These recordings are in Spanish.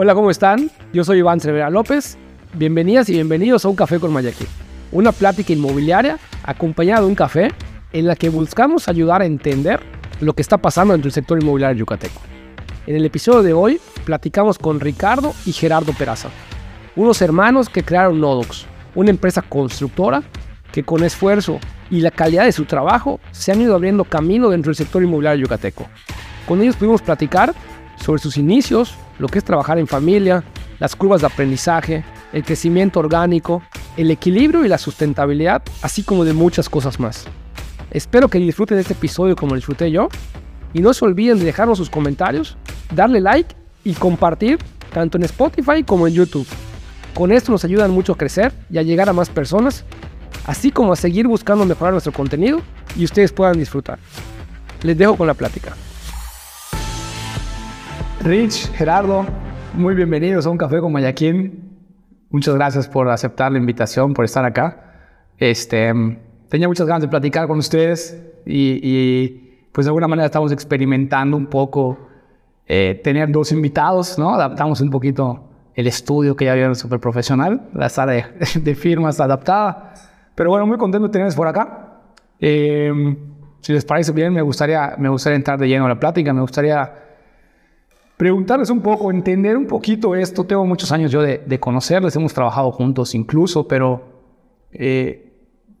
Hola, ¿cómo están? Yo soy Iván Cervera López. Bienvenidas y bienvenidos a Un Café con Mayaquín, una plática inmobiliaria acompañada de un café en la que buscamos ayudar a entender lo que está pasando dentro del sector inmobiliario yucateco. En el episodio de hoy platicamos con Ricardo y Gerardo Peraza, unos hermanos que crearon Nodox, una empresa constructora que con esfuerzo y la calidad de su trabajo se han ido abriendo camino dentro del sector inmobiliario yucateco. Con ellos pudimos platicar sobre sus inicios, lo que es trabajar en familia, las curvas de aprendizaje, el crecimiento orgánico, el equilibrio y la sustentabilidad, así como de muchas cosas más. Espero que disfruten de este episodio como disfruté yo y no se olviden de dejarnos sus comentarios, darle like y compartir tanto en Spotify como en YouTube. Con esto nos ayudan mucho a crecer y a llegar a más personas, así como a seguir buscando mejorar nuestro contenido y ustedes puedan disfrutar. Les dejo con la plática. Rich, Gerardo, muy bienvenidos a un café con Mayaquín. Muchas gracias por aceptar la invitación, por estar acá. Este, tenía muchas ganas de platicar con ustedes y, pues de alguna manera estamos experimentando un poco eh, tener dos invitados, ¿no? Adaptamos un poquito el estudio que ya vieron súper profesional, la sala de, de, firmas adaptada. Pero bueno, muy contento de tenerles por acá. Eh, si les parece bien, me gustaría, me gustaría entrar de lleno a la plática, me gustaría preguntarles un poco, entender un poquito esto. Tengo muchos años yo de, de conocerles, hemos trabajado juntos incluso, pero eh,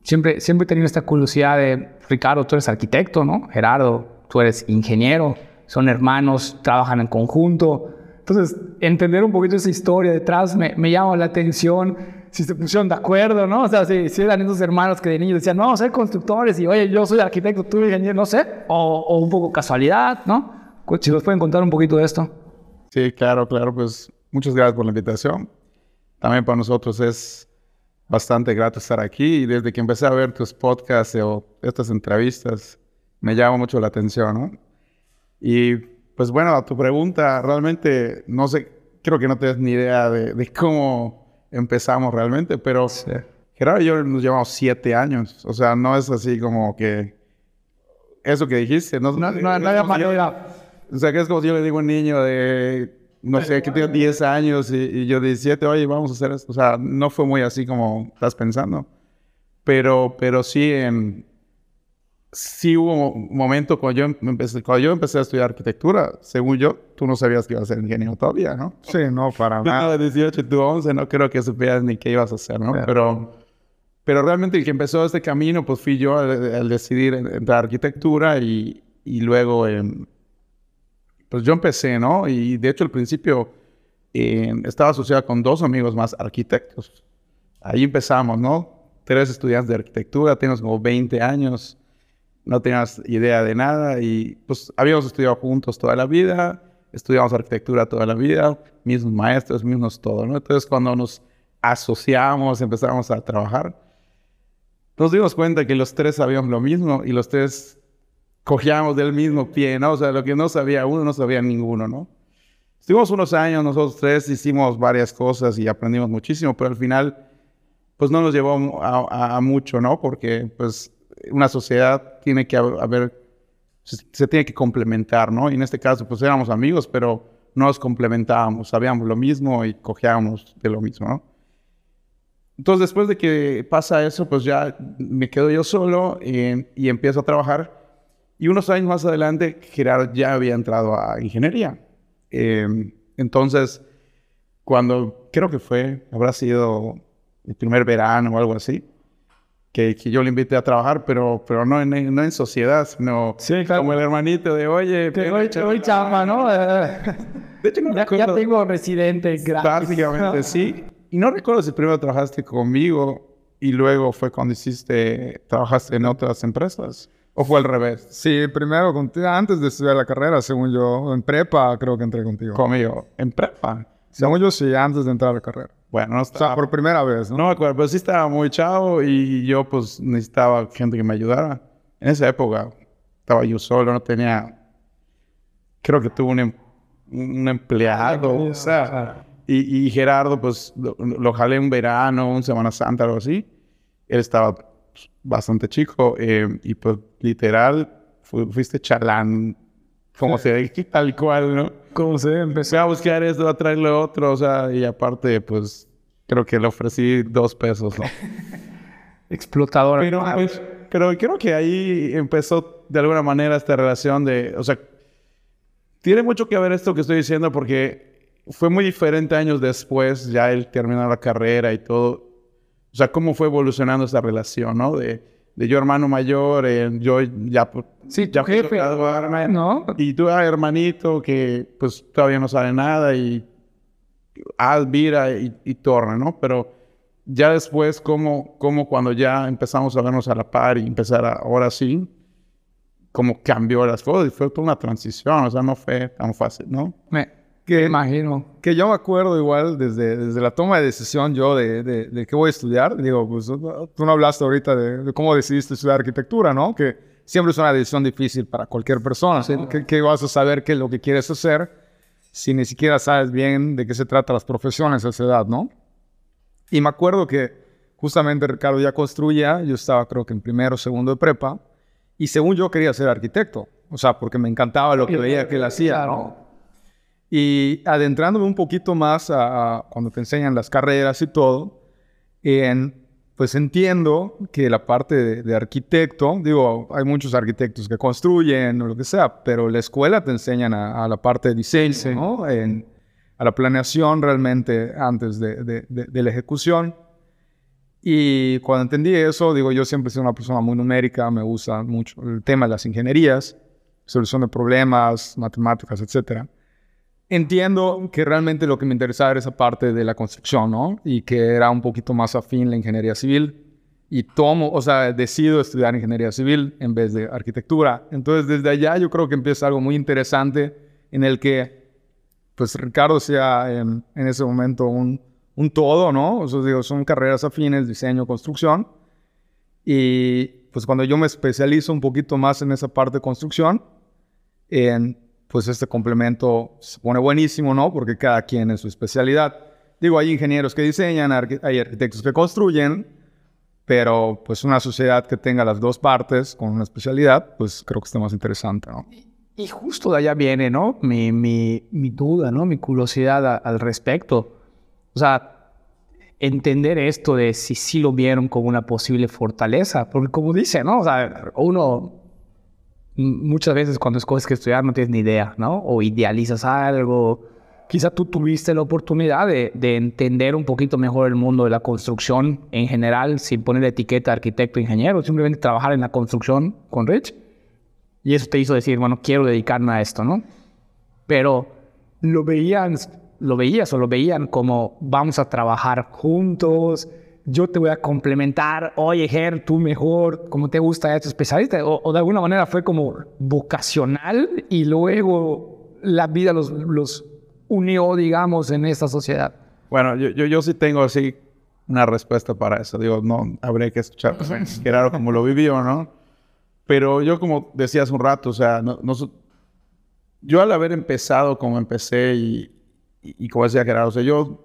siempre, siempre he tenido esta curiosidad de, Ricardo, tú eres arquitecto, ¿no? Gerardo, tú eres ingeniero, son hermanos, trabajan en conjunto. Entonces, entender un poquito esa historia detrás me, me llama la atención, si se pusieron de acuerdo, ¿no? O sea, si, si eran esos hermanos que de niños decían, no, ser constructores y, oye, yo soy arquitecto, tú ingeniero, no sé, o, o un poco casualidad, ¿no? Si nos pueden contar un poquito de esto. Sí, claro, claro. Pues muchas gracias por la invitación. También para nosotros es bastante grato estar aquí y desde que empecé a ver tus podcasts o estas entrevistas me llama mucho la atención, ¿no? Y pues bueno, a tu pregunta, realmente no sé, creo que no tienes ni idea de, de cómo empezamos realmente, pero sí. Gerardo y yo nos llevamos siete años, o sea, no es así como que eso que dijiste, no, no, no, no había manera. O sea, que es como si yo le digo a un niño de, no sé, que tiene 10 años y, y, yo 17, oye, vamos a hacer esto. O sea, no fue muy así como estás pensando. Pero, pero sí, en, sí hubo un momento cuando yo, empecé, cuando yo empecé a estudiar arquitectura, según yo, tú no sabías que ibas a ser ingeniero todavía, ¿no? Sí, no, para nada. de 18, tú 11, no creo que supieras ni qué ibas a hacer, ¿no? Pero, pero realmente el que empezó este camino, pues fui yo al, al decidir entrar a arquitectura y, y luego... en pues yo empecé, ¿no? Y de hecho al principio eh, estaba asociado con dos amigos más arquitectos. Ahí empezamos, ¿no? Tres estudiantes de arquitectura, teníamos como 20 años, no teníamos idea de nada y pues habíamos estudiado juntos toda la vida, estudiamos arquitectura toda la vida, mismos maestros, mismos todo, ¿no? Entonces cuando nos asociamos, empezamos a trabajar, nos dimos cuenta que los tres sabíamos lo mismo y los tres cogíamos del mismo pie, ¿no? O sea, lo que no sabía uno, no sabía ninguno, ¿no? Estuvimos unos años, nosotros tres hicimos varias cosas y aprendimos muchísimo, pero al final, pues no nos llevó a, a, a mucho, ¿no? Porque, pues, una sociedad tiene que haber, se, se, tiene que complementar, ¿no? Y en este caso, pues éramos amigos, pero no nos complementábamos, sabíamos lo mismo y cogíamos de lo mismo, ¿no? Entonces, después de que pasa eso, pues ya me quedo yo solo y, y empiezo a trabajar. Y unos años más adelante, Gerardo ya había entrado a ingeniería. Eh, entonces, cuando creo que fue, habrá sido el primer verano o algo así, que, que yo le invité a trabajar, pero, pero no, en, no en sociedad, sino sí, claro. como el hermanito de, oye, te voy chamba, ¿no? de hecho, no ya, recuerdo. ya tengo residente gratis. Básicamente, sí. Y no recuerdo si primero trabajaste conmigo y luego fue cuando hiciste, trabajaste en otras empresas. ¿O fue al revés? Sí, primero contigo, antes de estudiar la carrera, según yo, en prepa creo que entré contigo. Conmigo, en prepa. Según yo, sí, antes de entrar a la carrera. Bueno, no estaba... O sea, por primera vez, ¿no? No me acuerdo, pero sí estaba muy chavo y yo pues necesitaba gente que me ayudara. En esa época estaba yo solo, no tenía... Creo que tuve un, em... un empleado, o sea... Y, y, Gerardo, pues, lo, lo jalé un verano, un Semana Santa, algo así. Él estaba bastante chico eh, y pues literal fu fuiste chalán como se ve tal cual, ¿no? Como se ve, empecé a buscar esto, a traerle otro, o sea, y aparte, pues, creo que le ofrecí dos pesos, ¿no? Explotador. Pero, pues, pero creo que ahí empezó de alguna manera esta relación de, o sea, tiene mucho que ver esto que estoy diciendo porque fue muy diferente años después, ya él terminó la carrera y todo. O sea, cómo fue evolucionando esa relación, ¿no? De, de yo hermano mayor, eh, yo ya... Sí, ya jefe, ¿no? Y tú, ah, hermanito, que pues todavía no sabe nada y haz, vira y, y torna, ¿no? Pero ya después, como, como cuando ya empezamos a vernos a la par y empezar a, ahora sí, como cambió las cosas y fue toda una transición, o sea, no fue tan fácil, ¿no? Me, que, imagino. Que yo me acuerdo igual desde, desde la toma de decisión yo de, de, qué voy a estudiar. Digo, pues tú no hablaste ahorita de, cómo decidiste estudiar arquitectura, ¿no? Que siempre es una decisión difícil para cualquier persona. ¿Qué, vas a saber qué es lo que quieres hacer si ni siquiera sabes bien de qué se trata las profesiones a esa edad, ¿no? Y me acuerdo que justamente Ricardo ya construía, yo estaba creo que en primero o segundo de prepa, y según yo quería ser arquitecto, o sea, porque me encantaba lo que veía que él hacía, ¿no? Y adentrándome un poquito más a, cuando te enseñan las carreras y todo, en, pues entiendo que la parte de, arquitecto, digo, hay muchos arquitectos que construyen o lo que sea, pero la escuela te enseñan a, la parte de diseño, ¿no? En, a la planeación realmente antes de, la ejecución. Y cuando entendí eso, digo, yo siempre he sido una persona muy numérica, me gusta mucho el tema de las ingenierías, solución de problemas, matemáticas, etc. Entiendo que realmente lo que me interesaba era esa parte de la construcción, ¿no? Y que era un poquito más afín la ingeniería civil. Y tomo, o sea, decido estudiar ingeniería civil en vez de arquitectura. Entonces, desde allá yo creo que empieza algo muy interesante en el que pues Ricardo sea en, ese momento un, un, todo, ¿no? O sea, digo, son carreras afines, diseño, construcción. Y pues cuando yo me especializo un poquito más en esa parte de construcción, en, pues este complemento se pone buenísimo, ¿no? Porque cada quien en su especialidad. Digo, hay ingenieros que diseñan, hay arquitectos que construyen, pero pues una sociedad que tenga las dos partes con una especialidad, pues creo que está más interesante, ¿no? Y justo de allá viene, ¿no? Mi, mi, mi duda, ¿no? Mi curiosidad al respecto. O sea, entender esto de si sí lo vieron como una posible fortaleza. Porque como dice, ¿no? O sea, uno muchas veces cuando escoges que estudiar no tienes ni idea, ¿no? O idealizas algo. Quizá tú tuviste la oportunidad de, de, entender un poquito mejor el mundo de la construcción en general, sin poner la etiqueta arquitecto, ingeniero, simplemente trabajar en la construcción con Rich. Y eso te hizo decir, bueno, quiero dedicarme a esto, ¿no? Pero lo veían, lo veías o lo veían como vamos a trabajar juntos, yo te voy a complementar, oye, Ger, tú mejor, ¿cómo te gusta esto especialista? O, de alguna manera fue como vocacional y luego la vida los, los unió, digamos, en esta sociedad. Bueno, yo, yo, yo sí tengo así una respuesta para eso. Digo, no, habría que escuchar, pues, raro como lo vivió, ¿no? Pero yo, como decía hace un rato, o sea, no, yo al haber empezado como empecé y, y, como decía Gerardo, o sea, yo,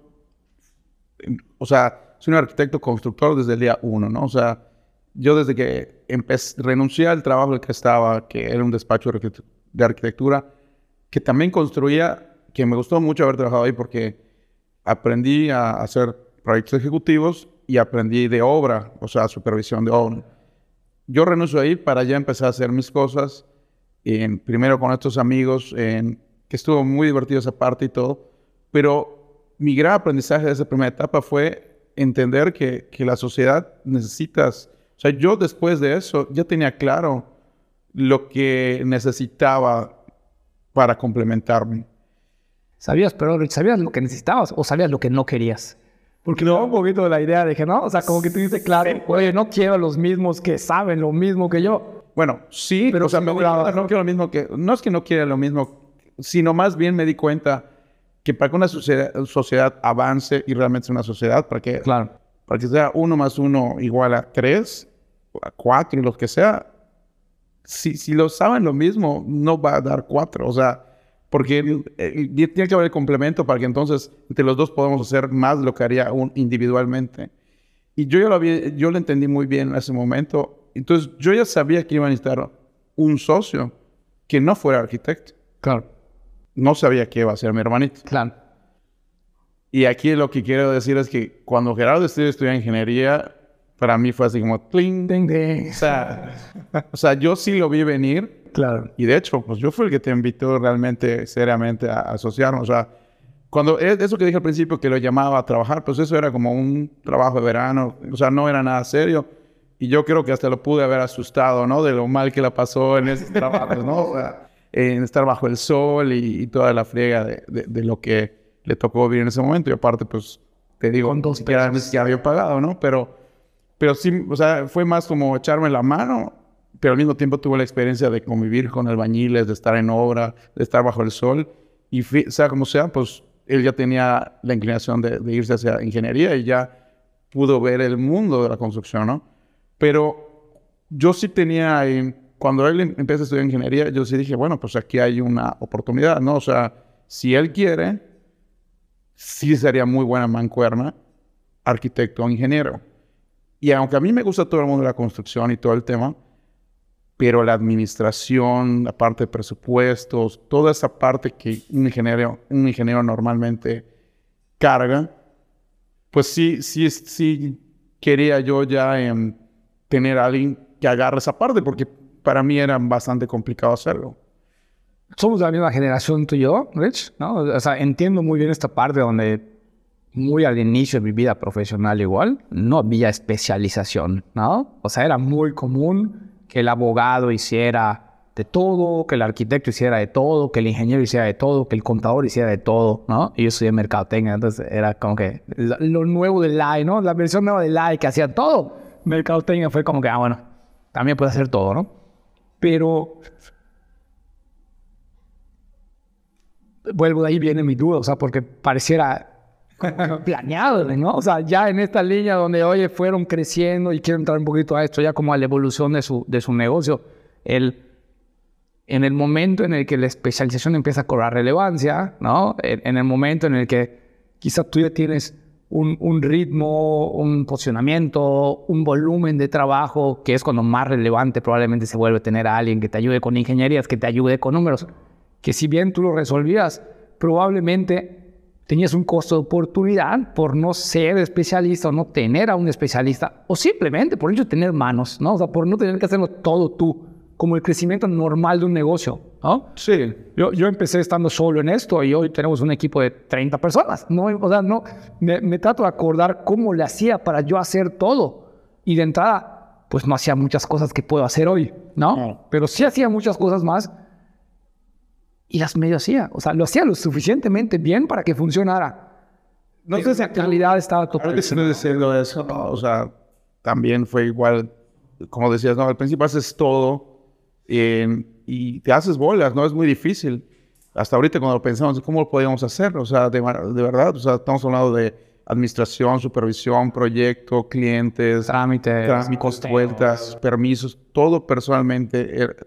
o sea, soy un arquitecto constructor desde el día uno, ¿no? O sea, yo desde que empecé, renuncié al trabajo en el que estaba, que era un despacho de arquitectura, que también construía, que me gustó mucho haber trabajado ahí porque aprendí a hacer proyectos ejecutivos y aprendí de obra, o sea, supervisión de obra yo renuncio ahí para ya empezar a hacer mis cosas. En, primero con estos amigos, en, que estuvo muy divertido esa parte y todo. Pero mi gran aprendizaje de esa primera etapa fue entender que, que la sociedad necesitas. O sea, yo después de eso ya tenía claro lo que necesitaba para complementarme. ¿Sabías, pero sabías lo que necesitabas o sabías lo que no querías? Porque no, un poquito de la idea de que no, o sea, como que tú dices, claro, oye, no quiero a los mismos que saben lo mismo que yo. Bueno, sí, pero o sea, me, no quiero lo mismo que, no es que no quiera lo mismo, sino más bien me di cuenta que para que una sociedad, avance y realmente sea una sociedad, para que, claro. para que sea uno más uno igual a tres, a cuatro, lo que sea, si, si lo saben lo mismo, no va a dar cuatro, o sea, porque eh, tiene que haber el complemento para que entonces entre los dos podamos hacer más de lo que haría un individualmente. Y yo ya lo, había, yo lo entendí muy bien en ese momento. Entonces yo ya sabía que iba a necesitar un socio que no fuera arquitecto. Claro. No sabía qué iba a ser mi hermanito. Claro. Y aquí lo que quiero decir es que cuando Gerardo estudió, estudió ingeniería, para mí fue así como cling, Ding, ding. O sea, o sea, yo sí lo vi venir. Claro. Y de hecho, pues yo fui el que te invitó realmente, seriamente a, asociarnos. O sea, cuando eso que dije al principio que lo llamaba a trabajar, pues eso era como un trabajo de verano. O sea, no era nada serio. Y yo creo que hasta lo pude haber asustado, ¿no? De lo mal que la pasó en ese trabajo, ¿no? O sea, en estar bajo el sol y, toda la friega de, de, lo que le tocó vivir en ese momento. Y aparte, pues, te digo, Con dos que ya había pagado, ¿no? Pero pero sí, o sea, fue más como echarme la mano, pero al mismo tiempo tuve la experiencia de convivir con albañiles, de estar en obra, de estar bajo el sol. Y sea como sea, pues él ya tenía la inclinación de, irse hacia ingeniería y ya pudo ver el mundo de la construcción, ¿no? Pero yo sí tenía, cuando él em, empezó a estudiar ingeniería, yo sí dije, bueno, pues aquí hay una oportunidad, ¿no? O sea, si él quiere, sí sería muy buena mancuerna, arquitecto o ingeniero. Y aunque a mí me gusta todo el mundo de la construcción y todo el tema, pero la administración, la parte de presupuestos, toda esa parte que un ingeniero, un ingeniero normalmente carga, pues sí, sí, sí quería yo ya em, tener a alguien que agarre esa parte, porque para mí era bastante complicado hacerlo. Somos de la misma generación tú y yo, Rich, ¿no? O sea, entiendo muy bien esta parte donde muy al inicio de mi vida profesional igual, no había especialización, ¿no? O sea, era muy común que el abogado hiciera de todo, que el arquitecto hiciera de todo, que el ingeniero hiciera de todo, que el contador hiciera de todo, ¿no? Y yo estudié mercadotecnia, entonces era como que lo nuevo del LAI, ¿no? La versión nueva del LAI que hacía todo. Mercadotecnia fue como que, ah, bueno, también puede hacer todo, ¿no? Pero vuelvo de ahí viene mi duda, o sea, porque pareciera planeado, ¿no? O sea, ya en esta línea donde, oye, fueron creciendo y quiero entrar un poquito a esto, ya como a la evolución de su, de su negocio, el, en el momento en el que la especialización empieza a cobrar relevancia, ¿no? En, el momento en el que quizás tú ya tienes un, ritmo, un posicionamiento, un volumen de trabajo, que es cuando más relevante probablemente se vuelve tener a alguien que te ayude con ingenierías, que te ayude con números, que si bien tú lo resolvías, probablemente tenías un costo de oportunidad por no ser especialista o no tener a un especialista o simplemente por ello tener manos, ¿no? O sea, por no tener que hacerlo todo tú, como el crecimiento normal de un negocio, ¿no? Sí. Yo, yo empecé estando solo en esto y hoy tenemos un equipo de 30 personas, ¿no? O sea, no, me, trato de acordar cómo le hacía para yo hacer todo y de entrada, pues no hacía muchas cosas que puedo hacer hoy, ¿no? Pero sí hacía muchas cosas más y las medio hacía. O sea, lo hacía lo suficientemente bien para que funcionara. No sé si en realidad estaba totalmente... diciendo eso, o sea, también fue igual, como decías, no, al principio haces todo y te haces bolas, ¿no? Es muy difícil. Hasta ahorita cuando pensamos, ¿cómo lo podíamos hacer? O sea, de, de verdad, o sea, estamos hablando de administración, supervisión, proyecto, clientes, trámites, trámites vueltas, permisos, todo personalmente er,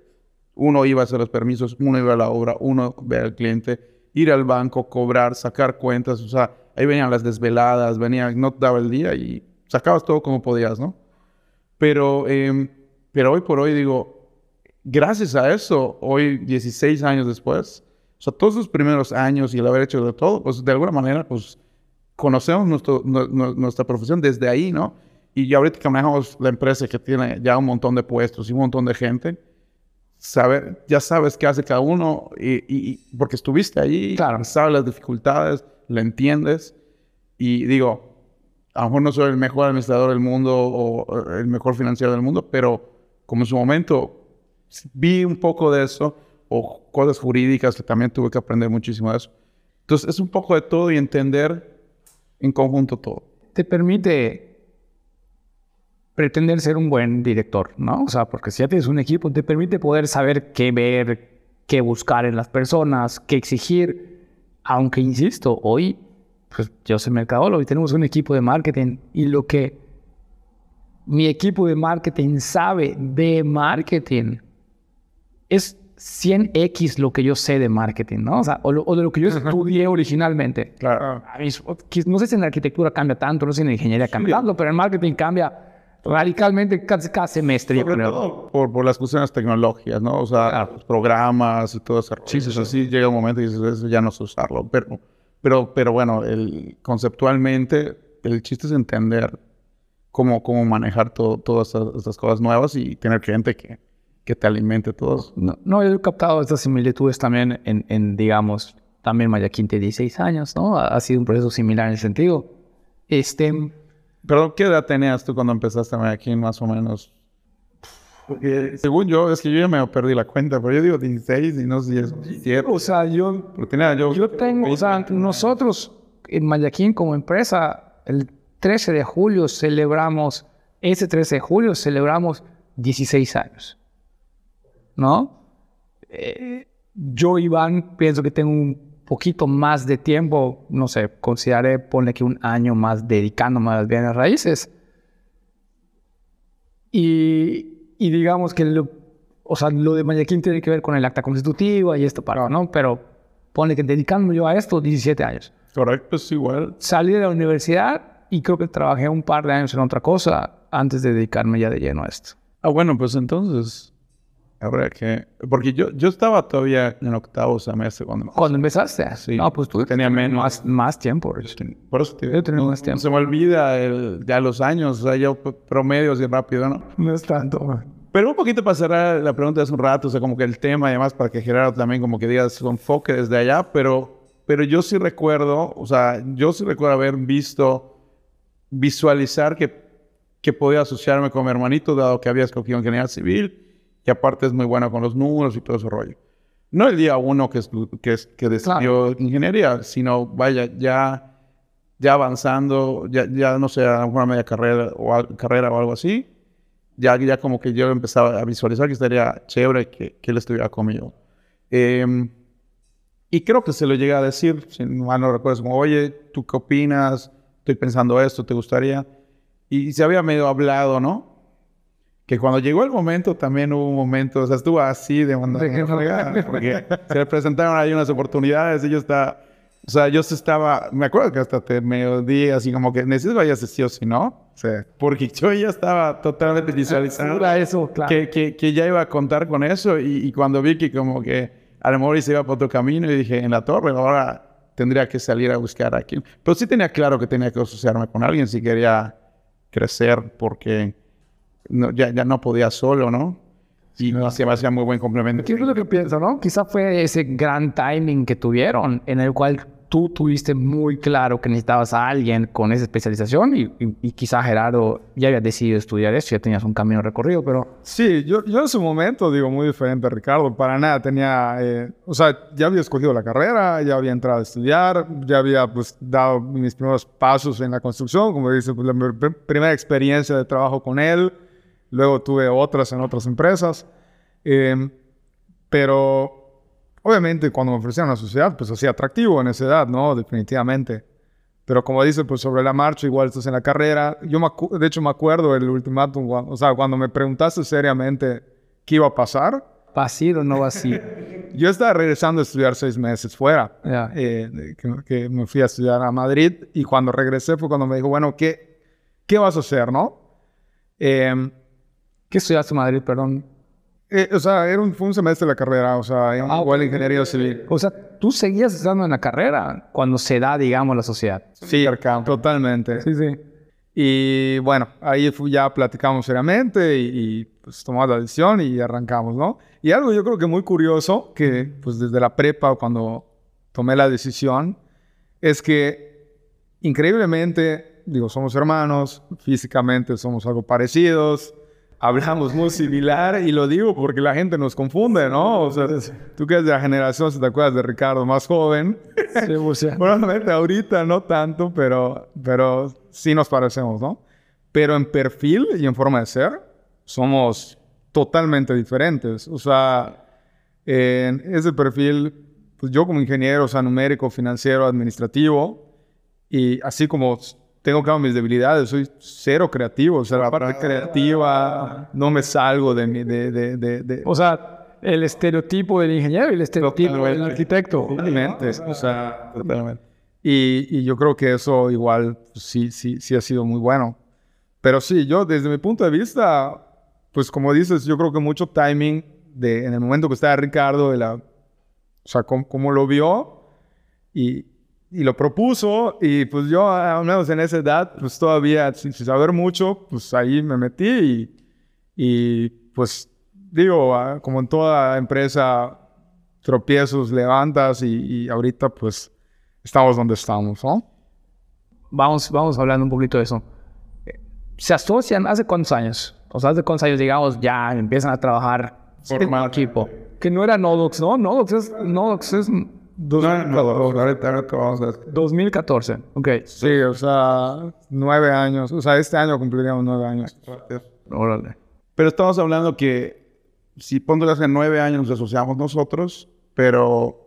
uno iba a hacer los permisos, uno iba a la obra, uno ver al cliente, ir al banco, cobrar, sacar cuentas, o sea, ahí venían las desveladas, venía, no te daba el día y sacabas todo como podías, ¿no? Pero, em, pero hoy por hoy digo, gracias a eso, hoy 16 años después, o sea, todos esos primeros años y el haber hecho de todo, pues de alguna manera, pues conocemos nuestro, nuestra profesión desde ahí, ¿no? Y ya ahorita que manejamos la empresa que tiene ya un montón de puestos y un montón de gente, saber, ya sabes qué hace cada uno y, porque estuviste ahí, claro. sabes las dificultades, lo entiendes y digo, a lo mejor no soy el mejor administrador del mundo o el mejor financiero del mundo, pero como en su momento vi un poco de eso o cosas jurídicas que también tuve que aprender muchísimo de eso. Entonces es un poco de todo y entender en conjunto todo. Te permite pretender ser un buen director, ¿no? O sea, porque si ya tienes un equipo, te permite poder saber qué ver, qué buscar en las personas, qué exigir. Aunque, insisto, hoy, pues yo soy mercadólogo y tenemos un equipo de marketing y lo que mi equipo de marketing sabe de marketing es 100x lo que yo sé de marketing, ¿no? O sea, o, de lo que yo estudié originalmente. Claro. no sé si en la arquitectura cambia tanto, no sé si en la ingeniería cambia tanto, pero en marketing cambia radicalmente cada, cada semestre, Sobre todo por, por las cuestiones tecnológicas, ¿no? O sea, los programas y todo eso. Sí, sí, sí. llega un momento y dices, eso ya no sé usarlo. Pero, pero, pero bueno, el, conceptualmente, el chiste es entender cómo, cómo manejar todo, todas estas, estas cosas nuevas y tener gente que, que te alimente todos. No, no, yo he captado estas similitudes también en, en digamos, también Mayaquín de 16 años, ¿no? Ha, ha sido un proceso similar en ese sentido. Este, Pero, ¿qué edad tenías tú cuando empezaste aquí más o menos? Porque según yo, es que yo ya me perdí la cuenta, pero yo digo 16 y no sé si es 17. o sea, yo, Pero tenía yo... yo tengo, o sea, nosotros en Mayaquín como empresa, el 13 de julio celebramos, ese 13 de julio celebramos 16 años, ¿no? Eh, yo, Iván, pienso que tengo un poquito más de tiempo, no sé, consideraré, ponle que un año más dedicándome a las bienes raíces. Y, y digamos que lo, o sea, lo de Mayaquín tiene que ver con el acta constitutiva y esto para, ¿no? Pero ponle que dedicándome yo a esto 17 años. Correcto, es igual. Salí de la universidad y creo que trabajé un par de años en otra cosa antes de dedicarme ya de lleno a esto. Ah, bueno, pues entonces... Habrá que... Porque yo, yo estaba todavía en octavo semestre cuando... ¿Cuándo empezaste? Sí. No, pues tú Tenía menos. más, más tiempo. Por eso te Yo tenía no, más tiempo. Se me olvida el- ya los años, o sea, yo promedio así rápido, ¿no? No es tanto. Pero un poquito cerrar la pregunta de hace un rato, o sea, como que el tema y demás, para que Gerardo también como que diga su enfoque desde allá, pero, pero yo sí recuerdo, o sea, yo sí recuerdo haber visto, visualizar que, que podía asociarme con mi hermanito, dado que había escogido ingeniería civil, y aparte es muy bueno con los números y todo ese rollo. No el día uno que, es, que, es- que decidió ingeniería, sino vaya, ya, ya avanzando, ya, ya no sé, a una media carrera o, al- carrera o algo así, ya, ya como que yo empezaba a visualizar que estaría chévere que, que él estuviera conmigo. Em, y creo que se lo llegué a decir, si mal no recuerdo, como, oye, ¿tú qué opinas? Estoy pensando esto, ¿te gustaría? Y se había medio hablado, ¿no? Que cuando llegó el momento, también hubo un momento, o sea, estuvo así de mandar porque se le presentaron ahí unas oportunidades y yo estaba, o sea, yo estaba, me acuerdo que hasta te me di así como que necesito vayas sí o sí, ¿no? Porque yo ya estaba totalmente visualizando Era eso, claro. que, que, que ya iba a contar con eso y, y cuando vi que como que a lo mejor se iba por otro camino y dije, en la torre, ahora tendría que salir a buscar a quien. Pero sí tenía claro que tenía que asociarme con alguien si quería crecer porque no- ya, ya no podía solo, ¿no? Y se me hacía muy buen complemento. ¿Qué es lo que pienso, no? Quizá fue ese gran timing que tuvieron en el cual tú tuviste muy claro que necesitabas a alguien con esa especialización y, y- y quizá Gerardo ya había decidido estudiar eso, ya tenías un camino recorrido, pero Sí, yo, yo en su momento, digo, muy diferente a Ricardo, para nada tenía, eh, o sea, ya había escogido la carrera, ya había entrado a estudiar, ya había pues dado mis primeros pasos en la construcción, como dice, pues la pr- primera experiencia de trabajo con él, luego tuve otras en otras empresas, eh, pero obviamente cuando me ofrecían la sociedad, pues hacía atractivo en esa edad, ¿no? Definitivamente. Pero como dice, pues sobre la marcha, igual estás en la carrera. Yo, me de hecho, me acuerdo el ultimátum, o sea, cuando me preguntaste seriamente qué iba a pasar, vacío o no vacío. yo estaba regresando a estudiar seis meses fuera, Ya. eh, que, que me fui a estudiar a Madrid y cuando regresé fue cuando me dijo, bueno, ¿qué, qué vas a hacer, no? Eh, ¿Qué estudiaste en Madrid, perdón? eh, o sea, era un, fue un semestre de la carrera, o sea, en- Ah, igual ok. ingeniería civil. O sea, tú seguías estando en la carrera cuando se da, digamos, la sociedad. Sí, totalmente. Sí, sí. Y bueno, ahí ya platicamos seriamente y, y, pues tomamos la decisión y arrancamos, ¿no? Y algo yo creo que muy curioso, que pues desde la prepa cuando tomé la decisión, es que increíblemente, digo, somos hermanos, físicamente somos algo parecidos, hablamos muy similar y lo digo porque la gente nos confunde, ¿no? O sea, tú que eres de la generación, si te acuerdas de Ricardo más joven, Sí, o sea, Probablemente ahorita no tanto, pero, pero sí nos parecemos, ¿no? Pero en perfil y en forma de ser, somos totalmente diferentes. O sea, en ese perfil, pues yo como ingeniero, o sea, numérico, financiero, administrativo, y así como tengo claro mis debilidades, soy cero creativo, o sea, la parte creativa, no me salgo de mi, de, de, de, de- o sea, el estereotipo del ingeniero y el estereotipo del arquitecto. Totalmente, o sea, Totalmente. Y, y yo creo que eso igual pues, sí, sí, sí ha sido muy bueno. Pero sí, yo desde mi punto de vista, pues como dices, yo creo que mucho timing de en el momento que estaba Ricardo, de la, o sea, cómo, lo vio y, y, lo propuso. Y pues yo, al menos en esa edad, pues todavía sin, saber mucho, pues ahí me metí y, y pues digo, ah, como en toda empresa, tropiezos, levantas y, y ahorita pues estamos donde estamos, ¿no? Vamos, vamos hablando un poquito de eso se asocian hace cuántos años. O sea, hace cuántos años, digamos, ya empiezan a trabajar en un equipo. Que no era Nodox, ¿no? Nodox es... Nodox es 2014. Ok. Sí, o sea, nueve años. O sea, este año cumpliríamos nueve años. Órale. Pero estamos hablando que si pongo hace nueve años nos asociamos nosotros, pero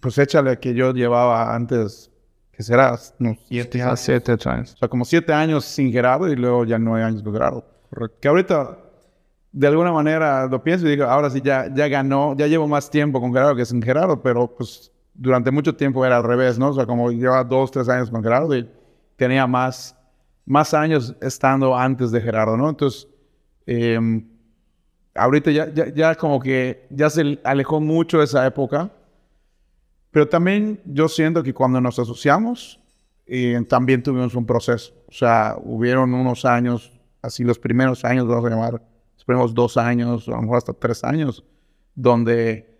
pues échale que yo llevaba antes que será unos siete, años. siete años. O sea, como siete años sin Gerardo y luego ya nueve años con Gerardo. Que ahorita, de alguna manera, lo pienso y digo, ahora sí ya, ya ganó, ya llevo más tiempo con Gerardo que sin Gerardo, pero pues durante mucho tiempo era al revés, ¿no? O sea, como lleva dos, tres años con Gerardo y tenía más, más años estando antes de Gerardo, ¿no? Entonces, em, ahorita ya, ya, ya como que ya se alejó mucho esa época pero también yo siento que cuando nos asociamos, eh, también tuvimos un proceso. O sea, hubieron unos años, así los primeros años, vamos a llamar, primeros dos años, a lo mejor hasta tres años, donde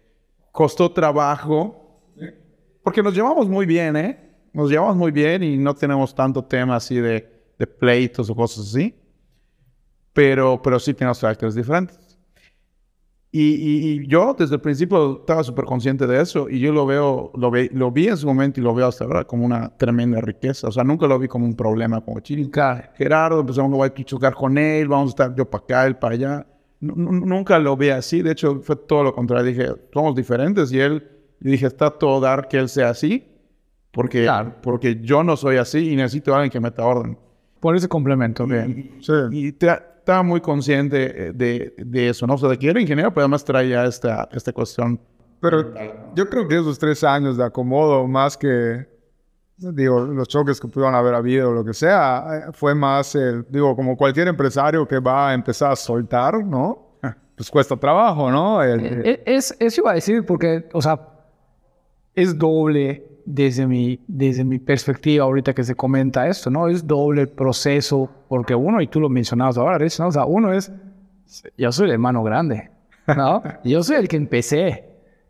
costó trabajo, porque nos llevamos muy bien, ¿eh? Nos llevamos muy bien y no tenemos tanto tema así de, de pleitos o cosas así. Pero, pero sí tenemos caracteres diferentes. Y, yo desde el principio estaba súper consciente de eso y yo lo veo, lo, ve, lo vi en su momento y lo veo hasta ahora como una tremenda riqueza. O sea, nunca lo vi como un problema, como chica, Gerardo, empezamos a chocar con él, vamos a estar yo para acá, él para allá. nunca lo vi así, de hecho fue todo lo contrario. Dije, somos diferentes y él, y dije, está todo dar que él sea así, porque, porque yo no soy así y necesito a alguien que meta orden. Por ese complemento, bien. sí. y te, estaba muy consciente eh, de, de, eso, ¿no? O sea, de que era ingeniero, pero además traía esta, esta cuestión. Pero yo creo que esos tres años de acomodo, más que, digo, los choques que pudieron haber habido o lo que sea, eh, fue más, el, digo, como cualquier empresario que va a empezar a soltar, ¿no? Pues cuesta trabajo, ¿no? Eh, es, eso iba a decir, porque, o sea, es doble desde mi, desde mi perspectiva ahorita que se comenta esto, ¿no? Es doble proceso, porque uno, y tú lo mencionabas ahora, ¿no? O sea, uno es, yo soy el hermano grande, ¿no? yo soy el que empecé,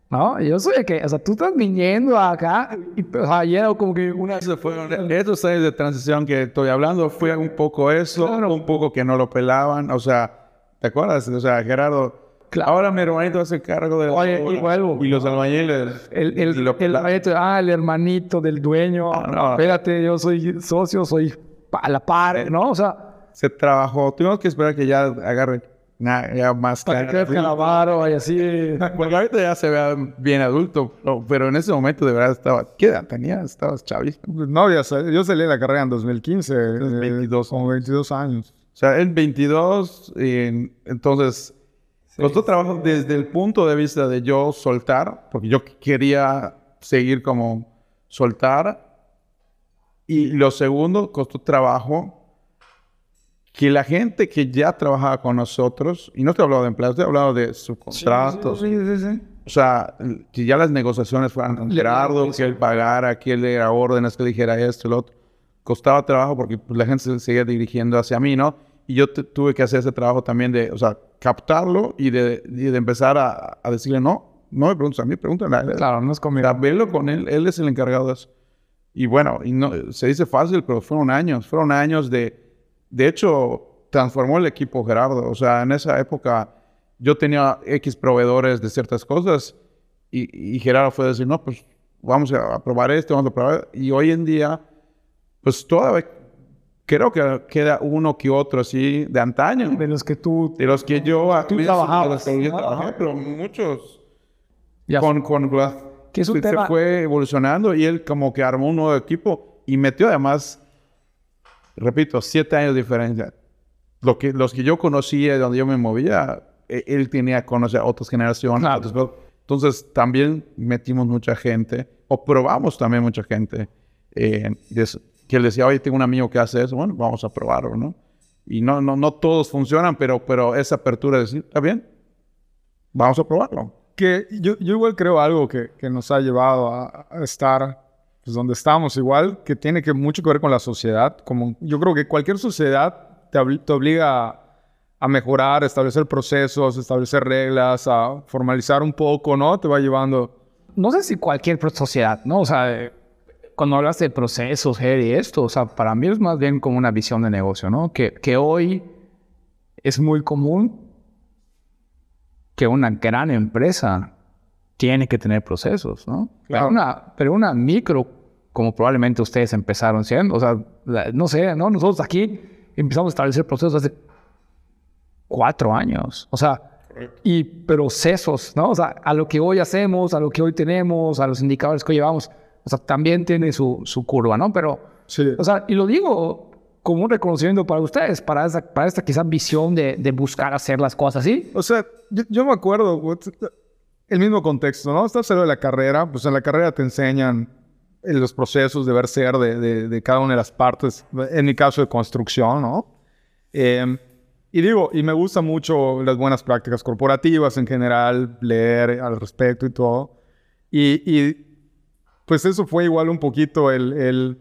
¿no? Yo soy el que, o sea, tú estás viniendo acá y pues, ayer como que una... Eso fueron, estos años de transición que estoy hablando, fue un poco eso, un poco que no lo pelaban, o sea, ¿te acuerdas? O sea, Gerardo Ahora mi hermanito hace cargo de Oye, y, los albañiles. El, el, el, ah, el hermanito del dueño. Ah, no. Espérate, yo soy socio, soy a la par, ¿no? O sea... Se trabajó. Tuvimos que esperar que ya agarre ya más Para que Calavaro y así. Porque ahorita ya se vea bien adulto, pero en ese momento de verdad estaba. ¿Qué edad tenía? Estabas chavista. No, ya yo salí de la carrera en 2015. 22. Con 22 años. O sea, en 22, y entonces Costó trabajo desde el punto de vista de yo soltar, porque yo quería seguir como soltar. Y lo segundo, costó trabajo que la gente que ya trabajaba con nosotros, y no te he hablado de empleados, te he hablado de subcontratos. Sí, sí, sí, o sea, que ya las negociaciones fueran con Gerardo, que él pagara, que él diera órdenes, que dijera esto lo otro. Costaba trabajo porque pues, la gente se seguía dirigiendo hacia mí, ¿no? Y yo tuve que hacer ese trabajo también de, o sea, captarlo y de, de empezar a, a, decirle, no, no me preguntes a mí, pregúntale a él. Claro, no es conmigo. O con él, él es el encargado de eso. Y bueno, y no, se dice fácil, pero fueron años, fueron años de, de hecho, transformó el equipo Gerardo. O sea, en esa época yo tenía X proveedores de ciertas cosas y, y Gerardo fue a decir, no, pues vamos a probar esto, vamos a probar. Y hoy en día, pues todavía creo que queda uno que otro así de antaño. De los que tú... De los que yo... Tú trabajabas. Yo trabajé, pero muchos... Ya con, con que se, se fue evolucionando y él como que armó un nuevo equipo y metió además, repito, siete años de diferencia. Lo que, los que yo conocía, donde yo me movía, e, él tenía que conocer a otras generaciones. entonces también metimos mucha gente, o probamos también mucha gente. Eh, que él decía, oye, tengo un amigo que hace eso, bueno, vamos a probarlo, ¿no? Y no, no, no todos funcionan, pero, pero esa apertura de decir, está bien, vamos a probarlo. Que yo, yo igual creo algo que, que nos ha llevado a, estar pues, donde estamos, igual, que tiene que mucho que ver con la sociedad. Como, yo creo que cualquier sociedad te, te obliga a a mejorar, a establecer procesos, establecer reglas, a formalizar un poco, ¿no? Te va llevando. No sé si cualquier sociedad, ¿no? O sea, cuando hablas de procesos, y esto, o sea, para mí es más bien como una visión de negocio, ¿no? Que, que hoy es muy común que una gran empresa tiene que tener procesos, ¿no? Pero, una, pero una micro, como probablemente ustedes empezaron siendo, o sea, no sé, ¿no? Nosotros aquí empezamos a establecer procesos hace cuatro años. O sea, y procesos, ¿no? O sea, a lo que hoy hacemos, a lo que hoy tenemos, a los indicadores que hoy llevamos, o sea, también tiene su, su curva, ¿no? Pero, sí. o sea, y lo digo como un reconocimiento para ustedes, para, esa, para esta quizás visión de, de, buscar hacer las cosas así. O sea, yo, me acuerdo, el mismo contexto, ¿no? Estás saliendo de la carrera, pues en la carrera te enseñan los procesos de ver ser de, de, de cada una de las partes, en mi caso de construcción, ¿no? Eh, y digo, y me gustan mucho las buenas prácticas corporativas en general, leer al respecto y todo. Y, y pues eso fue igual un poquito el, el,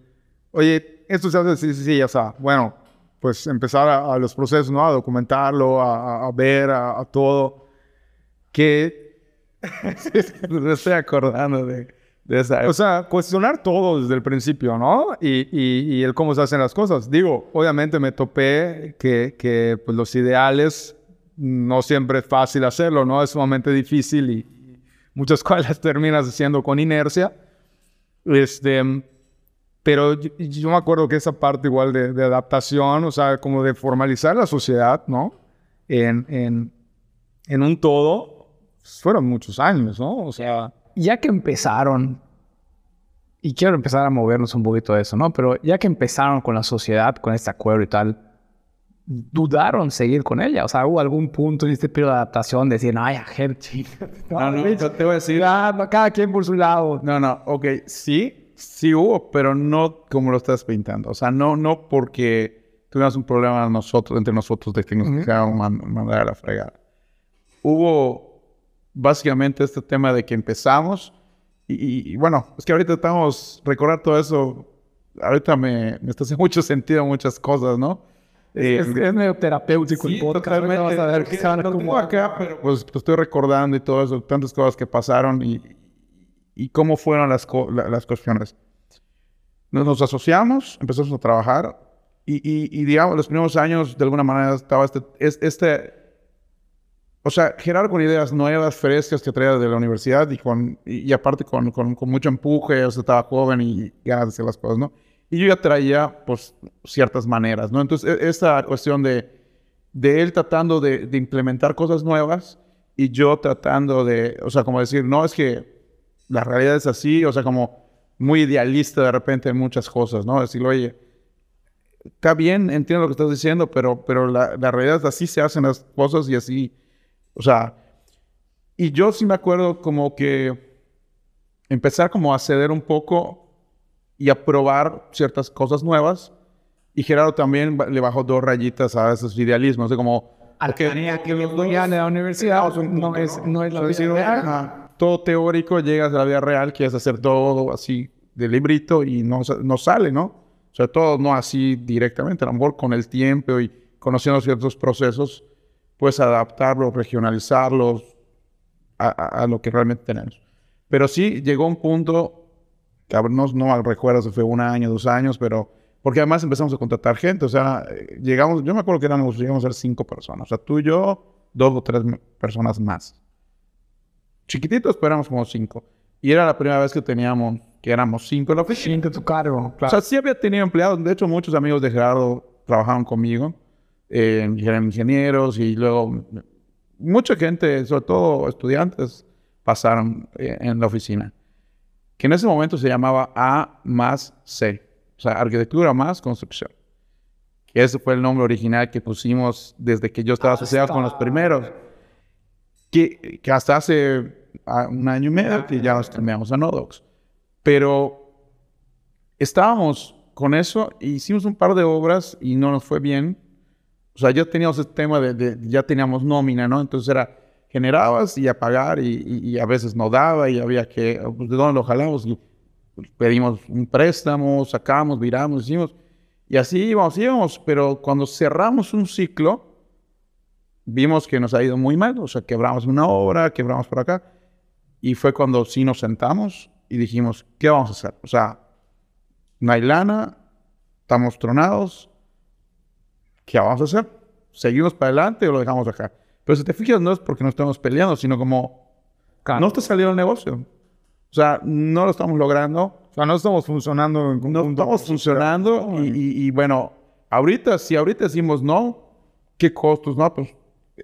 oye, esto se hace sí, sí, sí, o sea, bueno, pues empezar a, los procesos, ¿no? A documentarlo, a, a ver, a, todo. Que me estoy acordando de o sea, cuestionar todo desde el principio, ¿no? Y, y, el cómo se hacen las cosas. Digo, obviamente me topé que, que pues, los ideales no siempre es fácil hacerlo, ¿no? Es sumamente difícil y muchas cosas terminas haciendo con inercia. Este, pero yo, me acuerdo que esa parte igual de, de, adaptación, o sea, como de formalizar la sociedad, ¿no? En, en, en un todo, fueron muchos años, ¿no? O sea ya que empezaron, y quiero empezar a movernos un poquito de eso, ¿no? Pero ya que empezaron con la sociedad, con este acuerdo y tal, dudaron seguir con ella. O sea, hubo algún punto en este periodo de adaptación de decir, ay, gente, no, no, no, te voy a decir. Ah, cada quien por su lado. No, no, ok, sí, sí hubo, pero no como lo estás pintando. O sea, no, no porque tuvimos un problema nosotros, entre nosotros de que nos uh mandar a la fregada. Hubo básicamente este tema de que empezamos. Y, bueno, es que ahorita estamos, recordar todo eso, ahorita me, me está haciendo mucho sentido muchas cosas, ¿no? Es, eh, medio terapéutico el podcast. Vas a ver que como acá, pero pues, pues, estoy recordando y todo eso, tantas cosas que pasaron y, y cómo fueron las, las cuestiones. Nos, nos, asociamos, empezamos a trabajar y, y, y, digamos, los primeros años, de alguna manera, estaba este, este o sea, Gerardo con ideas nuevas, frescas que traía de la universidad y, con, y, aparte con, con, con, mucho empuje, o sea, estaba joven y ganas de hacer las cosas, ¿no? Y yo ya traía, pues, ciertas maneras, ¿no? Entonces, e, esa cuestión de, de él tratando de, de, implementar cosas nuevas y yo tratando de, o sea, como decir, no, es que la realidad es así, o sea, como muy idealista de repente en muchas cosas, ¿no? Decir, oye, está bien, entiendo lo que estás diciendo, pero, pero la, la realidad es así se hacen las cosas y así o sea, y yo sí me acuerdo como que empezar como a ceder un poco y a probar ciertas cosas nuevas. Y Gerardo también le bajó dos rayitas a esos idealismos, de como... que los dos ya en la universidad no, es, no es la vida Todo teórico, llegas a la vida real, quieres hacer todo así de librito y no, no sale, ¿no? O sea, todo no así directamente, a lo mejor con el tiempo y conociendo ciertos procesos, pues adaptarlos, regionalizarlos a, lo que realmente tenemos. Pero sí llegó un punto, no, no recuerdo si fue un año, dos años, pero porque además empezamos a contratar gente, o sea, llegamos, yo me acuerdo que éramos, llegamos a ser cinco personas, o sea, tú y yo, dos o tres personas más. Chiquititos, pero éramos como cinco. Y era la primera vez que teníamos, que éramos cinco en la oficina. tu cargo, claro. O sea, sí había tenido empleados, de hecho muchos amigos de Gerardo trabajaban conmigo, eh, eran ingenieros y luego mucha gente, sobre todo estudiantes, pasaron eh, en la oficina, que en ese momento se llamaba A más C, o sea, arquitectura más construcción. Que ese fue el nombre original que pusimos desde que yo estaba asociado con los primeros. Que, que hasta hace ah, un año y medio que ya nos cambiamos a Nodox. Pero estábamos con eso, hicimos un par de obras y no nos fue bien. O sea, ya teníamos el tema de, ya teníamos nómina, ¿no? Entonces era, generabas y a pagar y, a veces no daba y había que, pues, ¿de dónde lo jalamos? pedimos un préstamo, sacamos, viramos, hicimos. Y así íbamos, íbamos, pero cuando cerramos un ciclo, vimos que nos ha ido muy mal, o sea, quebramos una obra, quebramos por acá, y fue cuando sí nos sentamos y dijimos, ¿qué vamos a hacer? O sea, no hay lana, estamos tronados, ¿qué vamos a hacer? ¿Seguimos para adelante o lo dejamos acá? Pero si te fijas, no es porque no estamos peleando, sino como no está saliendo el negocio. O sea, no lo estamos logrando. O sea, no estamos funcionando en No estamos funcionando y, bueno, ahorita, si ahorita decimos no, ¿qué costos? No, pues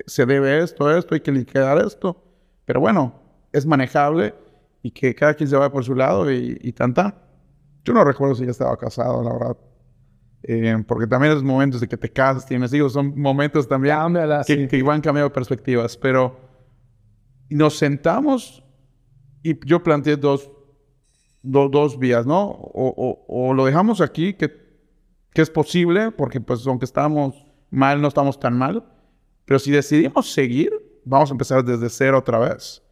se debe esto, esto, hay que liquidar esto. Pero bueno, es manejable y que cada quien se vaya por su lado y, y tanta. Yo no recuerdo si ya estaba casado, la verdad. Eh, porque también es momentos de que te casas, tienes hijos, son momentos también que, que, van cambiando perspectivas. Pero nos sentamos y yo planteé dos, dos vías, ¿no? O, lo dejamos aquí, que, que es posible, porque pues aunque estamos mal, no estamos tan mal. Pero si decidimos seguir, vamos a empezar desde cero otra vez.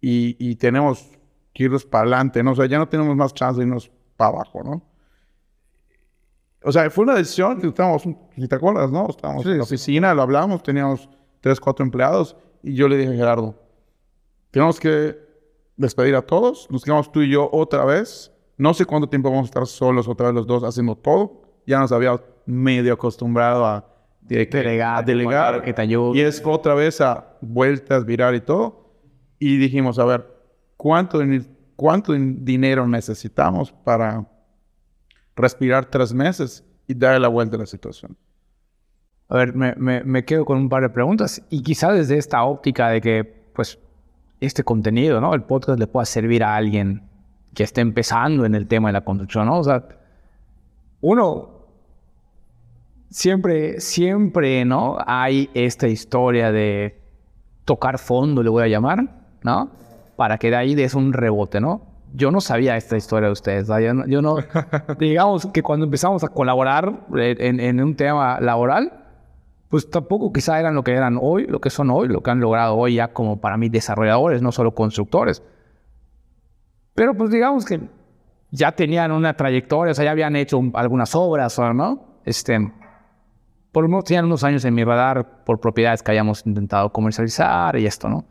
Y, y tenemos que irnos para adelante, ¿no? O sea, ya no tenemos más chance de irnos para abajo, ¿no? O sea, fue una decisión que estábamos, si te acuerdas, ¿no? Estábamos en la oficina, lo hablamos, teníamos tres, cuatro empleados y yo le dije a Gerardo, tenemos que despedir a todos, nos quedamos tú y yo otra vez. No sé cuánto tiempo vamos a estar solos otra vez los dos haciendo todo. Ya nos había medio acostumbrado a, delegar, delegar que te y es otra vez a vueltas, virar y todo. Y dijimos, a ver, ¿cuánto, cuánto dinero necesitamos para respirar tres meses y darle la vuelta a la situación? A ver, me, me, me quedo con un par de preguntas y quizá desde esta óptica de que, pues, este contenido, ¿no? El podcast le pueda servir a alguien que esté empezando en el tema de la construcción, ¿no? O sea, uno siempre, siempre, ¿no? Hay esta historia de tocar fondo, le voy a llamar, ¿no? Para que de ahí des un rebote, ¿no? Yo no sabía esta historia de ustedes, yo no, digamos que cuando empezamos a colaborar en, en un tema laboral, pues tampoco quizá eran lo que eran hoy, lo que son hoy, lo que han logrado hoy ya como para mí desarrolladores, no solo constructores. Pero pues digamos que ya tenían una trayectoria, o sea, ya habían hecho algunas obras, ¿no? Este, por lo menos tenían unos años en mi radar por propiedades que hayamos intentado comercializar y esto, ¿no?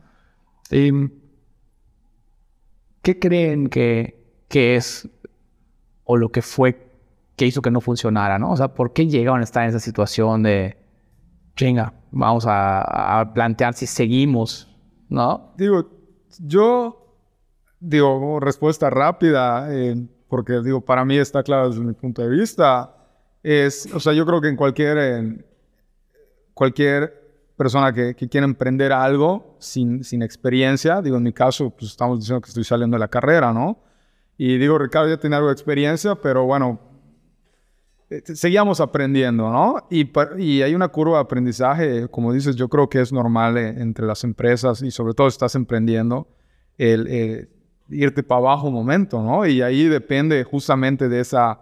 ¿Qué creen que, que es o lo que fue que hizo que no funcionara, ¿no? O sea, ¿por qué llegaron a estar en esa situación de chinga, vamos a, plantear si seguimos, ¿no? Digo, yo, digo, respuesta rápida, eh, porque digo, para mí está claro desde mi punto de vista, es, o sea, yo creo que en cualquier, cualquier persona que, que emprender algo sin, sin experiencia, digo, en mi caso, pues estamos diciendo que estoy saliendo de la carrera, ¿no? Y digo, Ricardo ya tiene algo de experiencia, pero bueno, eh, seguíamos aprendiendo, ¿no? Y, y, hay una curva de aprendizaje, como dices, yo creo que es normal eh, entre las empresas y sobre todo si estás emprendiendo, el eh, irte para abajo un momento, ¿no? Y ahí depende justamente de esa,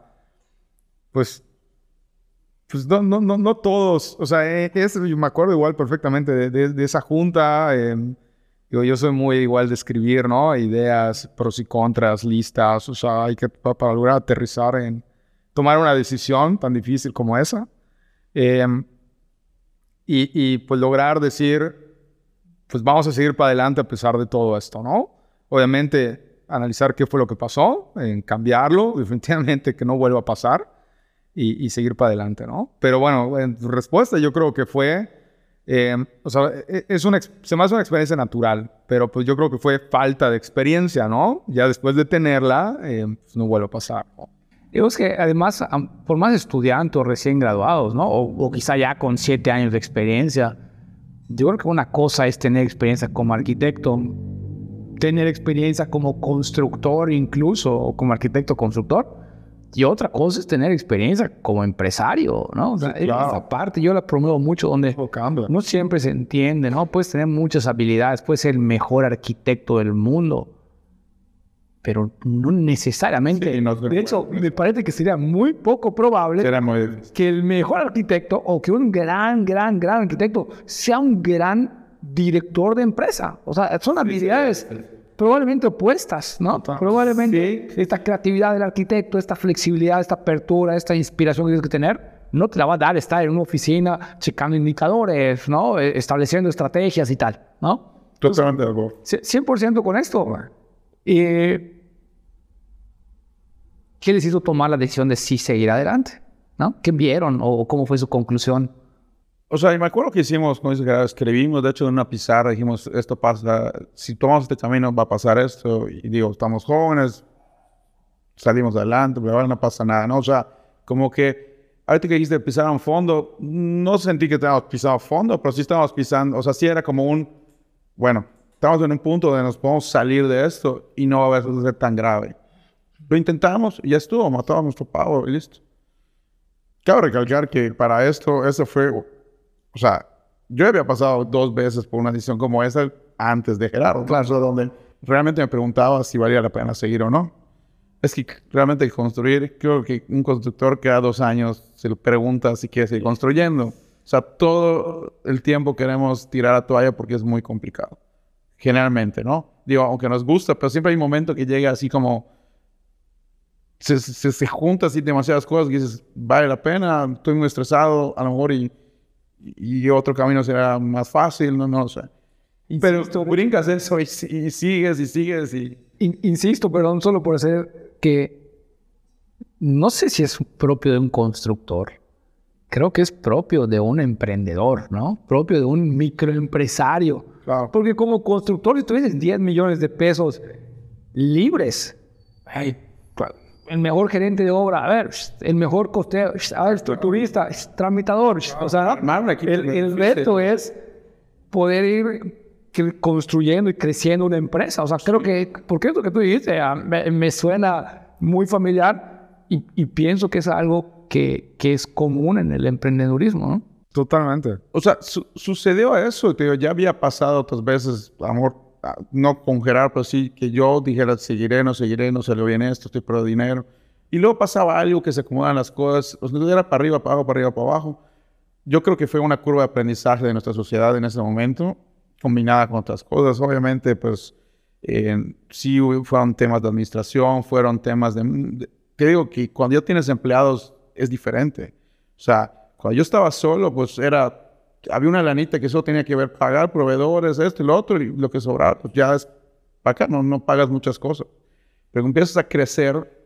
pues, pues no, no, no, no todos, o sea, es, yo me acuerdo igual perfectamente de, de, esa junta, em, yo, yo soy muy igual de escribir, ¿no? Ideas, pros y contras, listas, o sea, hay que para lograr aterrizar en tomar una decisión tan difícil como esa. Em, y, pues lograr decir, pues vamos a seguir para adelante a pesar de todo esto, ¿no? Obviamente analizar qué fue lo que pasó, en cambiarlo, definitivamente que no vuelva a pasar y, seguir para adelante, ¿no? Pero bueno, en tu respuesta yo creo que fue, em, o sea, e, es una, se me hace una experiencia natural, pero pues yo creo que fue falta de experiencia, ¿no? Ya después de tenerla, em, pues no vuelve a pasar, ¿no? Digo, que además, por más estudiantes recién graduados, ¿no? O, quizá ya con siete años de experiencia, yo creo que una cosa es tener experiencia como arquitecto, tener experiencia como constructor incluso, o como arquitecto constructor, y otra cosa es tener experiencia como empresario, ¿no? O sea, esa parte yo la promuevo mucho donde no siempre se entiende, ¿no? Puedes tener muchas habilidades, puedes ser el mejor arquitecto del mundo, pero no necesariamente. Sí, no de hecho, me parece que sería muy poco probable muy que el mejor arquitecto o que un gran, gran, gran arquitecto sea un gran director de empresa. O sea, son habilidades probablemente opuestas, ¿no? Probablemente esta creatividad del arquitecto, esta flexibilidad, esta apertura, esta inspiración que tienes que tener, no te la va a dar estar en una oficina checando indicadores, ¿no? Eh, Estableciendo estrategias y tal, ¿no? Totalmente de acuerdo. C- 100% con esto. Eh, ¿Qué les hizo tomar la decisión de sí seguir adelante? ¿No? ¿Qué vieron o cómo fue su conclusión? O sea, y me acuerdo que hicimos, como dices, que escribimos, de hecho, en una pizarra, dijimos, esto pasa, si tomamos este camino va a pasar esto, y digo, estamos jóvenes, salimos adelante, pero no pasa nada, ¿no? O sea, como que, ahorita que dijiste pisar un fondo, no sentí que estábamos pisando fondo, pero sí estábamos pisando, o sea, sí era como un, bueno, estamos en un punto donde nos podemos salir de esto y no va a ser tan grave. Lo intentamos y ya estuvo, matamos nuestro pavo y listo. Cabe recalcar que para esto, eso fue, o sea, yo había pasado dos veces por una decisión como esa antes de Gerardo, claro, donde realmente me preguntaba si valía la pena seguir o no. Es que realmente construir, creo que un constructor cada dos años se le pregunta si quiere seguir construyendo. O sea, todo el tiempo queremos tirar la toalla porque es muy complicado. Generalmente, ¿no? Digo, aunque nos gusta, pero siempre hay un momento que llega así como se, se, se junta así demasiadas cosas que dices, vale la pena, estoy muy estresado, a lo mejor y, y otro camino será más fácil, no, no lo sé. Pero tú brincas eso y, y sigues y sigues y... In- insisto, perdón, solo por hacer que no sé si es propio de un constructor. Creo que es propio de un emprendedor, ¿no? Propio de un microempresario. Claro. Porque como constructor, si tuvieses 10 millones de pesos libres, ay, el mejor gerente de obra, a ver, el mejor costeo, a ver, estructurista, tramitador, o sea, el, el reto es poder ir construyendo y creciendo una empresa. O sea, creo que, porque esto que tú dijiste me, me suena muy familiar y, y pienso que es algo que, que es común en el emprendedurismo, ¿no? Totalmente. O sea, su- sucedió eso, te digo, ya había pasado otras veces, amor, no con pero sí que yo dijera, seguiré, no seguiré, no salió bien esto, estoy por dinero. Y luego pasaba algo que se acomodaban las cosas, o sea, era para arriba, para abajo, para arriba, para abajo. Yo creo que fue una curva de aprendizaje de nuestra sociedad en ese momento, combinada con otras cosas. Obviamente, pues, eh, sí fueron temas de administración, fueron temas de... de- Te digo que cuando ya tienes empleados es diferente. O sea, cuando yo estaba solo, pues era... Había una lanita que solo tenía que ver pagar proveedores, esto y lo otro, y lo que sobraba, pues ya es para acá, no, no pagas muchas cosas. Pero empiezas a crecer,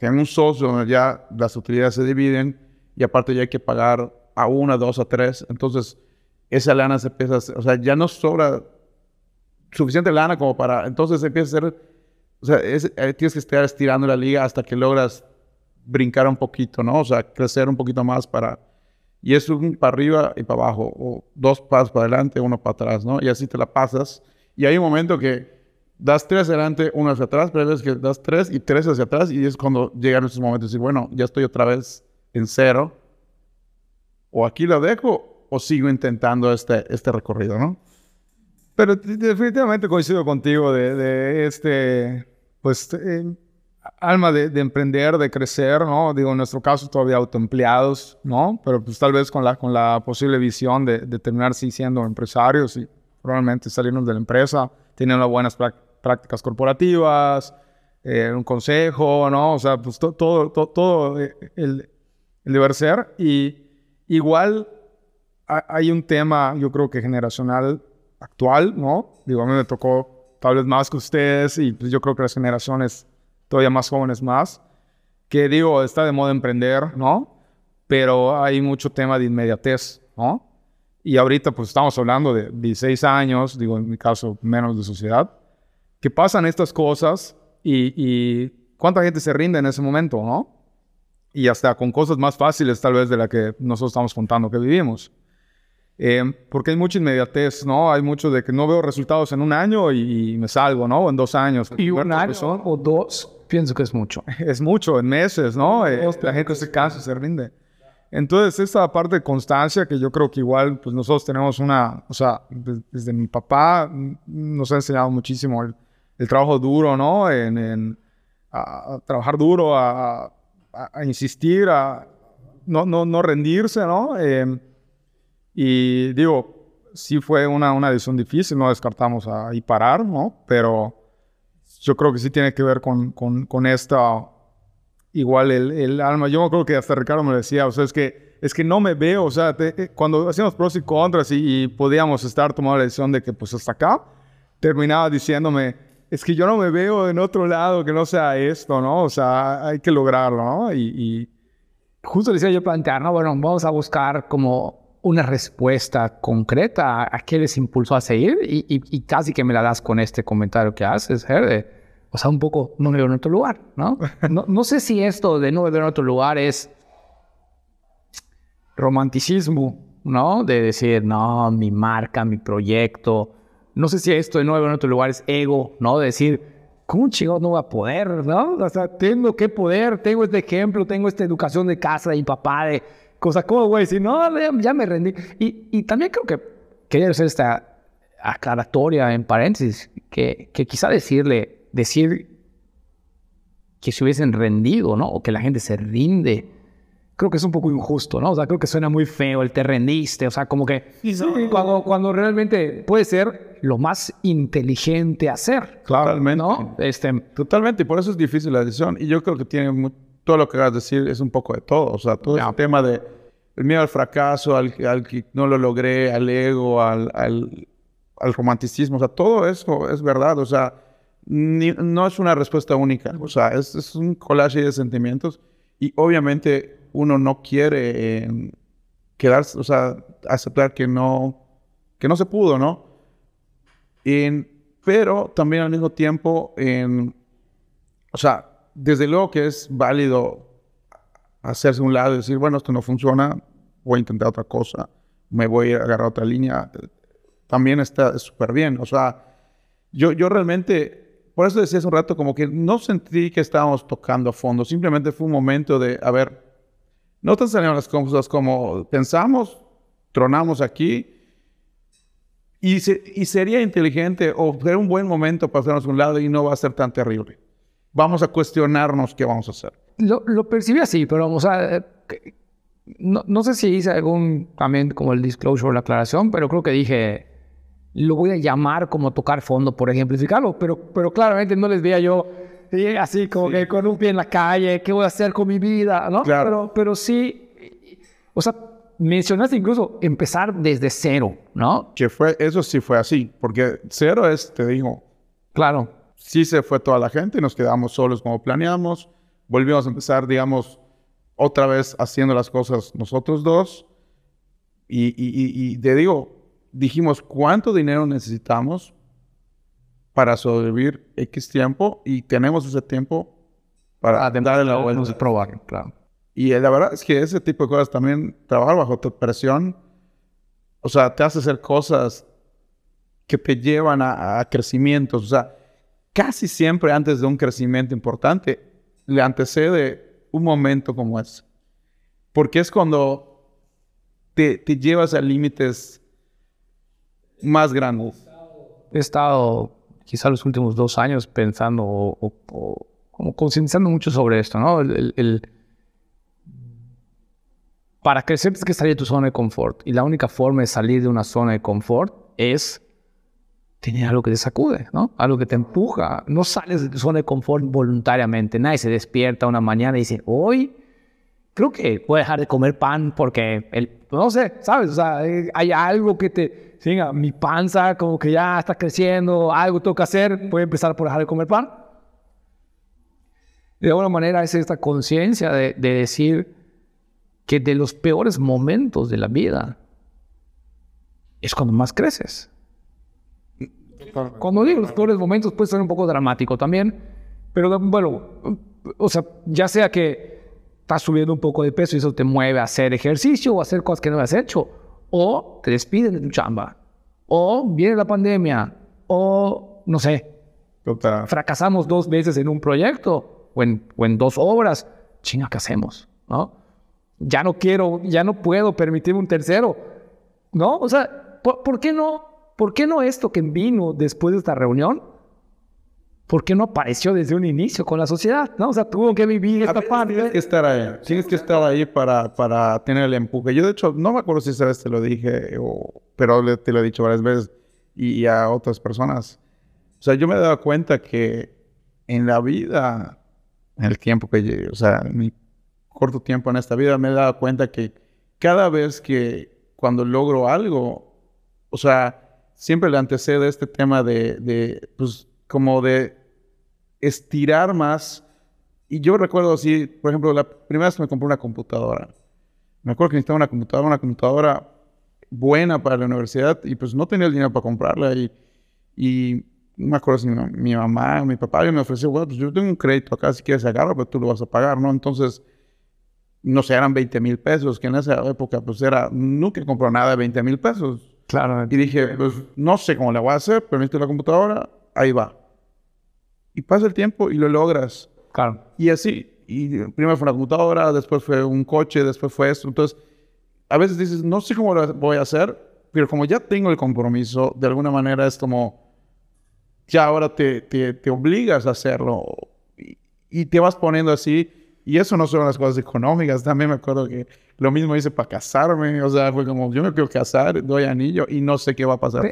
en un socio donde ya las utilidades se dividen y aparte ya hay que pagar a una, dos, a tres. Entonces, esa lana se empieza a o sea, ya no sobra suficiente lana como para, entonces empieza a ser, o sea, eh, tienes que estar estirando la liga hasta que logras brincar un poquito, ¿no? O sea, crecer un poquito más para, y es un para arriba y para abajo, o dos pasos para adelante, uno para atrás, ¿no? Y así te la pasas. Y hay un momento que das tres adelante, uno hacia atrás, pero veces que das tres y tres hacia atrás, y es cuando llegan esos momentos decir, bueno, ya estoy otra vez en cero, o aquí lo dejo, o sigo intentando este, este recorrido, ¿no? Pero de- definitivamente coincido contigo de, de este, pues, eh, alma de, de emprender, de crecer, ¿no? Digo, en nuestro caso todavía autoempleados, ¿no? Pero pues tal vez con la, con la posible visión de, de terminar sí siendo empresarios y probablemente salirnos de la empresa, teniendo buenas prácticas corporativas, eh, un consejo, ¿no? O sea, pues to- todo, to- todo eh, el, el deber ser. Y igual ha- hay un tema, yo creo que generacional actual, ¿no? Digo, a mí me tocó tal vez más que ustedes y pues, yo creo que las generaciones todavía más jóvenes más, que digo, está de moda emprender, ¿no? Pero hay mucho tema de inmediatez, ¿no? Y ahorita pues estamos hablando de 16 años, digo, en mi caso menos de sociedad, que pasan estas cosas y, y cuánta gente se rinde en ese momento, ¿no? Y hasta con cosas más fáciles tal vez de la que nosotros estamos contando que vivimos. Eh, porque hay mucha inmediatez, ¿no? Hay mucho de que no veo resultados en un año y, y me salgo, ¿no? O en dos años. Y un año son. o dos, pienso que es mucho. Es mucho, en meses, ¿no? Eh, la gente se cansa, se rinde. Entonces, esta parte de constancia que yo creo que igual, pues nosotros tenemos una, o sea, des- desde mi papá mm, nos ha enseñado muchísimo el, el trabajo duro, ¿no? En, trabajar duro, a, insistir, a no, no, no rendirse, ¿no? Em, y digo, sí fue una, una decisión difícil, no descartamos ahí parar, ¿no? Pero yo creo que sí tiene que ver con, con, con esta, igual el, el, alma. Yo creo que hasta Ricardo me decía, o sea, es que, es que no me veo, o sea, eh, cuando hacíamos pros y contras y, podíamos estar tomando la decisión de que pues hasta acá, terminaba diciéndome, es que yo no me veo en otro lado que no sea esto, ¿no? O sea, hay que lograrlo, ¿no? Y, y... justo decía yo plantear, ¿no? Bueno, vamos a buscar como una respuesta concreta a, qué les impulsó a seguir y, casi que me la das con este comentario que haces, Herde. O sea, un poco, no me veo en otro lugar, ¿no? ¿no? sé si esto de no me veo en otro lugar es romanticismo, ¿no? De decir, no, mi marca, mi proyecto. No sé si esto de no me veo en otro lugar es ego, ¿no? De decir, ¿cómo chingado no va a poder, no? O sea, tengo que poder, tengo este ejemplo, tengo esta educación de casa de mi papá, de cosa como, güey, si no, ya me rendí. Y, y también creo que quería hacer esta aclaratoria en paréntesis, que, que quizá decirle, decir que se hubiesen rendido, ¿no? O que la gente se rinde, creo que es un poco injusto, ¿no? O sea, creo que suena muy feo el te rendiste, o sea, como que cuando, cuando realmente puede ser lo más inteligente hacer. Claramente. ¿no? Este, Totalmente, y por eso es difícil la decisión. Y yo creo que tiene todo lo que vas a decir es un poco de todo. O sea, todo el tema de el miedo al fracaso, al, al, que no lo logré, al ego, al, al, al, romanticismo. O sea, todo eso es verdad. O sea, no es una respuesta única. O sea, es, es, un collage de sentimientos. Y obviamente uno no quiere eh, quedarse, o sea, aceptar que no, que no se pudo, ¿no? pero también al mismo tiempo, en, o sea, desde luego que es válido hacerse un lado y decir, bueno, esto no funciona, voy a intentar otra cosa, me voy a agarrar otra línea. También está súper bien. O sea, yo, yo realmente, por eso decía hace un rato, como que no sentí que estábamos tocando a fondo. Simplemente fue un momento de, a ver, no te salieron las cosas como pensamos, tronamos aquí. Y, y sería inteligente o sería un buen momento para hacernos un lado y no va a ser tan terrible vamos a cuestionarnos qué vamos a hacer. Lo, lo percibí así, pero o sea, eh, no, no, sé si hice algún también como el disclosure, la aclaración, pero creo que dije, lo voy a llamar como tocar fondo, por ejemplificarlo, pero, pero claramente no les veía yo así como que con un pie en la calle, ¿qué voy a hacer con mi vida? ¿no? Claro. Pero, pero sí, o sea, mencionaste incluso empezar desde cero, ¿no? Que fue, eso sí fue así, porque cero es, te digo. Claro sí se fue toda la gente y nos quedamos solos como planeamos. Volvimos a empezar, digamos, otra vez haciendo las cosas nosotros dos. Y, y, te digo, dijimos cuánto dinero necesitamos para sobrevivir X tiempo y tenemos ese tiempo para darle la vuelta. Probar, claro. Y la verdad es que ese tipo de cosas también, trabajar bajo presión, o sea, te hace hacer cosas que te llevan a, a crecimientos. O sea, casi siempre antes de un crecimiento importante le antecede un momento como ese. Porque es cuando te, llevas a límites más grandes. He estado quizá los últimos dos años pensando o, como concientizando mucho sobre esto, ¿no? El, para crecer tienes que salir de tu zona de confort. Y la única forma de salir de una zona de confort es tiene algo que te sacude, ¿no? Algo que te empuja. No sales de tu zona de confort voluntariamente. Nadie se despierta una mañana y dice, hoy creo que voy a dejar de comer pan porque, el, no sé, ¿sabes? O sea, eh, hay algo que te, siga, mi panza como que ya está creciendo, algo tengo que hacer, voy a empezar por dejar de comer pan. De alguna manera es esta conciencia de, de decir que de los peores momentos de la vida es cuando más creces. Cuando digo los peores momentos puede ser un poco dramático también, pero bueno, o sea, ya sea que estás subiendo un poco de peso y eso te mueve a hacer ejercicio o a hacer cosas que no has hecho, o te despiden de tu chamba, o viene la pandemia, o no sé, fracasamos dos veces en un proyecto o en, o en dos obras, chinga, ¿qué hacemos? ¿No? Ya no quiero, ya no puedo permitirme un tercero, ¿no? O sea, ¿por, ¿por qué no ¿por qué no esto que vino después de esta reunión ¿por qué no apareció desde un inicio con la sociedad? ¿no? O sea, tuvo que vivir esta parte. Tienes que estar ahí. Tienes que estar ahí para, para tener el empuje. Yo, de hecho, no me acuerdo si esa vez te lo dije, o, pero te lo he dicho varias veces y, a otras personas. O sea, yo me he dado cuenta que en la vida, en el tiempo que llegué, o sea, en mi corto tiempo en esta vida, me he dado cuenta que cada vez que cuando logro algo, o sea, siempre le antecede este tema de, de pues, como de estirar más. Y yo recuerdo así, por ejemplo, la primera vez que me compré una computadora. Me acuerdo que necesitaba una computadora, una computadora buena para la universidad y pues no tenía el dinero para comprarla y, y me acuerdo si mi, mamá o mi papá me ofreció, bueno, pues yo tengo un crédito acá, si quieres sacarlo, pero tú lo vas a pagar, ¿no? Entonces, no sé, eran 20 mil pesos, que en esa época pues era, nunca compró nada de 20 mil pesos. Claro. Y dije, pues no sé cómo le voy a hacer, pero necesito la computadora, ahí va. Y pasa el tiempo y lo logras. Claro. Y así. Y primero fue una computadora, después fue un coche, después fue esto. Entonces, a veces dices, no sé cómo lo voy a hacer, pero como ya tengo el compromiso, de alguna manera es como, ya ahora te, te, te obligas a hacerlo y, y, te vas poniendo así. Y eso no son las cosas económicas. También me acuerdo que lo mismo hice para casarme. O sea, fue como, yo me quiero casar, doy anillo y no sé qué va a pasar.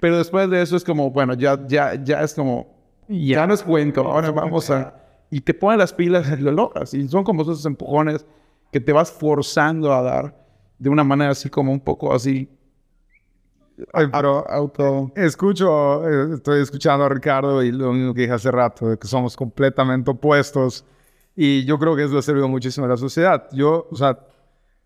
Pero después de eso es como, bueno, ya, ya, ya es como, ya no es cuento, ahora vamos a... Y te ponen las pilas y lo logras. Y son como esos empujones que te vas forzando a dar de una manera así como un poco así... pero auto... Escucho, eh, estoy escuchando a Ricardo y lo mismo que dije hace rato, de que somos completamente opuestos. Y yo creo que eso ha servido muchísimo a la sociedad. Yo, o sea,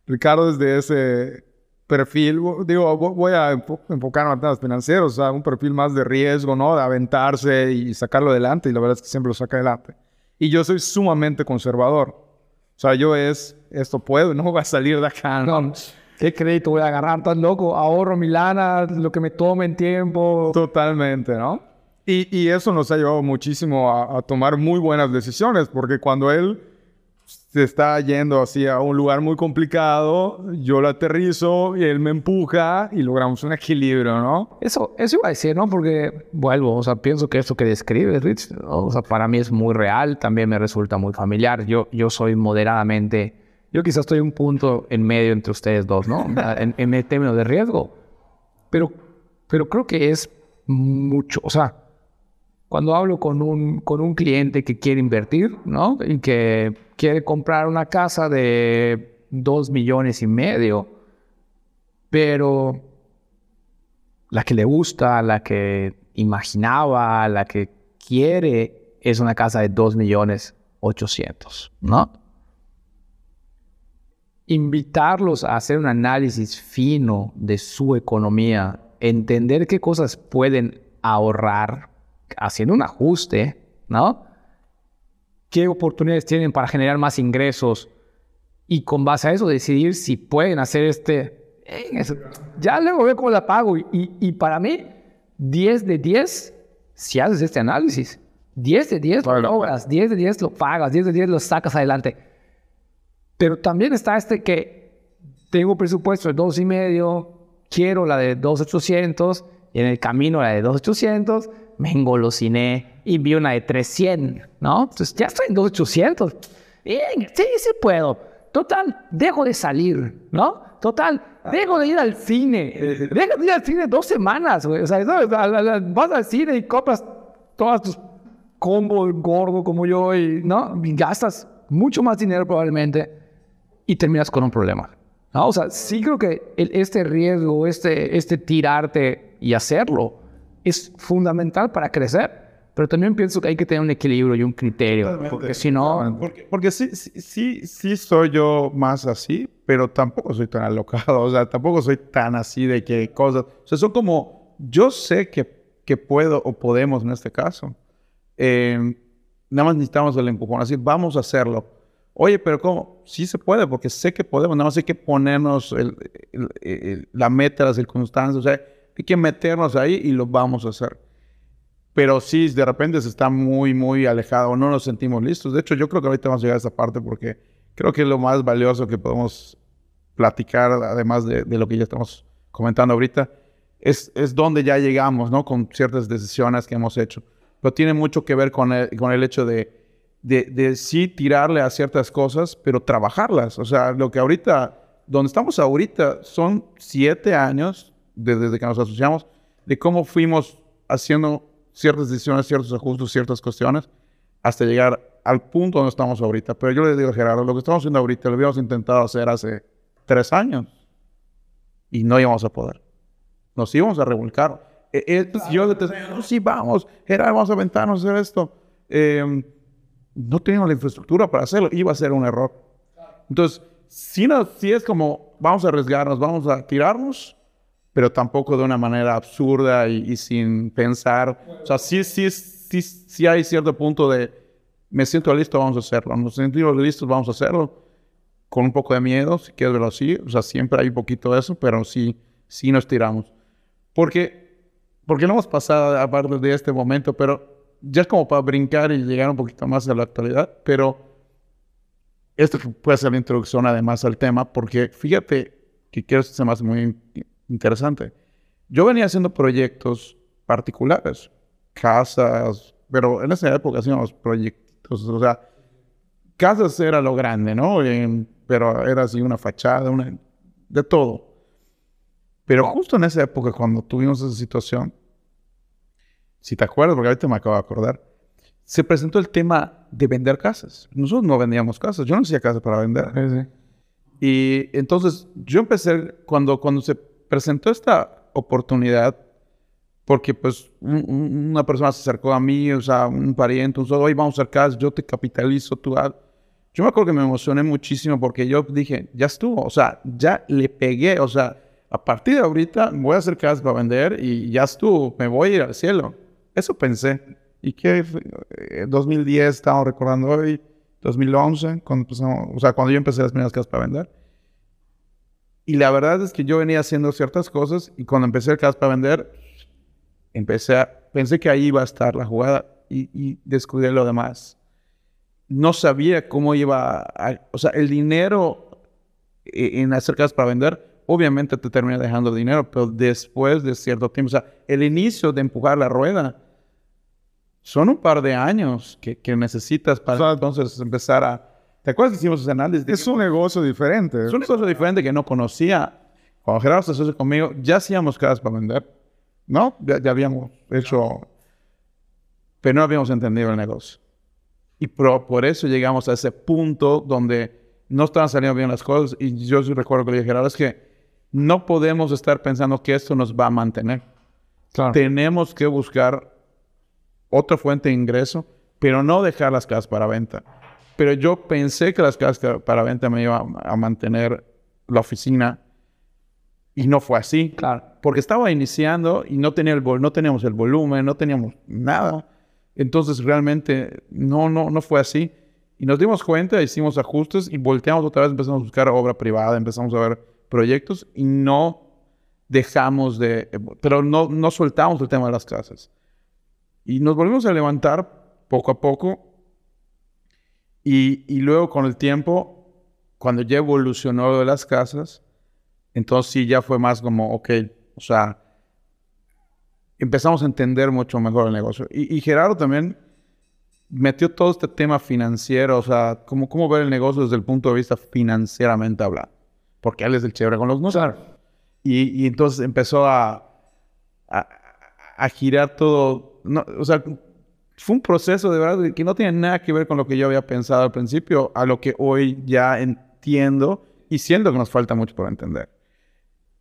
Ricardo desde ese perfil, digo, voy a enfocarme en temas financieros, o sea, un perfil más de riesgo, ¿no? De aventarse y sacarlo adelante, y la verdad es que siempre lo saca adelante. Y yo soy sumamente conservador. O sea, yo es, esto puedo, no va a salir de acá, ¿no? ¿Qué crédito voy a agarrar? Tan loco, ahorro mi lana, lo que me tome en tiempo. Totalmente, ¿no? Y, y eso nos ha llevado muchísimo a, a tomar muy buenas decisiones, porque cuando él se está yendo así a un lugar muy complicado, yo lo aterrizo y él me empuja y logramos un equilibrio, ¿no? Eso, eso iba a decir, ¿no? Porque vuelvo, o sea, pienso que esto que describes, Rich, o sea, para mí es muy real, también me resulta muy familiar. Yo, yo soy moderadamente, yo quizás estoy un punto en medio entre ustedes dos, ¿no? en, en el término de riesgo. Pero, pero creo que es mucho, o sea, cuando hablo con un, con un cliente que quiere invertir, ¿no? Y que quiere comprar una casa de dos millones y medio, pero la que le gusta, la que imaginaba, la que quiere, es una casa de dos millones ochocientos, ¿no? Invitarlos a hacer un análisis fino de su economía, entender qué cosas pueden ahorrar haciendo un ajuste, ¿no? ¿Qué oportunidades tienen para generar más ingresos? Y con base a eso decidir si pueden hacer este... Ya luego veo cómo la pago. Y, y, para mí, 10 de 10, si haces este análisis, 10 de 10 lo logras, 10 de 10 lo pagas, 10 de 10 lo sacas adelante. Pero también está este que tengo presupuesto de 2,5, quiero la de 2,800 y en el camino la de 2,800 me engolosiné y vi una de 300, ¿no? Entonces ya estoy en 2800. Bien, sí, sí puedo. Total, dejo de salir, ¿no? Total, dejo de ir al cine. Dejo de ir al cine dos semanas, güey. O sea, vas al cine y compras todas tus combos gordo como yo y, ¿no? Y gastas mucho más dinero probablemente y terminas con un problema. ¿no? O sea, sí creo que este riesgo, este, este tirarte y hacerlo, es fundamental para crecer. Pero también pienso que hay que tener un equilibrio y un criterio, porque si no... Porque, porque sí, sí, sí, soy yo más así, pero tampoco soy tan alocado, o sea, tampoco soy tan así de que cosas... O sea, son como, yo sé que, que puedo o podemos en este caso. Eh, nada más necesitamos el empujón, así, vamos a hacerlo. Oye, pero ¿cómo? Sí se puede, porque sé que podemos, nada más hay que ponernos la meta, las circunstancias, o sea hay que meternos ahí y lo vamos a hacer. Pero sí, de repente se está muy, muy alejado no nos sentimos listos. De hecho, yo creo que ahorita vamos a llegar a esa parte porque creo que es lo más valioso que podemos platicar, además de, lo que ya estamos comentando ahorita, es, es donde ya llegamos, ¿no? Con ciertas decisiones que hemos hecho. pero tiene mucho que ver con el, con el hecho de, de, de sí tirarle a ciertas cosas, pero trabajarlas. O sea, lo que ahorita, donde estamos ahorita, son siete años desde que nos asociamos, de cómo fuimos haciendo ciertas decisiones, ciertos ajustes, ciertas cuestiones, hasta llegar al punto donde estamos ahorita. Pero yo le digo a Gerardo, lo que estamos haciendo ahorita lo habíamos intentado hacer hace tres años y no íbamos a poder. Nos íbamos a revolcar. Eh, eh, yo le decía, no, sí, vamos, Gerardo, vamos a aventarnos a hacer esto. Em, no teníamos la infraestructura para hacerlo, iba a ser un error. Entonces, si, no, si es como, vamos a arriesgarnos, vamos a tirarnos, pero tampoco de una manera absurda y, sin pensar. O sea, sí, sí, sí, sí hay cierto punto de, me siento listo, vamos a hacerlo. Nos sentimos listos, vamos a hacerlo. Con un poco de miedo, si quieres verlo así. O sea, siempre hay un poquito de eso, pero sí, sí nos tiramos. Porque, porque no hemos pasado aparte de este momento, pero ya es como para brincar y llegar un poquito más a la actualidad. Pero esto puede ser la introducción además al tema, porque fíjate que quiero que se me hace muy interesante. Yo venía haciendo proyectos particulares, casas, pero en esa época hacíamos proyectos, o sea, casas era lo grande, ¿no? pero era así una fachada, una, de todo. Pero justo en esa época, cuando tuvimos esa situación, si te acuerdas, porque ahorita me acabo de acordar, se presentó el tema de vender casas. Nosotros no vendíamos casas, yo no hacía casas para vender. Y entonces yo empecé, cuando, cuando se presentó esta oportunidad porque pues una persona se acercó a mí, o sea, un pariente, un solo, oye, vamos a hacer yo te capitalizo, tú... Yo me acuerdo que me emocioné muchísimo porque yo dije, ya estuvo, o sea, ya le pegué, o sea, a partir de ahorita voy a hacer casas para vender y ya estuvo, me voy a ir al cielo. Eso pensé. ¿Y que En 2010, estamos recordando hoy, 2011, cuando o sea, cuando yo empecé las primeras casas para vender. Y la verdad es que yo venía haciendo ciertas cosas y cuando empecé el caso para vender, empecé a, pensé que ahí iba a estar la jugada y, y descubrí lo demás. No sabía cómo iba a, o sea, el dinero e, en hacer casas para vender, obviamente te termina dejando dinero, pero después de cierto tiempo, o sea, el inicio de empujar la rueda son un par de años que, que necesitas para entonces empezar a ¿Te acuerdas que hicimos ese análisis? Es un negocio diferente. Es un negocio diferente que no conocía. Cuando Gerardo se asoció conmigo, ya hacíamos casas para vender. ¿No? Ya, habíamos hecho... Pero no habíamos entendido el negocio. Y por, eso llegamos a ese punto donde no estaban saliendo bien las cosas. Y yo recuerdo que le dije, Gerardo, es que no podemos estar pensando que esto nos va a mantener. Tenemos que buscar otra fuente de ingreso, pero no dejar las casas para venta. Pero yo pensé que las casas para venta me iban a mantener la oficina y no fue así. Claro. Porque estaba iniciando y no, tenía el no teníamos el volumen, no teníamos nada. Entonces realmente no, no, no fue así. Y nos dimos cuenta, hicimos ajustes y volteamos otra vez, empezamos a buscar obra privada, empezamos a ver proyectos y no dejamos de, pero no, no soltamos el tema de las casas. Y nos volvimos a levantar poco a poco y, luego con el tiempo, cuando ya evolucionó lo de las casas, entonces sí ya fue más como, ok, o sea, empezamos a entender mucho mejor el negocio. Y, Gerardo también metió todo este tema financiero, o sea, cómo, cómo ver el negocio desde el punto de vista financieramente hablando. Porque él es el chévere con los números. Y, y, entonces empezó a, a, a girar todo, no, o sea, fue un proceso de verdad que no tiene nada que ver con lo que yo había pensado al principio, a lo que hoy ya entiendo y siento que nos falta mucho por entender.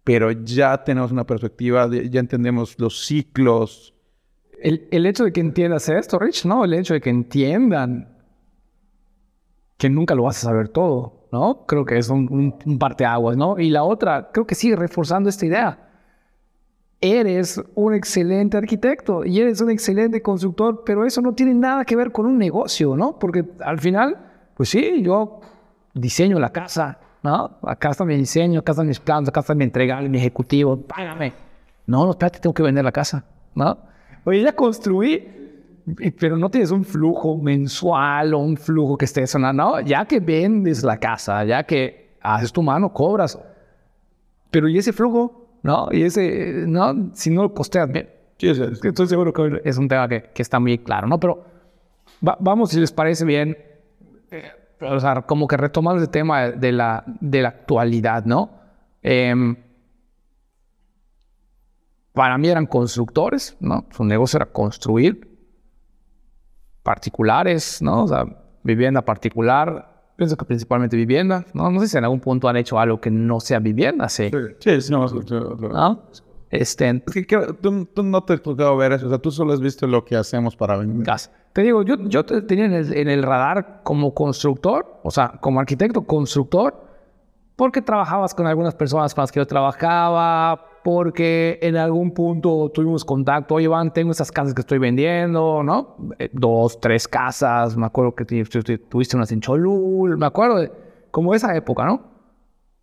Pero ya tenemos una perspectiva, ya entendemos los ciclos. El, el, hecho de que entiendas esto, Rich, ¿no? El hecho de que entiendan que nunca lo vas a saber todo, ¿no? Creo que es un, un, un parteaguas, ¿no? Y la otra, creo que sigue reforzando esta idea eres un excelente arquitecto y eres un excelente constructor, pero eso no tiene nada que ver con un negocio, ¿no? Porque al final, pues sí, yo diseño la casa, ¿no? Acá está mi diseño, acá están mis planos, acá está mi entrega, mi ejecutivo, págame. No, no, espérate, tengo que vender la casa, ¿no? Oye, ya construí, pero no tienes un flujo mensual o un flujo que esté sonando, ¿no? Ya que vendes la casa, ya que haces tu mano, cobras. Pero ¿y ese flujo? ¿No? Y ese, ¿no? Si no lo costeas bien, Sí, sí, sí. Estoy seguro que es un tema que, que está muy claro, ¿no? Pero va- vamos, si les parece bien, eh, o sea, como que retomando el tema de la, de la actualidad, ¿no? Em, para mí eran constructores, ¿no? Su negocio era construir particulares, ¿no? O sea, vivienda particular, pienso que principalmente vivienda, ¿no? No sé si en algún punto han hecho algo que no sea vivienda, sí. Sí, sí, no. ¿no? Este, Es que tú, tú no te has tocado ver eso, o sea, tú solo has visto lo que hacemos para vender. gas. Te digo, yo, yo te tenía en el, en el radar como constructor, o sea, como arquitecto constructor, porque trabajabas con algunas personas con las que yo trabajaba, porque en algún punto tuvimos contacto, oye, Iván, tengo estas casas que estoy vendiendo, ¿no? Eh, dos, tres casas, me acuerdo que tu- tu- tu- tuviste unas en Cholul, me acuerdo de como esa época, ¿no?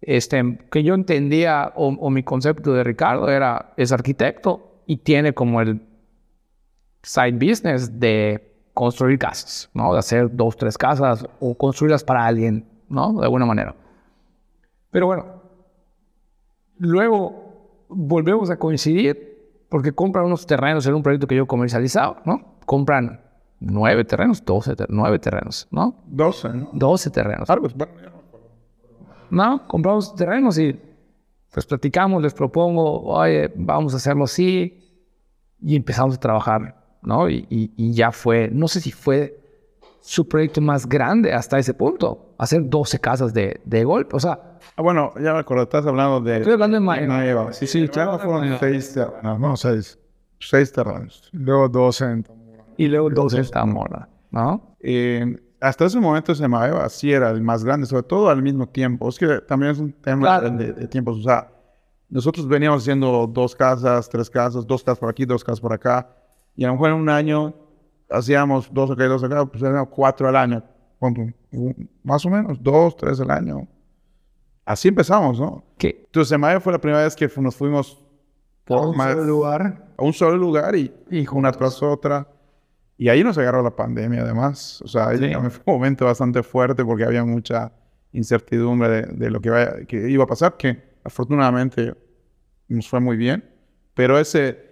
Este, que yo entendía, o, o mi concepto de Ricardo era, es arquitecto y tiene como el side business de construir casas, ¿no? De hacer dos, tres casas o construirlas para alguien, ¿no? De alguna manera. Pero bueno, luego volvemos a coincidir porque compran unos terrenos en un proyecto que yo comercializaba, ¿no? Compran nueve terrenos, doce, ter- nueve terrenos, ¿no? 12, ¿no? Doce terrenos. No, compramos terrenos y pues platicamos, les propongo, oye, vamos a hacerlo así y empezamos a trabajar, ¿no? Y, y- y ya fue, no sé si fue su proyecto más grande hasta ese punto, hacer 12 casas de, de golpe, o sea, Ah, bueno, ya me acuerdo, estás hablando de... estoy hablando de Maeva. Sí, sí, ya fueron seis terrenos, no, seis. Seis terrenos. Luego 12 en Tamura. Y luego 12 está mora, ¿no? Eh, hasta ese momento ese Maeva sí era el más grande, sobre todo al mismo tiempo. Es que también es un tema Claro. de, de tiempos. O sea, nosotros veníamos haciendo dos casas, tres casas, dos casas por aquí, dos casas por acá. Y a lo mejor en un año hacíamos dos acá y dos acá, pues eran cuatro al año. ¿Cuánto? Un- Más o menos, dos, tres al año. Así empezamos, ¿no? Que Entonces, Maeva fue la primera vez que fu- nos fuimos por más- lugar. a un solo lugar y, Y una tras otra. Y ahí nos agarró la pandemia, además. O sea, ahí Sí. fue un momento bastante fuerte porque había mucha incertidumbre de, de lo que, vaya- que iba a pasar, que afortunadamente nos fue muy bien. Pero ese,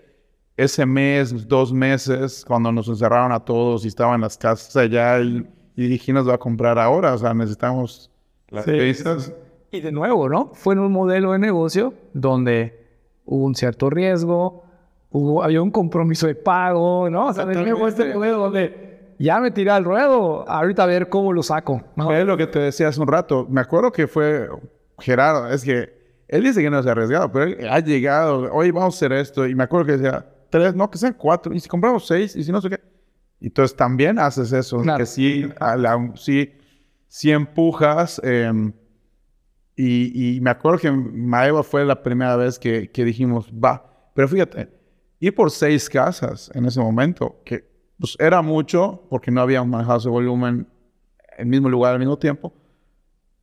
ese mes, dos meses, cuando nos encerraron a todos y estaban las casas allá y, y dije, ¿quién nos va a comprar ahora? O sea, necesitamos las Sí. Y de nuevo, ¿no? Fue en un modelo de negocio donde hubo un cierto riesgo, hubo, había un compromiso de pago, ¿no? O sea, de nuevo este modelo donde ya me tiré al ruedo, ahorita a ver cómo lo saco, ¿no? Fue lo que te decía hace un rato. Me acuerdo que fue Gerardo, es que él dice que no se ha arriesgado, pero él ha llegado, oye, vamos a hacer esto. Y me acuerdo que decía, tres, no, que sean cuatro. Y si compramos seis, y si no sé qué. Y Entonces también haces eso, Claro. que sí, a la- sí, sí empujas. em, y, y me acuerdo que Maeva fue la primera vez que, que dijimos, va. Pero fíjate, ir por seis casas en ese momento, que pues era mucho porque no habíamos manejado ese volumen en el mismo lugar al mismo tiempo,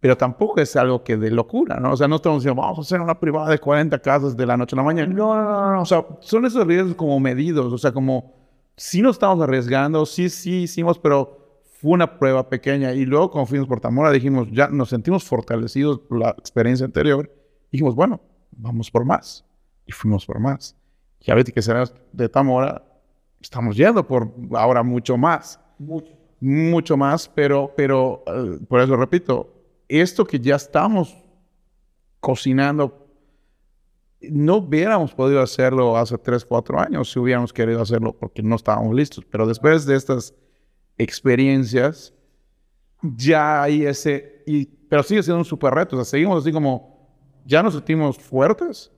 pero tampoco es algo que de locura, ¿no? O sea, no estamos diciendo, vamos a hacer una privada de 40 casas de la noche a la mañana. No, no, no, no. O sea, son esos riesgos como medidos, o sea, como sí nos estamos arriesgando, sí, sí hicimos, pero fue una prueba pequeña. Y luego cuando fuimos por Tamora dijimos, ya nos sentimos fortalecidos por la experiencia anterior. Dijimos, bueno, vamos por más. Y fuimos por más. Y ahorita que salimos de Tamora, estamos yendo por ahora mucho más. Mucho. más, pero, pero eh, por eso repito, esto que ya estamos cocinando no hubiéramos podido hacerlo hace 3, 4 años si hubiéramos querido hacerlo porque no estábamos listos. Pero después de estas experiencias, ya hay ese... Y, pero sigue siendo un súper reto. O sea, seguimos así como... Ya nos sentimos fuertes,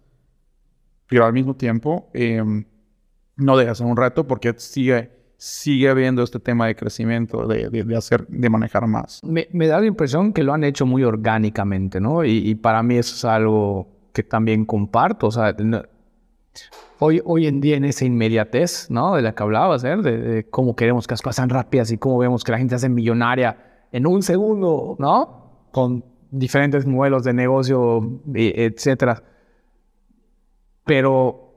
pero al mismo tiempo em, no deja de ser un reto porque sigue, sigue habiendo este tema de crecimiento, de, de, de hacer, de manejar más. Me, me da la impresión que lo han hecho muy orgánicamente, ¿no? Y, y para mí eso es algo que también comparto. O sea, no- hoy, hoy en día en esa inmediatez, ¿no? De la que hablabas, ¿eh? De, de cómo queremos que las cosas sean rápidas y cómo vemos que la gente se hace millonaria en un segundo, ¿no? Con diferentes modelos de negocio, etcétera. Pero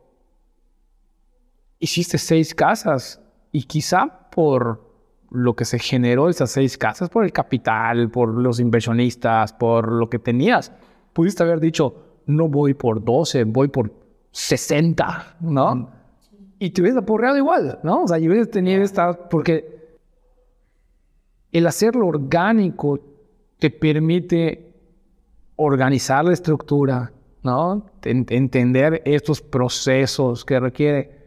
hiciste seis casas y quizá por lo que se generó esas seis casas, por el capital, por los inversionistas, por lo que tenías, pudiste haber dicho, no voy por 12, voy por 60, ¿no? y te hubieras aporreado igual, ¿no? O sea, y hubieras tenido esta, porque el hacerlo orgánico te permite organizar la estructura, ¿no? entender estos procesos que requiere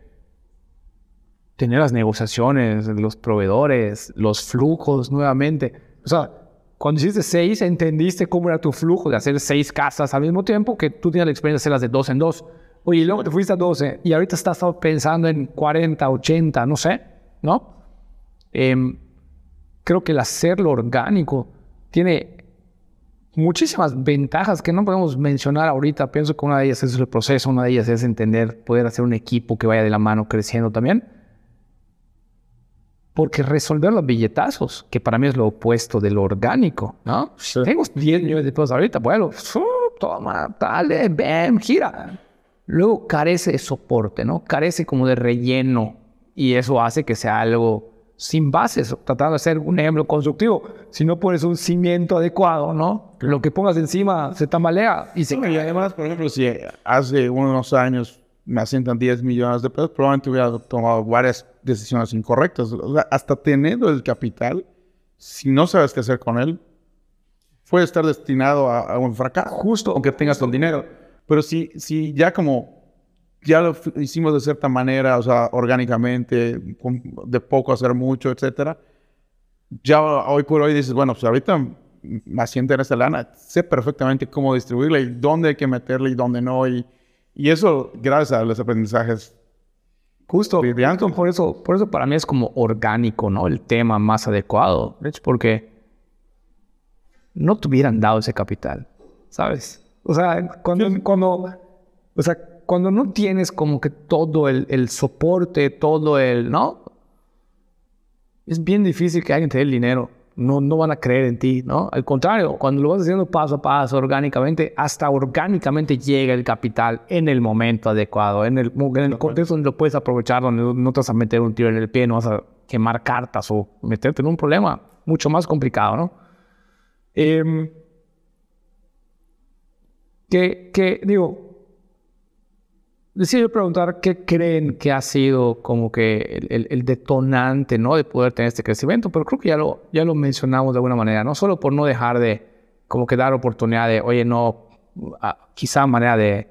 tener las negociaciones, los proveedores, los flujos nuevamente. O sea, cuando hiciste seis, entendiste cómo era tu flujo de hacer seis casas al mismo tiempo que tú tenías la experiencia de hacerlas de dos en dos. Oye, y luego te fuiste a 12 y ahorita estás pensando en 40, 80, no sé, ¿no? Em, creo que el hacerlo orgánico tiene muchísimas ventajas que no podemos mencionar ahorita. Pienso que una de ellas es el proceso, una de ellas es entender, poder hacer un equipo que vaya de la mano creciendo también. Porque resolver los billetazos, que para mí es lo opuesto de lo orgánico, ¿no? Tengo 10 millones de pesos ahorita, bueno, toma, dale, ven, gira. Luego carece de soporte, ¿no? Carece como de relleno y eso hace que sea algo sin bases, tratando de ser un ejemplo constructivo. Si no pones un cimiento adecuado, ¿no? Lo que pongas encima se tambalea y se Y además, por ejemplo, si hace unos años me asientan 10 millones de pesos, probablemente hubiera tomado varias decisiones incorrectas. hasta teniendo el capital, si no sabes qué hacer con él, puede estar destinado a, un fracaso, justo aunque tengas el dinero. Pero si, si ya como ya lo hicimos de cierta manera, o sea, orgánicamente, de poco hacer mucho, etcétera. Ya hoy por hoy dices, bueno, pues ahorita me asiento en esta lana, sé perfectamente cómo distribuirla y dónde hay que meterla y dónde no. Y, y eso gracias a los aprendizajes. Justo, por eso, por eso para mí es como orgánico, ¿no? El tema más adecuado, porque no te hubieran dado ese capital, ¿sabes? O sea, cuando, cuando, o sea, cuando no tienes como que todo el, el, soporte, todo el, ¿no? Es bien difícil que alguien te dé el dinero. No, no van a creer en ti, ¿no? Al contrario, cuando lo vas haciendo paso a paso, orgánicamente, hasta orgánicamente llega el capital en el momento adecuado, en el, en el contexto donde lo puedes aprovechar, donde no te vas a meter un tiro en el pie, no vas a quemar cartas o meterte en un problema mucho más complicado, ¿no? Eh, que, que digo, Decía yo preguntar qué creen que ha sido como que el, detonante, ¿no? De poder tener este crecimiento, pero creo que ya lo, ya lo mencionamos de alguna manera, no solo por no dejar de como que dar oportunidad de, oye, no, quizá manera de,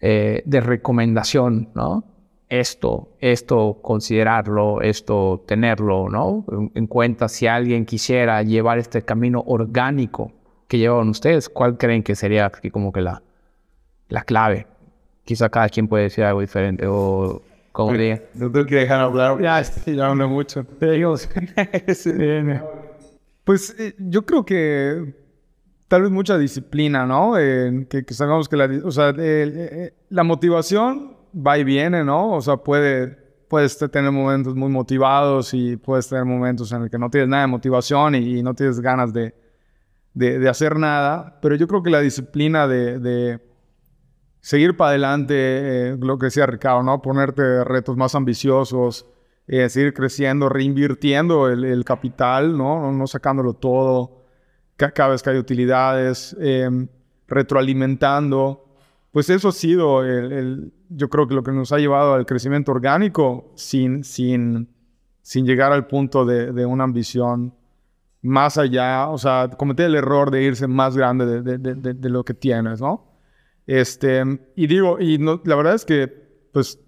eh, de recomendación, ¿no? Esto, esto considerarlo, esto tenerlo, ¿no? En, cuenta si alguien quisiera llevar este camino orgánico que llevan ustedes, ¿cuál creen que sería como que la, la clave? Quizá cada quien puede decir algo diferente o como diga. No tengo que dejar hablar. Ya, ya hablo mucho. pues eh, yo creo que tal vez mucha disciplina, ¿no? que, que, sabemos que la, o sea, eh, la motivación va y viene, ¿no? O sea, puede, puedes tener momentos muy motivados y puedes tener momentos en los que no tienes nada de motivación y, no tienes ganas de, de, de, hacer nada, pero yo creo que la disciplina de seguir para adelante, eh, lo que decía Ricardo, ¿no? Ponerte retos más ambiciosos, eh, seguir creciendo, reinvirtiendo el, capital, ¿no? No sacándolo todo, cada vez que hay utilidades, em, retroalimentando. Pues eso ha sido, el, yo creo que lo que nos ha llevado al crecimiento orgánico sin, sin, sin llegar al punto de, de una ambición más allá, o sea, cometer el error de irse más grande de, de, de lo que tienes, ¿no? Este, y digo, y no, la verdad es que, pues,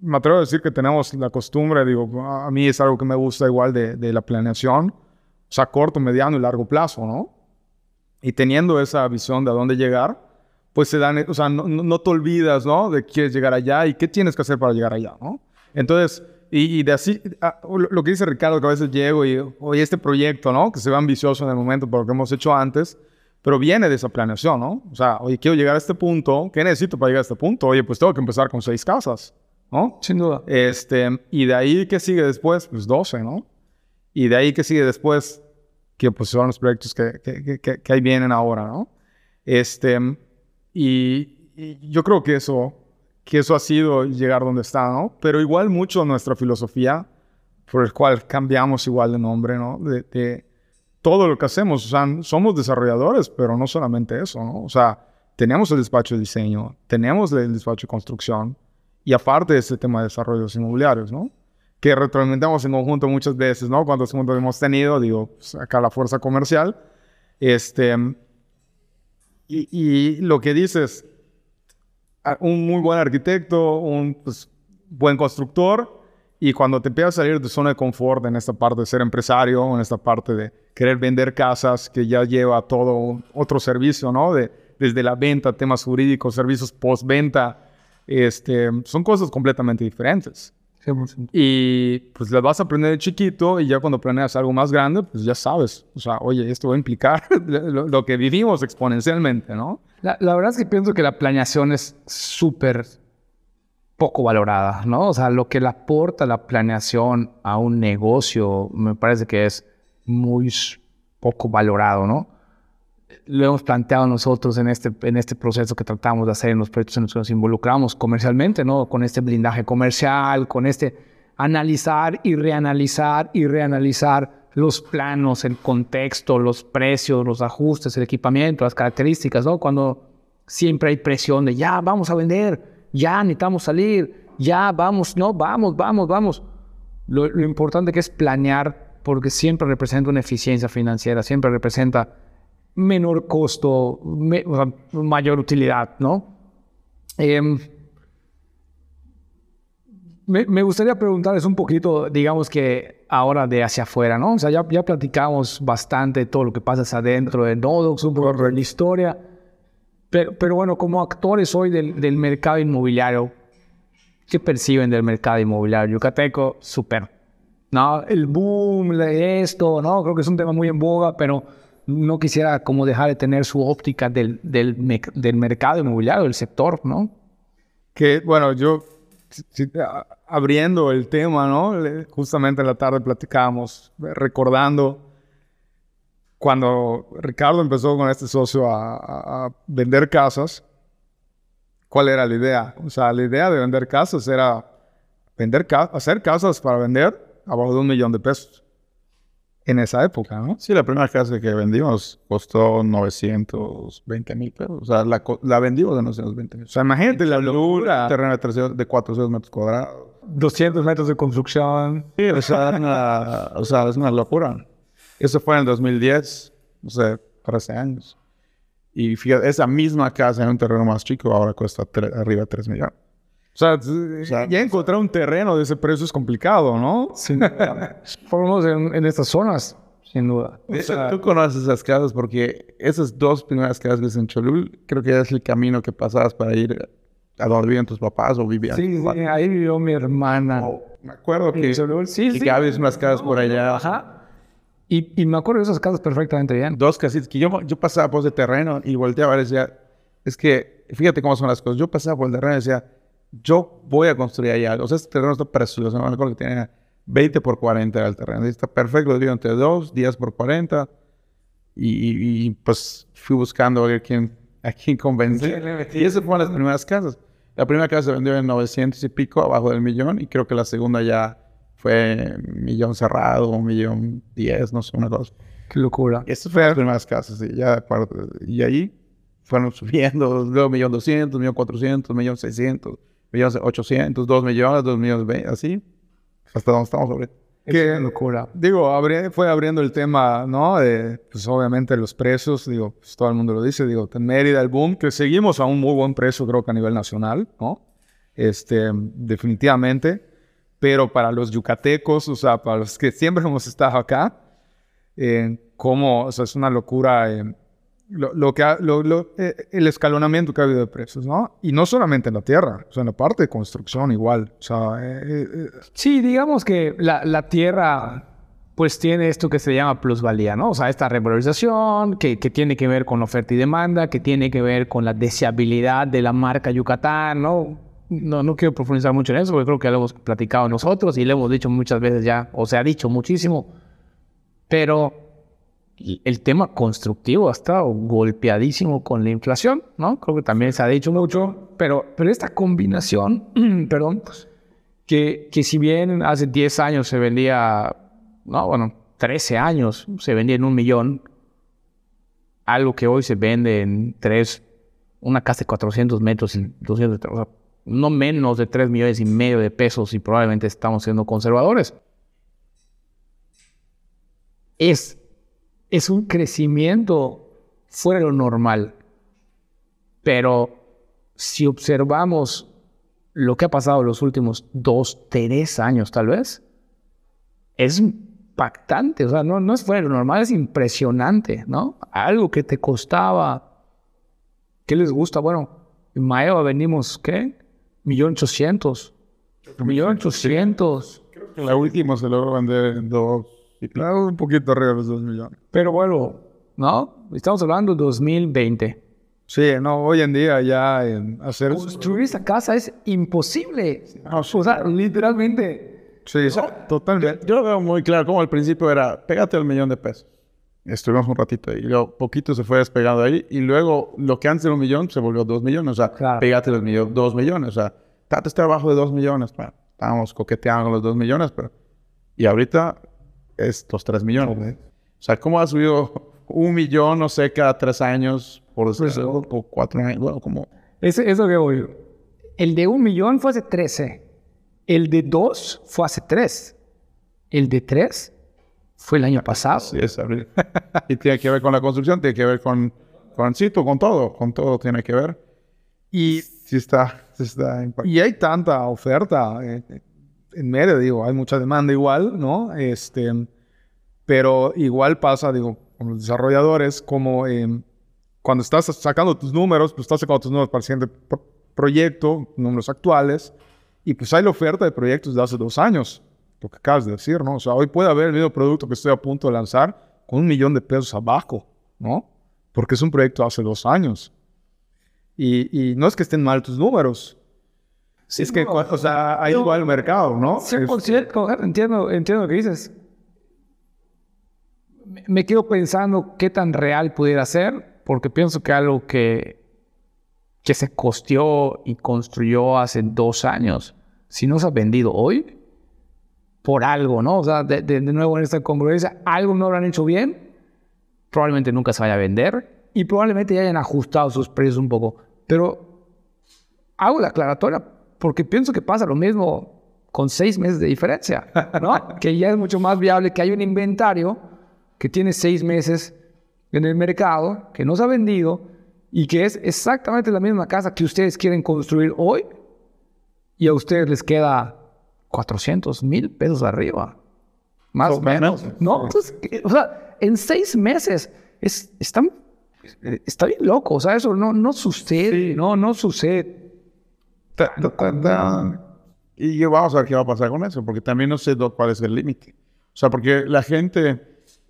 me atrevo a decir que tenemos la costumbre, digo, a mí es algo que me gusta igual de, de la planeación, o sea, corto, mediano y largo plazo, ¿no? Y teniendo esa visión de a dónde llegar, pues se dan, o sea, no, no, te olvidas, ¿no? De quieres llegar allá y qué tienes que hacer para llegar allá, ¿no? Entonces, y, y de así, ah, lo que dice Ricardo, que a veces llego y, oye, este proyecto, ¿no? Que se ve ambicioso en el momento por lo que hemos hecho antes, pero viene de esa planeación, ¿no? O sea, oye, quiero llegar a este punto, ¿qué necesito para llegar a este punto? Oye, pues tengo que empezar con seis casas, ¿no? Sin duda. Este, y de ahí, ¿qué sigue después? Pues 12, ¿no? Y de ahí, ¿qué sigue después? Que pues son los proyectos que, que, que, que ahí vienen ahora, ¿no? Este, y, y, yo creo que eso, que eso ha sido llegar donde está, ¿no? Pero igual mucho nuestra filosofía, por el cual cambiamos igual de nombre, ¿no? De, de todo lo que hacemos. O sea, somos desarrolladores, pero no solamente eso, ¿no? O sea, tenemos el despacho de diseño, tenemos el despacho de construcción Y aparte de ese tema de desarrollos inmobiliarios, ¿no? Que retroalimentamos en conjunto muchas veces, ¿no? Cuántos juntos hemos tenido, digo, pues, acá la fuerza comercial. Este, y, y lo que dices, un muy buen arquitecto, un pues, buen constructor, y cuando te empiezas a salir de tu zona de confort en esta parte de ser empresario, en esta parte de querer vender casas, que ya lleva todo otro servicio, ¿no? De, desde la venta, temas jurídicos, servicios postventa, este, son cosas completamente diferentes. Y pues las vas a aprender de chiquito y ya cuando planeas algo más grande, pues ya sabes, o sea, oye, esto va a implicar lo, que vivimos exponencialmente, ¿no? La, la, verdad es que pienso que la planeación es súper poco valorada, ¿no? O sea, lo que le aporta la planeación a un negocio me parece que es muy poco valorado, ¿no? Lo hemos planteado nosotros en este, en este proceso que tratamos de hacer en los proyectos en los que nos involucramos comercialmente, ¿no? Con este blindaje comercial, con este analizar y reanalizar y reanalizar los planos, el contexto, los precios, los ajustes, el equipamiento, las características, ¿no? Cuando siempre hay presión de ya, vamos a vender, ya necesitamos salir, ya vamos, no, vamos, vamos, vamos. Lo, lo importante que es planear porque siempre representa una eficiencia financiera, siempre representa menor costo, mayor utilidad, ¿no? Em, me, gustaría preguntarles un poquito, digamos que ahora de hacia afuera, ¿no? O sea, ya, ya platicamos bastante de todo lo que pasa adentro de Nodox, un poco de la historia, pero, pero bueno, como actores hoy del, del mercado inmobiliario, ¿qué perciben del mercado inmobiliario yucateco? Súper ¿no? El boom, esto, ¿no? Creo que es un tema muy en boga, pero no quisiera como dejar de tener su óptica del, del, del mercado inmobiliario, del sector, ¿no? Que, bueno, yo, abriendo el tema, ¿no? Justamente en la tarde platicábamos, recordando cuando Ricardo empezó con este socio a, a vender casas, ¿cuál era la idea? O sea, la idea de vender casas era vender hacer casas para vender abajo de un millón de pesos en esa época, ¿no? Sí, la primera casa que vendimos costó 920 mil pesos. O sea, la, la vendimos de 920 mil. O sea, imagínate la locura. Terreno de 400 metros cuadrados. 200 metros de construcción. Sí, o sea, una, o sea, es una locura. Eso fue en el 2010, no sé, 13 años. Y fíjate, esa misma casa en un terreno más chico ahora cuesta arriba de 3 millones. O sea, ya encontrar un terreno de ese precio es complicado, ¿no? Sin duda. Por en, estas zonas, sin duda. Tú conoces esas casas porque esas dos primeras casas en Cholul, creo que es el camino que pasabas para ir a donde vivían tus papás o vivían. Sí, sí ahí vivió mi hermana. Oh, me acuerdo que, Cholul, sí, sí. que había unas casas por allá. Ajá. Y, y, me acuerdo de esas casas perfectamente bien. Dos casitas que yo, yo pasaba por ese terreno y volteaba y decía, es que fíjate cómo son las cosas. Yo pasaba por el terreno y decía, yo voy a construir allá. O sea, este terreno está precioso. Me acuerdo que tenía 20 por 40 era el terreno. Está perfecto, lo divido entre dos, 10 por 40. Y, pues fui buscando a ver quién, a quién convencer. Y esas fueron las primeras casas. La primera casa se vendió en 900 y pico, abajo del millón. Y creo que la segunda ya fue millón cerrado, un millón diez, no sé, una cosa. Qué locura. Estas fueron las primeras casas, y ya Y ahí fueron subiendo, luego millón doscientos, millón cuatrocientos, millón seiscientos millones 800, 2 millones, 2 millones 20, así, hasta donde estamos ahorita. Qué locura. Digo, fue abriendo el tema, ¿no? De, pues obviamente los precios, digo, pues todo el mundo lo dice, digo, en Mérida, el boom, que seguimos a un muy buen precio, creo que a nivel nacional, ¿no? Este, definitivamente. Pero para los yucatecos, o sea, para los que siempre hemos estado acá, eh, como, o sea, es una locura. Eh, lo, que eh, el escalonamiento que ha habido de precios, ¿no? Y no solamente en la tierra, o sea, en la parte de construcción igual. O sea, eh, eh, sí, digamos que la, tierra pues tiene esto que se llama plusvalía, ¿no? O sea, esta revalorización que, que, tiene que ver con oferta y demanda, que tiene que ver con la deseabilidad de la marca Yucatán, ¿no? No, no quiero profundizar mucho en eso, porque creo que lo hemos platicado nosotros y lo hemos dicho muchas veces ya, o se ha dicho muchísimo, pero el tema constructivo ha estado golpeadísimo con la inflación, ¿no? Creo que también se ha dicho mucho, pero, pero esta combinación, perdón, que, que si bien hace 10 años se vendía, no, bueno, 13 años se vendía en un millón, algo que hoy se vende en tres, una casa de 400 metros y 200, no menos de 3 millones y medio de pesos y probablemente estamos siendo conservadores. Es, es un crecimiento fuera de lo normal. Pero si observamos lo que ha pasado en los últimos dos, tres años tal vez, es impactante. O sea, no, no es fuera de lo normal, es impresionante, ¿no? Algo que te costaba, ¿qué les gusta? Bueno, en Mayo venimos, ¿qué? Millón ochocientos. Millón ochocientos. La última se logró vender en dos. un poquito arriba de los dos millones. Pero bueno, ¿no? Estamos hablando de 2020. Sí, no, hoy en día ya hacer... Construir esa casa es imposible. o sea, literalmente. Sí, totalmente. Yo lo veo muy claro, como al principio era, pégate al millón de pesos. Estuvimos un ratito ahí, y luego poquito se fue despegando ahí, y luego lo que antes era un millón se volvió dos millones, o sea, pégate los millón, dos millones, o sea, Tata está abajo de dos millones, bueno, estábamos coqueteando con los dos millones, pero... Y ahorita es los tres millones. O sea, ¿cómo ha subido un millón, no sé, cada tres años, por, por cuatro años, bueno, como... Es, eso que voy. El de un millón fue hace 13. El de dos fue hace tres. El de tres fue el año pasado. Sí, es abril. y tiene que ver con la construcción, tiene que ver con, con, sí, con todo, con todo tiene que ver. Y sí está, sí está Y hay tanta oferta eh, en medio, digo, hay mucha demanda igual, ¿no? Este, pero igual pasa, digo, con los desarrolladores, como em, cuando estás sacando tus números, pues estás sacando tus números para el siguiente proyecto, números actuales, y pues hay la oferta de proyectos de hace dos años, lo que acabas de decir, ¿no? O sea, hoy puede haber el mismo producto que estoy a punto de lanzar con un millón de pesos abajo, ¿no? Porque es un proyecto hace dos años. Y, y no es que estén mal tus números, Sí, es que, o sea, hay igual el mercado, ¿no? 100%, entiendo, entiendo lo que dices me quedo pensando qué tan real pudiera ser, porque pienso que algo que, que se costeó y construyó hace dos años, si no se ha vendido hoy, por algo, ¿no? O sea, de, nuevo en esta congruencia, algo no lo han hecho bien, probablemente nunca se vaya a vender y probablemente ya hayan ajustado sus precios un poco. Pero hago la aclaratoria porque pienso que pasa lo mismo con seis meses de diferencia, ¿no? que ya es mucho más viable que haya un inventario que tiene seis meses en el mercado, que no se ha vendido y que es exactamente la misma casa que ustedes quieren construir hoy y a ustedes les queda 400 mil pesos arriba. Más o menos. No, Entonces, o sea, en seis meses es, está, está bien loco. O sea, eso no, no sucede. No, no sucede. Y vamos a ver qué va a pasar con eso, porque también no sé cuál es el límite. O sea, porque la gente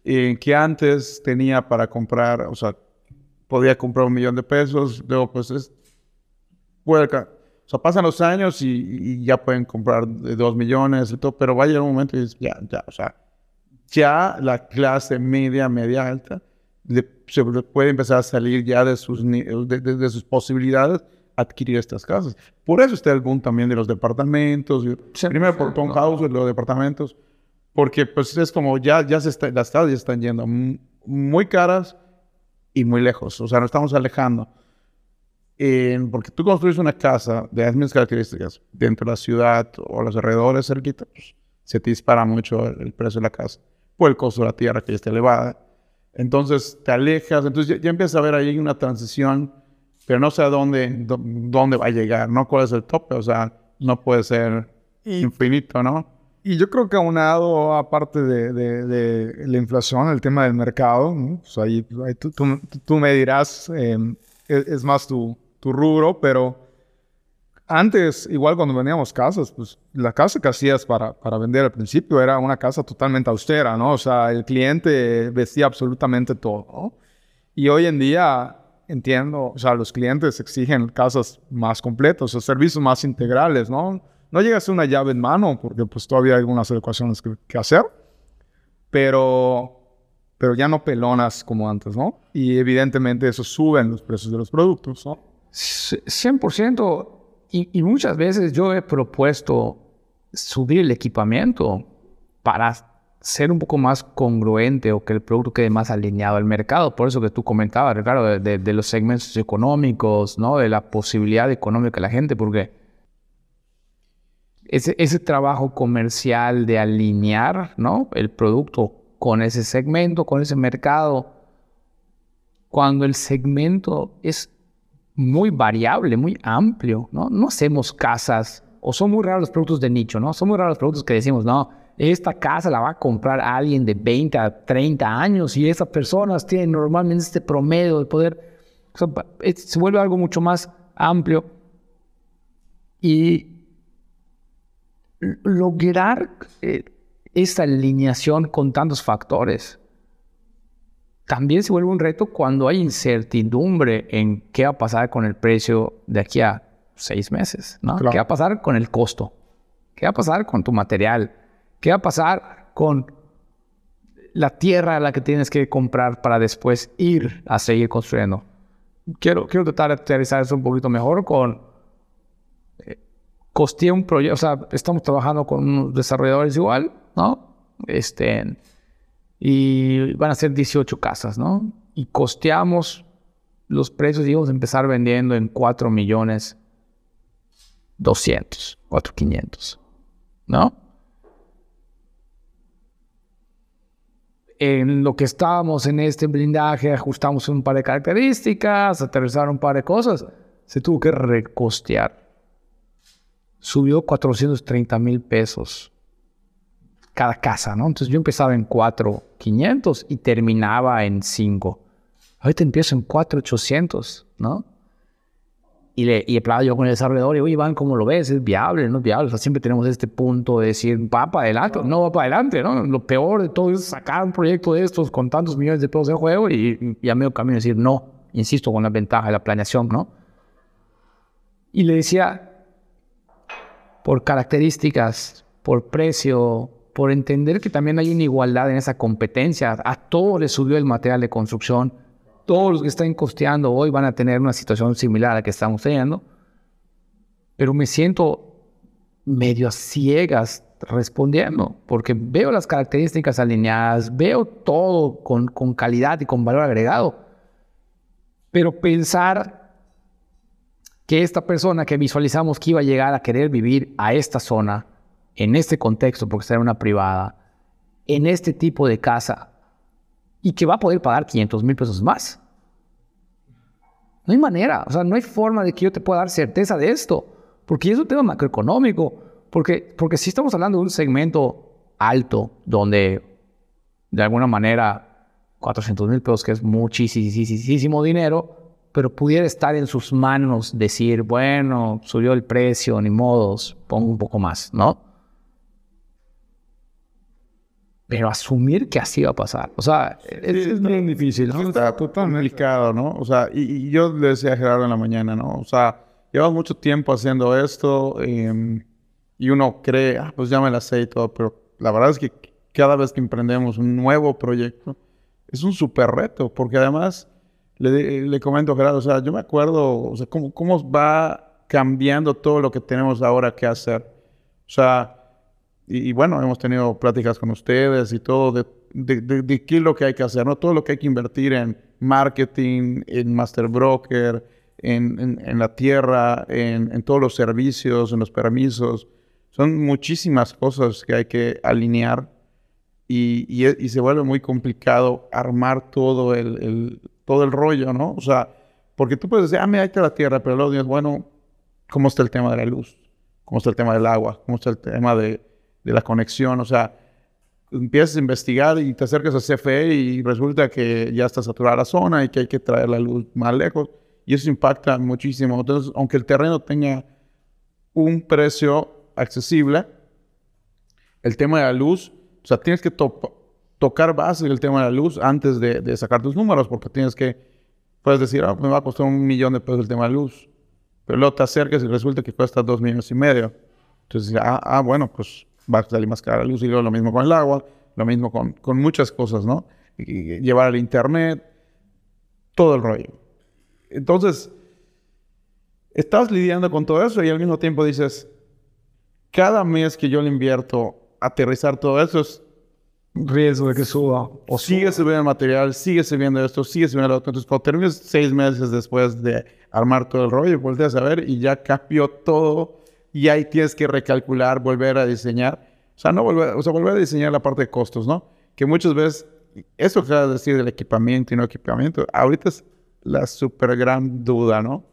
eh, que antes tenía para comprar, o sea, podía comprar un millón de pesos, luego pues es, puede, o sea, pasan los años y, ya pueden comprar de dos millones y todo, pero va a llegar un momento y ya, ya, o sea, ya la clase media, media alta, se puede empezar a salir ya de sus, de, de, sus posibilidades adquirir estas casas. Por eso está el boom también de los departamentos. Primero por townhouse, los departamentos porque pues es como ya, ya se está, las casas ya están yendo muy caras y muy lejos. O sea, nos estamos alejando. Porque tú construyes una casa de las mismas características dentro de la ciudad o los alrededores cerquita, pues, se te dispara mucho el, precio de la casa. Por el costo de la tierra que ya está elevada. Entonces te alejas, entonces ya, empiezas a ver ahí una transición, pero no sé a dónde, dónde va a llegar, ¿no? ¿Cuál es el tope? O sea, no puede ser infinito, ¿no? Y yo creo que aunado, aparte de, de, la inflación, el tema del mercado, ahí, tú, tú, me dirás, em, es, más tu, tu, rubro, pero antes, igual cuando veníamos casas, pues la casa que hacías para, para vender al principio era una casa totalmente austera, ¿no? O sea, el cliente vestía absolutamente todo, Y hoy en día, entiendo, o sea, los clientes exigen casas más completas, o servicios más integrales, ¿no? No llega a ser una llave en mano, porque pues todavía hay algunas adecuaciones que, hacer, pero, pero ya no pelonas como antes, ¿no? Y evidentemente eso sube en los precios de los productos, ¿no? 100%. Y, y muchas veces yo he propuesto subir el equipamiento para ser un poco más congruente o que el producto quede más alineado al mercado. Por eso que tú comentabas, claro, de, de, los segmentos económicos, ¿no? De la posibilidad económica de la gente, porque ese, ese trabajo comercial de alinear, ¿no? El producto con ese segmento, con ese mercado, cuando el segmento es muy variable, muy amplio, ¿no? No hacemos casas, o son muy raros los productos de nicho, ¿no? Son muy raros los productos que decimos, no, esta casa la va a comprar alguien de 20 a 30 años y esas personas tienen normalmente este promedio de poder, se vuelve algo mucho más amplio. Y lograr eh, esta alineación con tantos factores también se vuelve un reto cuando hay incertidumbre en qué va a pasar con el precio de aquí a seis meses, ¿no? ¿Qué va a pasar con el costo? ¿Qué va a pasar con tu material? ¿Qué va a pasar con la tierra a la que tienes que comprar para después ir a seguir construyendo? Quiero, quiero tratar de aterrizar eso un poquito mejor con... Eh, costeé un proyecto, o sea, estamos trabajando con unos desarrolladores igual, ¿no? Este y van a ser 18 casas, ¿no? Y costeamos los precios y vamos a empezar vendiendo en 4 millones 200, 4 500, ¿no? En lo que estábamos en este blindaje, ajustamos un par de características, aterrizaron un par de cosas, se tuvo que recostear. Subió 430 mil pesos cada casa, ¿no? Entonces yo empezaba en 4,500 y terminaba en 5. Ahorita empiezo en 4,800, ¿no? Y, le, y hablaba yo con el desarrollador y, oye, Iván, ¿cómo lo ves? ¿Es viable? ¿No es viable? O sea, siempre tenemos este punto de decir, va para adelante, no va para adelante, ¿no? Lo peor de todo es sacar un proyecto de estos con tantos millones de pesos de juego y, y a medio camino decir, no, insisto, con la ventaja de la planeación, ¿no? Y le decía, por características, por precio, por entender que también hay una igualdad en esa competencia. A todos les subió el material de construcción. Todos los que están costeando hoy van a tener una situación similar a la que estamos teniendo. Pero me siento medio ciegas respondiendo, porque veo las características alineadas, veo todo con calidad y con valor agregado. Pero pensar que esta persona que visualizamos que iba a llegar a querer vivir a esta zona, en este contexto, porque en una privada, en este tipo de casa, y que va a poder pagar 500 mil pesos más. No hay manera, o sea, no hay forma de que yo te pueda dar certeza de esto, porque es un tema macroeconómico, porque, porque si estamos hablando de un segmento alto, donde de alguna manera 400 mil pesos, que es muchísimo dinero, pero pudiera estar en sus manos decir, bueno, subió el precio, ni modos, pongo un poco más, ¿no? Pero asumir que así va a pasar. O sea, es, bien difícil. ¿no? Está totalmente complicado, ¿no? O sea, y, yo le decía a Gerardo en la mañana, ¿no? O sea, llevas mucho tiempo haciendo esto em, y uno cree, ah, pues ya me la sé y todo, pero la verdad es que cada vez que emprendemos un nuevo proyecto, es un súper reto, porque además, le, le, comento a Gerardo, o sea, yo me acuerdo, o sea, cómo, cómo va cambiando todo lo que tenemos ahora que hacer. O sea, y, bueno, hemos tenido pláticas con ustedes y todo de, de, qué es lo que hay que hacer, ¿no? Todo lo que hay que invertir en marketing, en master broker, en, en, la tierra, en, en, todos los servicios, en los permisos. Son muchísimas cosas que hay que alinear y, y, se vuelve muy complicado armar todo el, el, todo el rollo, ¿no? O sea, porque tú puedes decir, ah, me hay que la tierra, pero luego dices, bueno, ¿cómo está el tema de la luz? ¿Cómo está el tema del agua? ¿Cómo está el tema de, de la conexión, o sea, empiezas a investigar y te acercas a CFE y resulta que ya está saturada la zona y que hay que traer la luz más lejos y eso impacta muchísimo. Entonces, aunque el terreno tenga un precio accesible, el tema de la luz, o sea, tienes que tocar base del tema de la luz antes de, sacar tus números, porque tienes que, puedes decir, ah, me va a costar un millón de pesos el tema de la luz, pero luego te acercas y resulta que cuesta dos millones y medio. Entonces, ah, ah bueno, pues va a salir más cara la luz y lo mismo con el agua, lo mismo con, con muchas cosas, ¿no? Y llevar el internet, todo el rollo. Entonces, estás lidiando con todo eso y al mismo tiempo dices, cada mes que yo le invierto aterrizar todo eso es riesgo de que suba. O sigue subiendo el material, sigue subiendo esto, sigue subiendo lo otro. Entonces, cuando termines seis meses después de armar todo el rollo, volteas a ver y ya cambió todo y ahí tienes que recalcular, volver a diseñar. O sea, no volver, o sea, volver a diseñar la parte de costos, ¿no? Que muchas veces, eso que vas a decir del equipamiento y no equipamiento, ahorita es la súper gran duda, ¿no?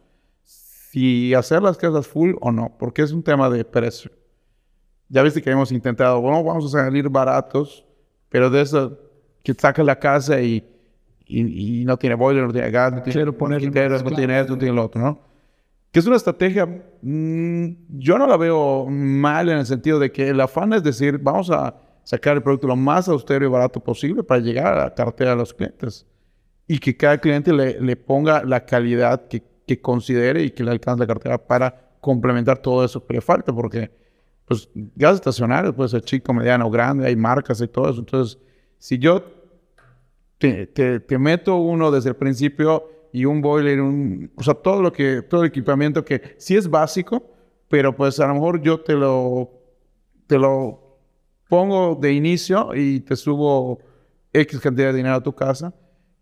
Si hacer las casas full o no, porque es un tema de precio. Ya viste que hemos intentado, bueno, vamos a salir baratos, pero de eso, que saca la casa y, y, no tiene boiler, no tiene gas, no tiene, poner no tiene esto, no tiene lo otro, ¿no? Que es una estrategia, mm, yo no la veo mal en el sentido de que el afán es decir, vamos a sacar el producto lo más austero y barato posible para llegar a la cartera de los clientes y que cada cliente le, ponga la calidad que, que, considere y que le alcance la cartera para complementar todo eso que le falta, porque pues gas estacionario puede ser chico, mediano, grande, hay marcas y todo eso. Entonces, si yo te meto uno desde el principio y un boiler, un, o sea, todo lo que, todo el equipamiento que sí es básico, pero pues a lo mejor yo te lo, te lo pongo de inicio y te subo X cantidad de dinero a tu casa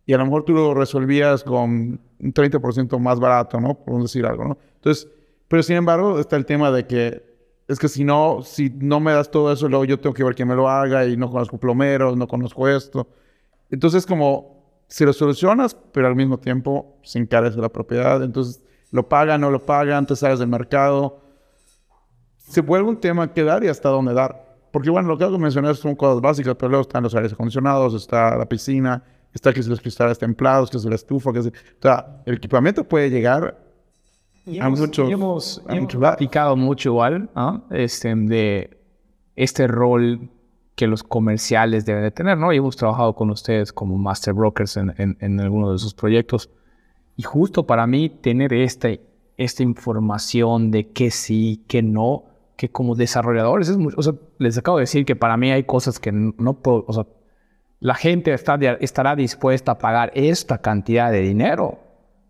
y a lo mejor tú lo resolvías con un 30% más barato, ¿no? Por decir algo, ¿no? Entonces, pero sin embargo está el tema de que es que si no, si no me das todo eso, luego yo tengo que ver quién me lo haga y no conozco plomeros, no conozco esto. Entonces, como si lo solucionas, pero al mismo tiempo se encarece la propiedad, entonces lo pagan, no lo pagan, te sales del mercado. Se vuelve un tema que dar y hasta dónde dar. Porque bueno, lo que mencioné son cosas básicas, pero luego están los aires acondicionados, está la piscina, está que si los cristales templados, que es la estufa, que es... O sea, el equipamiento puede llegar y hemos, mucho, hemos, platicado mucho igual este, de este rol que los comerciales deben de tener, ¿no? Y hemos trabajado con ustedes como master brokers en, en, en algunos de sus proyectos. Y justo para mí tener este, esta información de qué sí, qué no, que como desarrolladores es o sea, les acabo de decir que para mí hay cosas que no puedo, o sea, la gente está, estará dispuesta a pagar esta cantidad de dinero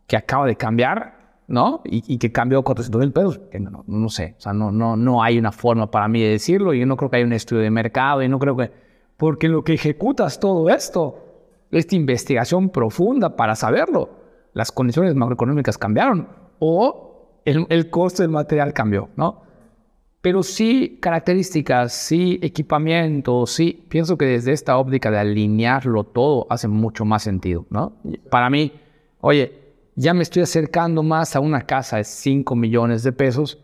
que acaba de cambiar ¿no? Y, que cambió 400 mil pesos, que no, no, sé, o sea, no, no, no hay una forma para mí de decirlo, y yo no creo que haya un estudio de mercado, y no creo que, porque lo que ejecutas todo esto, esta investigación profunda para saberlo, las condiciones macroeconómicas cambiaron, o el, el costo del material cambió, ¿no? Pero sí características, sí equipamiento, sí, pienso que desde esta óptica de alinearlo todo hace mucho más sentido, ¿no? Para mí, oye, ya me estoy acercando más a una casa de 5 millones de pesos,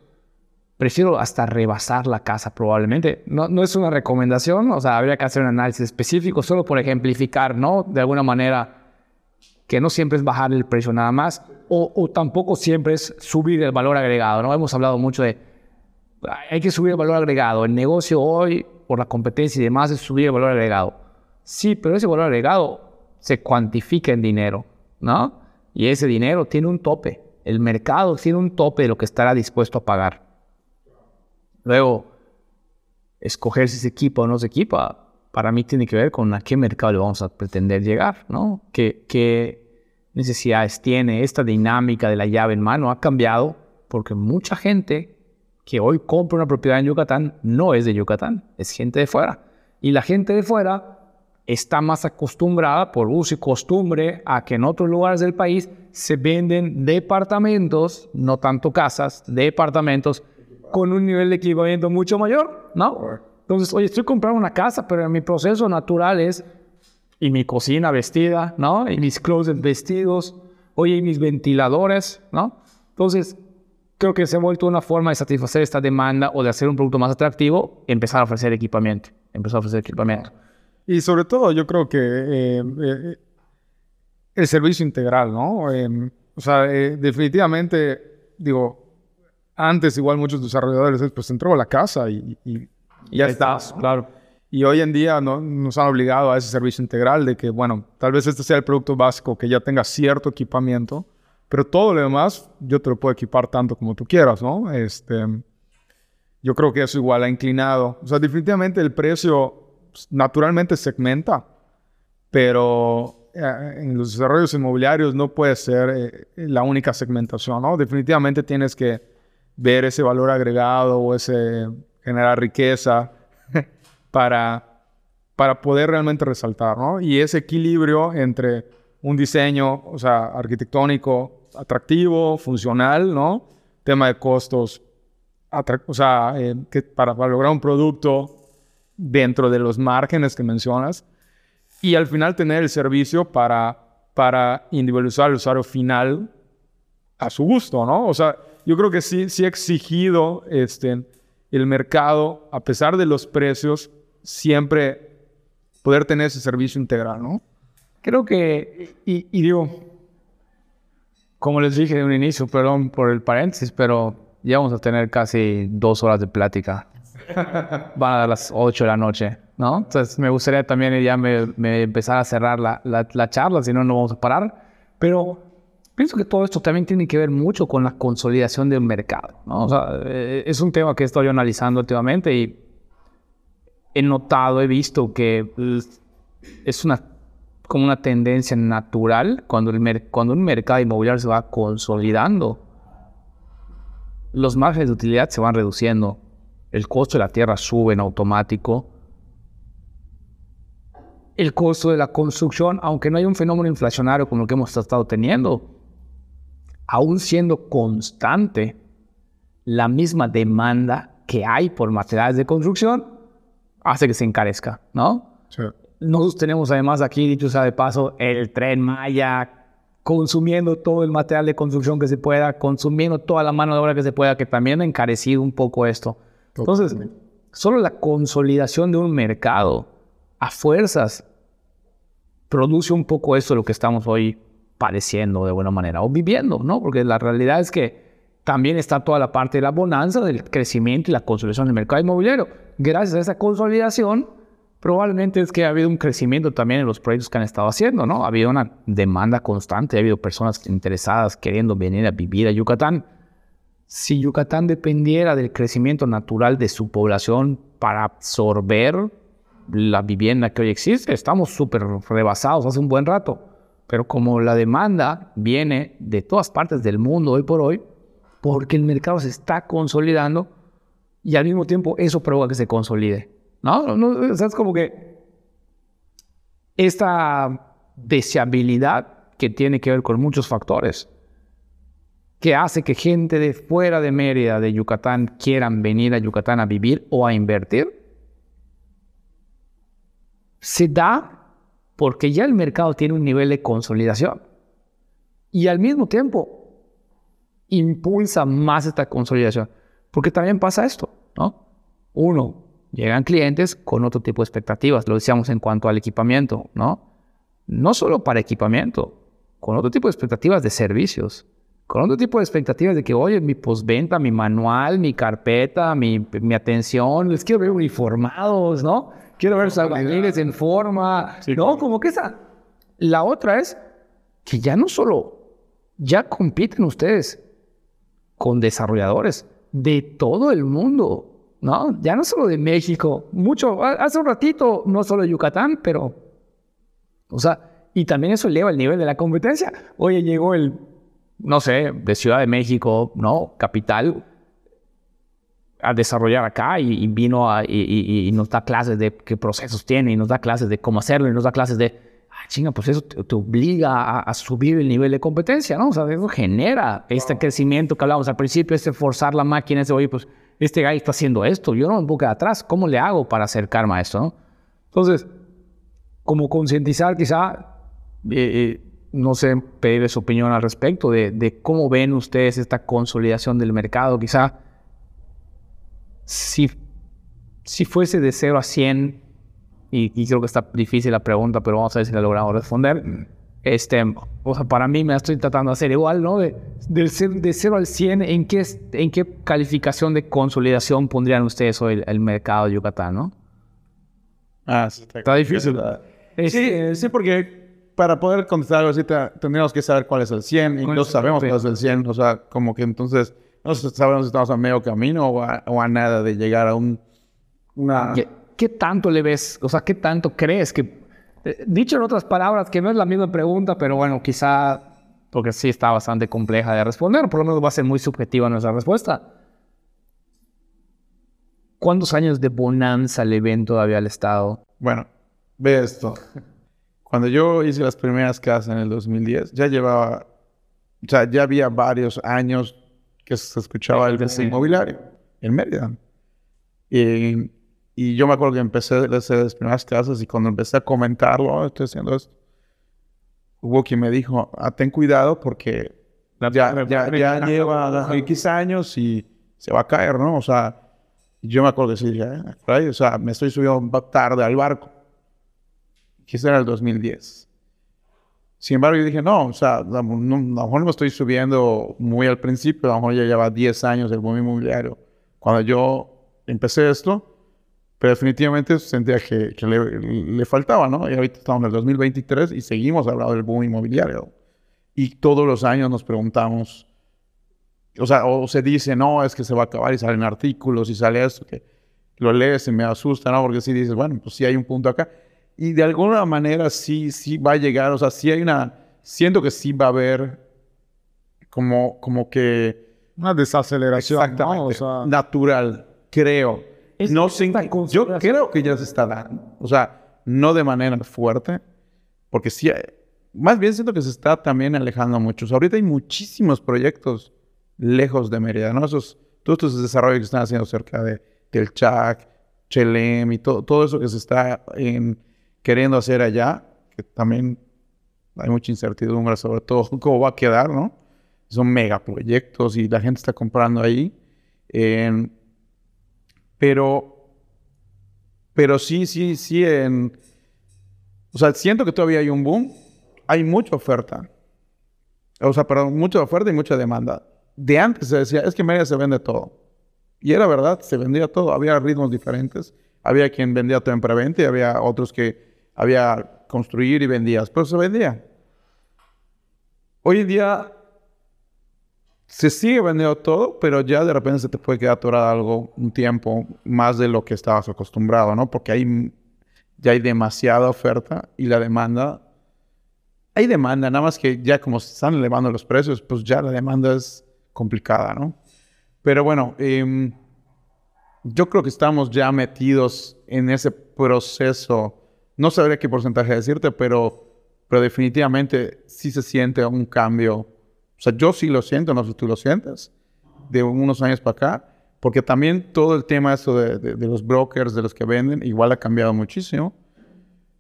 prefiero hasta rebasar la casa probablemente. No, no es una recomendación, o sea, habría que hacer un análisis específico solo por ejemplificar, ¿no? De alguna manera, que no siempre es bajar el precio nada más, o, o tampoco siempre es subir el valor agregado, ¿no? Hemos hablado mucho de, hay que subir el valor agregado. El negocio hoy, por la competencia y demás, es subir el valor agregado. Sí, pero ese valor agregado se cuantifica en dinero, ¿no? Y ese dinero tiene un tope. El mercado tiene un tope de lo que estará dispuesto a pagar. Luego, escoger si se equipa o no se equipa, para mí tiene que ver con a qué mercado le vamos a pretender llegar, ¿no? ¿Qué, qué necesidades tiene? Esta dinámica de la llave en mano ha cambiado porque mucha gente que hoy compra una propiedad en Yucatán no es de Yucatán, es gente de fuera. Y la gente de fuera está más acostumbrada por uso y costumbre a que en otros lugares del país se venden departamentos, no tanto casas, departamentos con un nivel de equipamiento mucho mayor, ¿no? Entonces, oye, estoy comprando una casa, pero mi proceso natural es y mi cocina vestida, ¿no? Y mis closets vestidos, oye, y mis ventiladores, ¿no? Entonces, creo que se ha vuelto una forma de satisfacer esta demanda o de hacer un producto más atractivo, empezar a ofrecer equipamiento, empezar a ofrecer equipamiento. Y sobre todo, yo creo que eh, eh, el servicio integral, ¿no? Em, o sea, eh, definitivamente, digo, antes igual muchos desarrolladores, pues entró a la casa y, ya estás, claro. Y hoy en día ¿no? nos han obligado a ese servicio integral de que, bueno, tal vez este sea el producto básico que ya tenga cierto equipamiento, pero todo lo demás yo te lo puedo equipar tanto como tú quieras, ¿no? Este, yo creo que eso igual ha inclinado. O sea, definitivamente el precio naturalmente segmenta, pero eh, en los desarrollos inmobiliarios no puede ser eh, la única segmentación, ¿no? Definitivamente tienes que ver ese valor agregado o ese generar riqueza para, para poder realmente resaltar, ¿no? Y ese equilibrio entre un diseño, o sea, arquitectónico, atractivo, funcional, ¿no? Tema de costos o sea, eh, que para lograr un producto dentro de los márgenes que mencionas y al final tener el servicio para, para individualizar al usuario final a su gusto, ¿no? O sea, yo creo que sí, sí ha exigido este, el mercado, a pesar de los precios, siempre poder tener ese servicio integral, ¿no? Creo que, y, y digo, como les dije de un inicio, perdón por el paréntesis, pero ya vamos a tener casi dos horas de plática. Van a las ocho de la noche, ¿no? Entonces me gustaría también ya me, empezar a cerrar la, la, charla, si no, no vamos a parar. Pero pienso que todo esto también tiene que ver mucho con la consolidación del mercado, ¿no? O sea, eh, es un tema que estoy analizando últimamente y he notado, he visto que es una como una tendencia natural cuando, el cuando un mercado inmobiliario se va consolidando. Los márgenes de utilidad se van reduciendo. El costo de la tierra sube en automático. El costo de la construcción, aunque no hay un fenómeno inflacionario como el que hemos estado teniendo, aún siendo constante la misma demanda que hay por materiales de construcción, hace que se encarezca, ¿no? Sí. Nosotros tenemos además aquí, dicho sea de paso, el tren Maya, consumiendo todo el material de construcción que se pueda, consumiendo toda la mano de obra que se pueda, que también ha encarecido un poco esto. Entonces, solo la consolidación de un mercado a fuerzas produce un poco esto de lo que estamos hoy padeciendo de buena manera o viviendo, ¿no? Porque la realidad es que también está toda la parte de la bonanza, del crecimiento y la consolidación del mercado inmobiliario. Gracias a esa consolidación, probablemente es que ha habido un crecimiento también en los proyectos que han estado haciendo, ¿no? Ha habido una demanda constante, ha habido personas interesadas queriendo venir a vivir a Yucatán. Si Yucatán dependiera del crecimiento natural de su población para absorber la vivienda que hoy existe, estamos súper rebasados hace un buen rato. Pero como la demanda viene de todas partes del mundo hoy por hoy, porque el mercado se está consolidando y al mismo tiempo eso provoca que se consolide. ¿No? no o sea, es como que esta deseabilidad que tiene que ver con muchos factores, que hace que gente de fuera de Mérida, de Yucatán, quieran venir a Yucatán a vivir o a invertir, se da porque ya el mercado tiene un nivel de consolidación y al mismo tiempo impulsa más esta consolidación, porque también pasa esto, ¿no? Uno, Llegan clientes con otro tipo de expectativas, lo decíamos en cuanto al equipamiento, ¿no? No solo para equipamiento, con otro tipo de expectativas de servicios, con otro tipo de expectativas de que, oye, mi postventa, mi manual, mi carpeta, mi, mi atención, les quiero ver uniformados, ¿no? Quiero ver sus en forma, ¿no? Como que esa. La otra es que ya no solo, ya compiten ustedes con desarrolladores de todo el mundo. ¿no? Ya no solo de México, mucho, hace un ratito, no solo de Yucatán, pero, o sea, y también eso eleva el nivel de la competencia. Oye, llegó el, no sé, de Ciudad de México, ¿no? Capital, a desarrollar acá y, vino a, y, nos da clases de qué procesos tiene, y nos da clases de cómo hacerlo, y nos da clases de, ah, chinga, pues eso te, obliga a, subir el nivel de competencia, ¿no? O sea, eso genera este crecimiento que hablábamos al principio, este forzar la máquina, ese, oye, pues este gallo está haciendo esto, yo no me puedo atrás, ¿cómo le hago para acercarme a esto? Entonces, como concientizar quizá, eh, eh, no sé, pedir su opinión al respecto de, cómo ven ustedes esta consolidación del mercado, quizá si, si fuese de 0 a 100, y, y, creo que está difícil la pregunta, pero vamos a ver si la logramos responder. Este, o sea, para mí me estoy tratando de hacer igual, ¿no? De, de, de 0 al 100, ¿en qué, ¿en qué calificación de consolidación pondrían ustedes hoy el, mercado de Yucatán, no? Ah, sí, está, difícil. Sí, sí, porque para poder contestar algo así tendríamos que saber cuál es el 100 y no sabemos cuál es el 100. O sea, como que entonces no sabemos si estamos a medio camino o a, o a nada de llegar a un... Una... ¿Qué, ¿Qué tanto le ves? O sea, ¿qué tanto crees que eh, dicho en otras palabras, que no es la misma pregunta, pero bueno, quizá porque sí está bastante compleja de responder, por lo menos va a ser muy subjetiva nuestra respuesta. ¿Cuántos años de bonanza le ven todavía al Estado? Bueno, ve esto. Cuando yo hice las primeras casas en el 2010, ya llevaba, o sea, ya había varios años que se escuchaba el inmobiliario. en Mérida. Y, y yo me acuerdo que empecé a hacer las primeras clases y cuando empecé a comentarlo, oh, estoy haciendo esto, hubo quien me dijo, ah, ten cuidado porque ya, ya, ya lleva X años y se va a caer, ¿no? O sea, yo me acuerdo que sí, eh, o sea, me estoy subiendo tarde al barco. Que era el 2010. Sin embargo, yo dije, no, o sea, a lo mejor no estoy subiendo muy al principio, a lo mejor ya lleva 10 años el boom inmobiliario. Cuando yo empecé esto, pero definitivamente sentía que, le, faltaba, ¿no? Y ahorita estamos en el 2023 y seguimos hablando del boom inmobiliario. Y todos los años nos preguntamos, o sea, o se dice, no, es que se va a acabar y salen artículos y sale esto, que lo lees y me asusta, ¿no? Porque sí dices, bueno, pues sí hay un punto acá. Y de alguna manera sí, sí va a llegar, o sea, sí hay una, siento que sí va a haber como, como que... Una desaceleración. Exactamente. natural, creo. no sé, yo creo que ya se está dando. O sea, no de manera fuerte, porque sí, más bien siento que se está también alejando mucho. ahorita hay muchísimos proyectos lejos de Mérida, ¿no? Esos, todos estos desarrollos que están haciendo cerca de Telchac, Chelem y todo, todo eso que se está queriendo hacer allá, que también hay mucha incertidumbre sobre todo cómo va a quedar, ¿no? Son megaproyectos y la gente está comprando ahí. pero, pero sí, sí, sí, o sea, siento que todavía hay un boom, hay mucha oferta. O sea, perdón, mucha oferta y mucha demanda de antes se decía, es que en Mérida se vende todo. Y era verdad, se vendía todo. Había ritmos diferentes. Había quien vendía todo en preventa y había otros que había construir y vendías, pero se vendía. Hoy en día se sigue vendiendo todo, pero ya de repente se te puede quedar atorado algo un tiempo más de lo que estabas acostumbrado, ¿no? Porque hay, ya hay demasiada oferta y la demanda, hay demanda, nada más que ya como se están elevando los precios, pues ya la demanda es complicada, ¿no? Pero bueno, em, yo creo que estamos ya metidos en ese proceso. No sabría qué porcentaje decirte, pero, pero definitivamente sí se siente un cambio. O sea, yo sí lo siento, no sé si tú lo sientes, de unos años para acá, porque también todo el tema eso de, los brokers, de los que venden, igual ha cambiado muchísimo.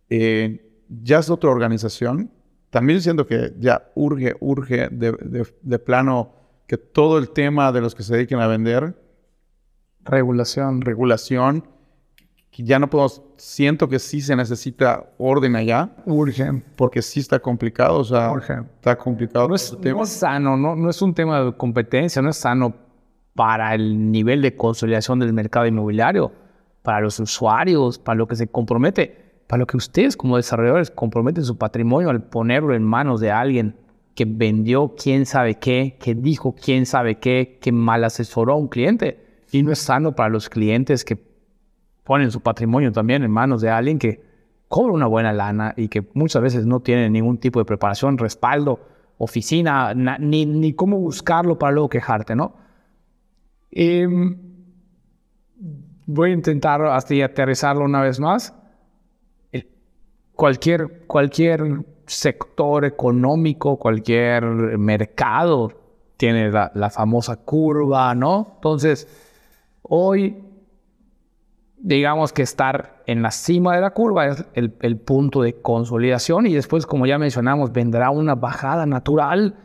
Eh, ya es otra organización. También siento que ya urge, urge de plano que todo el tema de los que se dediquen a vender, regulación, regulación, ya no podemos, siento que sí se necesita orden allá. Urge. Porque sí está complicado, o sea, está complicado. No es, no es sano, no, no es un tema de competencia, no es sano para el nivel de consolidación del mercado inmobiliario, para los usuarios, para lo que se compromete, para lo que ustedes como desarrolladores comprometen su patrimonio al ponerlo en manos de alguien que vendió quién sabe qué, que dijo quién sabe qué, que mal asesoró a un cliente. Y no es sano para los clientes que ponen su patrimonio también en manos de alguien que cobra una buena lana y que muchas veces no tiene ningún tipo de preparación, respaldo, oficina, ni, ni cómo buscarlo para luego quejarte, ¿no? Em, voy a intentar hasta aterrizarlo una vez más. cualquier, cualquier sector económico, cualquier mercado tiene la, famosa curva, ¿no? Entonces, hoy, digamos que estar en la cima de la curva es el, punto de consolidación y después, como ya mencionamos, vendrá una bajada natural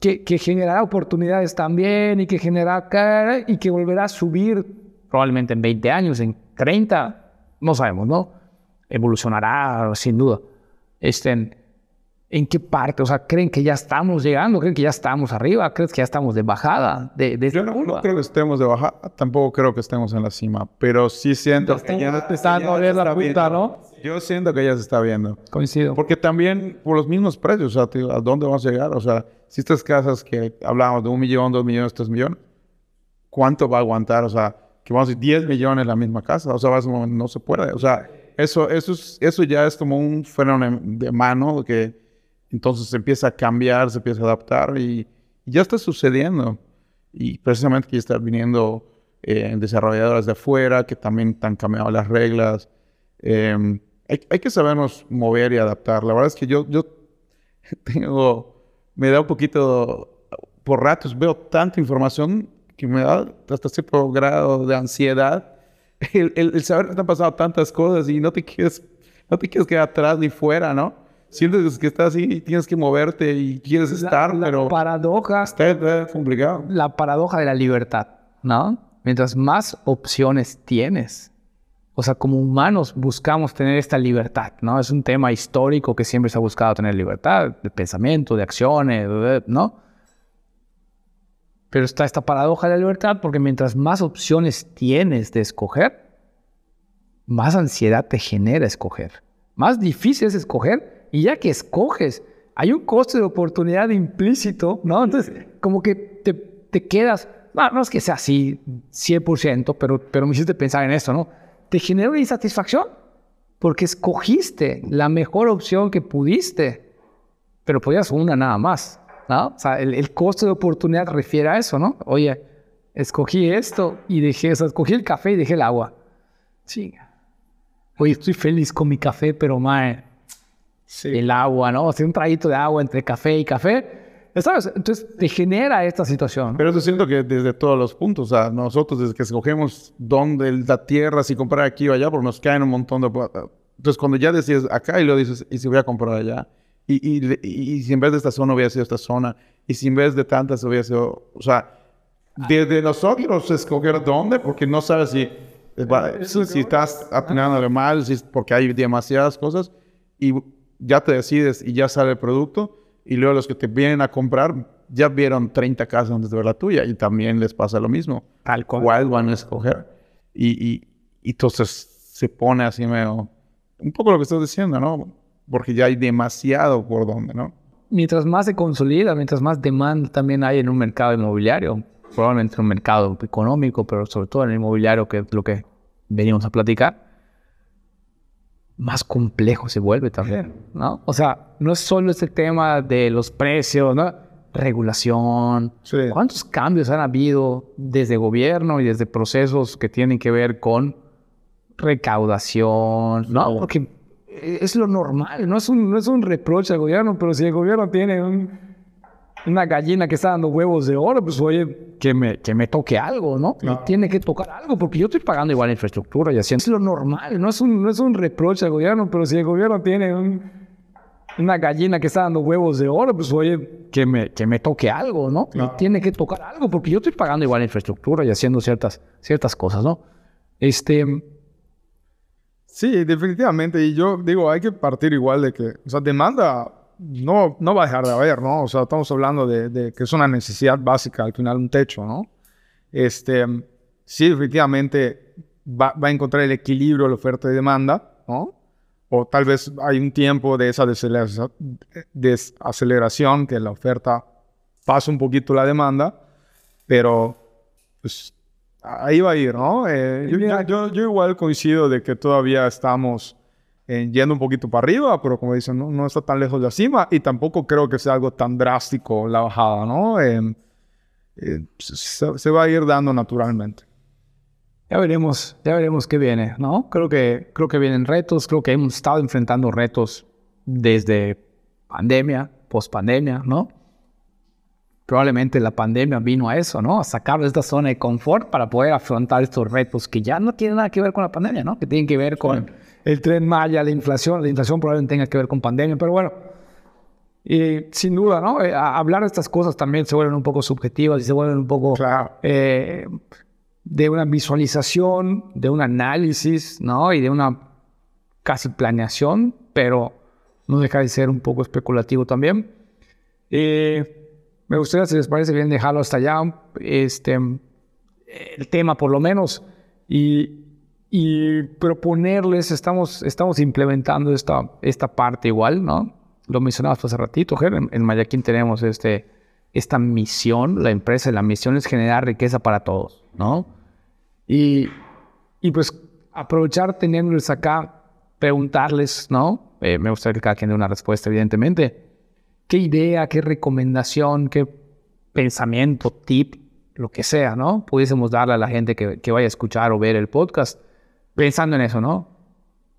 que, que generará oportunidades también y que generará y que volverá a subir probablemente en 20 años, en 30, no sabemos, ¿no? Evolucionará sin duda. Este, ¿En qué parte? O sea, ¿creen que ya estamos llegando? ¿Creen que ya estamos arriba? ¿Crees que ya estamos de bajada? De, Yo no, creo que estemos de bajada. Tampoco creo que estemos en la cima. Pero sí siento que ya, te está dando la punta, ¿no? Yo siento que ya se está viendo. Coincido. Porque también por los mismos precios, o sea, ¿a dónde vamos a llegar? O sea, si estas casas que hablábamos de un millón, dos millones, tres millones, ¿cuánto va a aguantar? O sea, que vamos a decir 10 millones en la misma casa. O sea, no se puede. O sea, eso, eso, eso ya es como un fenómeno de mano que entonces se empieza a cambiar, se empieza a adaptar y, ya está sucediendo. Y precisamente aquí están viniendo eh, desarrolladoras de afuera que también han cambiado las reglas. Em, hay, que sabernos mover y adaptar. La verdad es que yo, yo tengo, me da un poquito, por ratos veo tanta información que me da hasta cierto grado de ansiedad. El, el, saber que te han pasado tantas cosas y no te quieres, no te quieres quedar atrás ni fuera, ¿no? Sientes que estás así y tienes que moverte y quieres estar, la pero... paradoja... Está complicado. La paradoja de la libertad, ¿no? Mientras más opciones tienes, o sea, como humanos buscamos tener esta libertad, ¿no? Es un tema histórico que siempre se ha buscado tener libertad de pensamiento, de acciones, ¿no? Pero está esta paradoja de la libertad porque mientras más opciones tienes de escoger, más ansiedad te genera escoger. Más difícil es escoger y ya que escoges, hay un coste de oportunidad implícito, ¿no? Entonces, como que te, quedas, no, no es que sea así 100%, pero, pero me hiciste pensar en esto, ¿no? Te genera una insatisfacción porque escogiste la mejor opción que pudiste, pero podías una nada más. ¿no? O sea, el, costo de oportunidad refiere a eso, ¿no? Oye, escogí esto y dejé, o sea, escogí el café y dejé el agua. Sí. Oye, estoy feliz con mi café, pero mae, el agua, ¿no? O sea, un traguito de agua entre café y café. ¿Sabes? Entonces te genera esta situación. Pero eso siento que desde todos los puntos, o sea, nosotros desde que escogemos dónde la tierra, si comprar aquí o allá, porque nos caen un montón de... Entonces cuando ya decides acá y lo dices, y si voy a comprar allá, y, y, si en vez de esta zona hubiera sido esta zona, y si en vez de tantas hubiera sido, o sea, desde nosotros escoger dónde, porque no sabes si, si, estás atinándole mal, si porque hay demasiadas cosas, y ya te decides y ya sale el producto, y luego los que te vienen a comprar ya vieron 30 casas antes de ver la tuya, y también les pasa lo mismo. Tal cual. ¿Cuál van a escoger? Y, y, y entonces se pone así medio, un poco lo que estás diciendo, ¿no? porque ya hay demasiado por donde, ¿no? Mientras más se consolida, mientras más demanda también hay en un mercado inmobiliario, probablemente en un mercado económico, pero sobre todo en el inmobiliario, que es lo que venimos a platicar, más complejo se vuelve también, ¿no? O sea, no es solo este tema de los precios, ¿no? Regulación. ¿Cuántos cambios han habido desde gobierno y desde procesos que tienen que ver con recaudación, ¿no? Porque es lo normal, no es, un, no es un reproche al gobierno, pero si el gobierno tiene una gallina que está dando huevos de oro, pues oye, que me, que me toque algo, ¿no? tiene que tocar algo, porque yo estoy pagando igual infraestructura y así. Es lo normal, no es un, no es un reproche al gobierno, pero si el gobierno tiene una gallina que está dando huevos de oro, pues oye, que me, que me toque algo, ¿no? tiene que tocar algo, porque yo estoy pagando igual infraestructura y haciendo ciertas, ciertas cosas, ¿no? Este, Sí, definitivamente. Y yo digo, hay que partir igual de que, o sea, demanda no, no va a dejar de haber, ¿no? O sea, estamos hablando de, que es una necesidad básica, al final un techo, ¿no? Este, sí, definitivamente va, va a encontrar el equilibrio la oferta y demanda, ¿no? O tal vez hay un tiempo de esa desaceleración que la oferta pasa un poquito la demanda, pero pues ahí va a ir, ¿no? Eh, yo, yo, igual coincido de que todavía estamos eh, yendo un poquito para arriba, pero como dicen, no, no, está tan lejos de la cima y tampoco creo que sea algo tan drástico la bajada, ¿no? Eh, se, se, va a ir dando naturalmente. Ya veremos, ya veremos qué viene, ¿no? Creo que, creo que vienen retos, creo que hemos estado enfrentando retos desde pandemia, post pandemia, ¿no? probablemente la pandemia vino a eso, ¿no? A sacar de esta zona de confort para poder afrontar estos retos que ya no tienen nada que ver con la pandemia, ¿no? Que tienen que ver con el tren Maya, la inflación. La inflación probablemente tenga que ver con pandemia, pero bueno. Y sin duda, ¿no? Eh, hablar de estas cosas también se vuelven un poco subjetivas y se vuelven un poco eh, de una visualización, de un análisis, ¿no? Y de una casi planeación, pero no deja de ser un poco especulativo también. Eh, me gustaría, si les parece bien, dejarlo hasta allá, este, el tema por lo menos, y, y proponerles, estamos, estamos implementando esta, esta parte igual, ¿no? Lo mencionabas hace ratito, Ger, en, en Mayaquín tenemos este, esta misión, la empresa, la misión es generar riqueza para todos, ¿no? Y, y pues aprovechar teniéndoles acá, preguntarles, ¿no? Eh, me gustaría que cada quien dé una respuesta, evidentemente qué idea, qué recomendación, qué pensamiento, tip, lo que sea, ¿no? Pudiésemos darle a la gente que, vaya a escuchar o ver el podcast, pensando en eso, ¿no?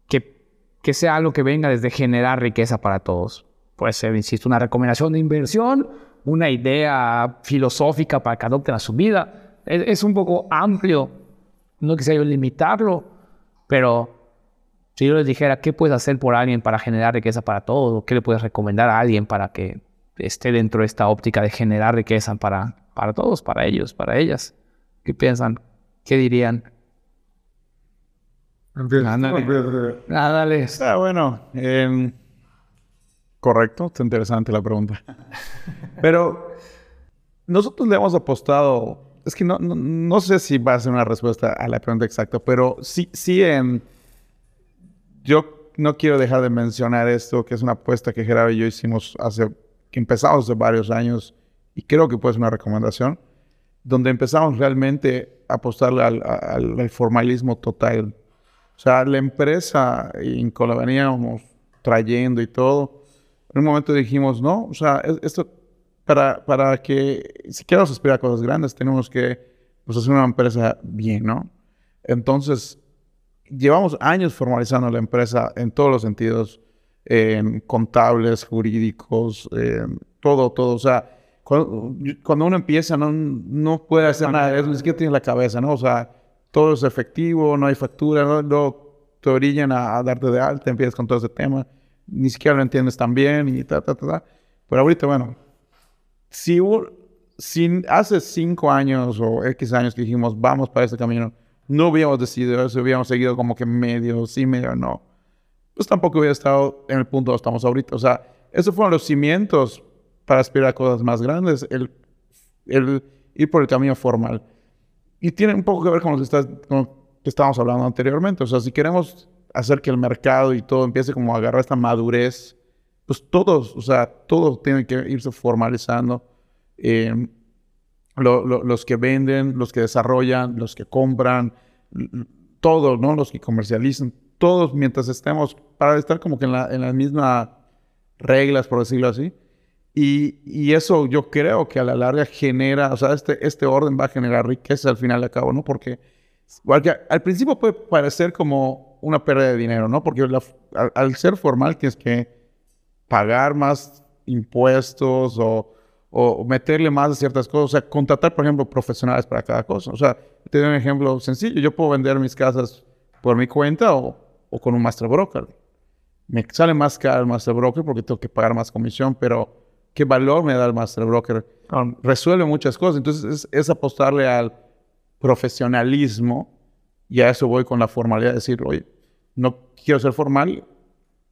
Que, que sea algo que venga desde generar riqueza para todos. Puede ser, insisto, una recomendación de inversión, una idea filosófica para que adopten a su vida, es, un poco amplio. No quisiera yo limitarlo, pero si yo les dijera qué puedes hacer por alguien para generar riqueza para todos, qué le puedes recomendar a alguien para que esté dentro de esta óptica de generar riqueza para, para todos, para ellos, para ellas, ¿qué piensan? ¿Qué dirían? Ándale. Ándale. Está bueno. Em, correcto, está interesante la pregunta. Pero nosotros le hemos apostado. Es que no, no, sé si va a ser una respuesta a la pregunta exacta, pero sí, sí, em, yo no quiero dejar de mencionar esto, que es una apuesta que Gerardo y yo hicimos hace, que empezamos hace varios años, y creo que puede ser una recomendación, donde empezamos realmente a apostarle al, al formalismo total o sea, la empresa en que la veníamos trayendo y todo, en un momento dijimos, no, o sea, esto, para, para que si queremos aspirar a cosas grandes, tenemos que pues, hacer una empresa bien, ¿no? Entonces, llevamos años formalizando la empresa en todos los sentidos, en contables, jurídicos, todo, todo. O sea, cuando, uno empieza no, no puede hacer nada, es ni siquiera tiene la cabeza, ¿no? O sea, todo es efectivo, no hay factura, no, no te orillan a, darte de alta, empiezas con todo ese tema, ni siquiera lo entiendes tan bien y ta, ta, ta, ta. Pero ahorita, bueno, si, si hace cinco años o X años que dijimos, vamos para este camino, no hubiéramos decidido eso, hubiéramos seguido como que medio, sí, medio, no, pues tampoco hubiera estado en el punto donde estamos ahorita. O sea, esos fueron los cimientos para aspirar a cosas más grandes, el, el ir por el camino formal. Y tiene un poco que ver con lo que, estábamos hablando anteriormente. O sea, si queremos hacer que el mercado y todo empiece como a agarrar esta madurez, pues todos, o sea, todos tienen que irse formalizando. Em, los que venden, los que desarrollan, los que compran, todos, ¿no? Los que comercializan, todos mientras estemos, para estar como que en, la, en las mismas reglas, por decirlo así, y, eso yo creo que a la larga genera, o sea, este, este orden va a generar riqueza al final de cabo, ¿no? Porque, al principio puede parecer como una pérdida de dinero, ¿no? Porque al, ser formal tienes que pagar más impuestos o, o, meterle más de ciertas cosas, o sea, contratar, por ejemplo, profesionales para cada cosa. O sea, te doy un ejemplo sencillo, yo puedo vender mis casas por mi cuenta o, o con un master broker. Me sale más caro el master broker porque tengo que pagar más comisión, pero qué valor me da el Master Broker. resuelve muchas cosas. Entonces es, apostarle al profesionalismo y a eso voy con la formalidad de decir, oye, no quiero ser formal,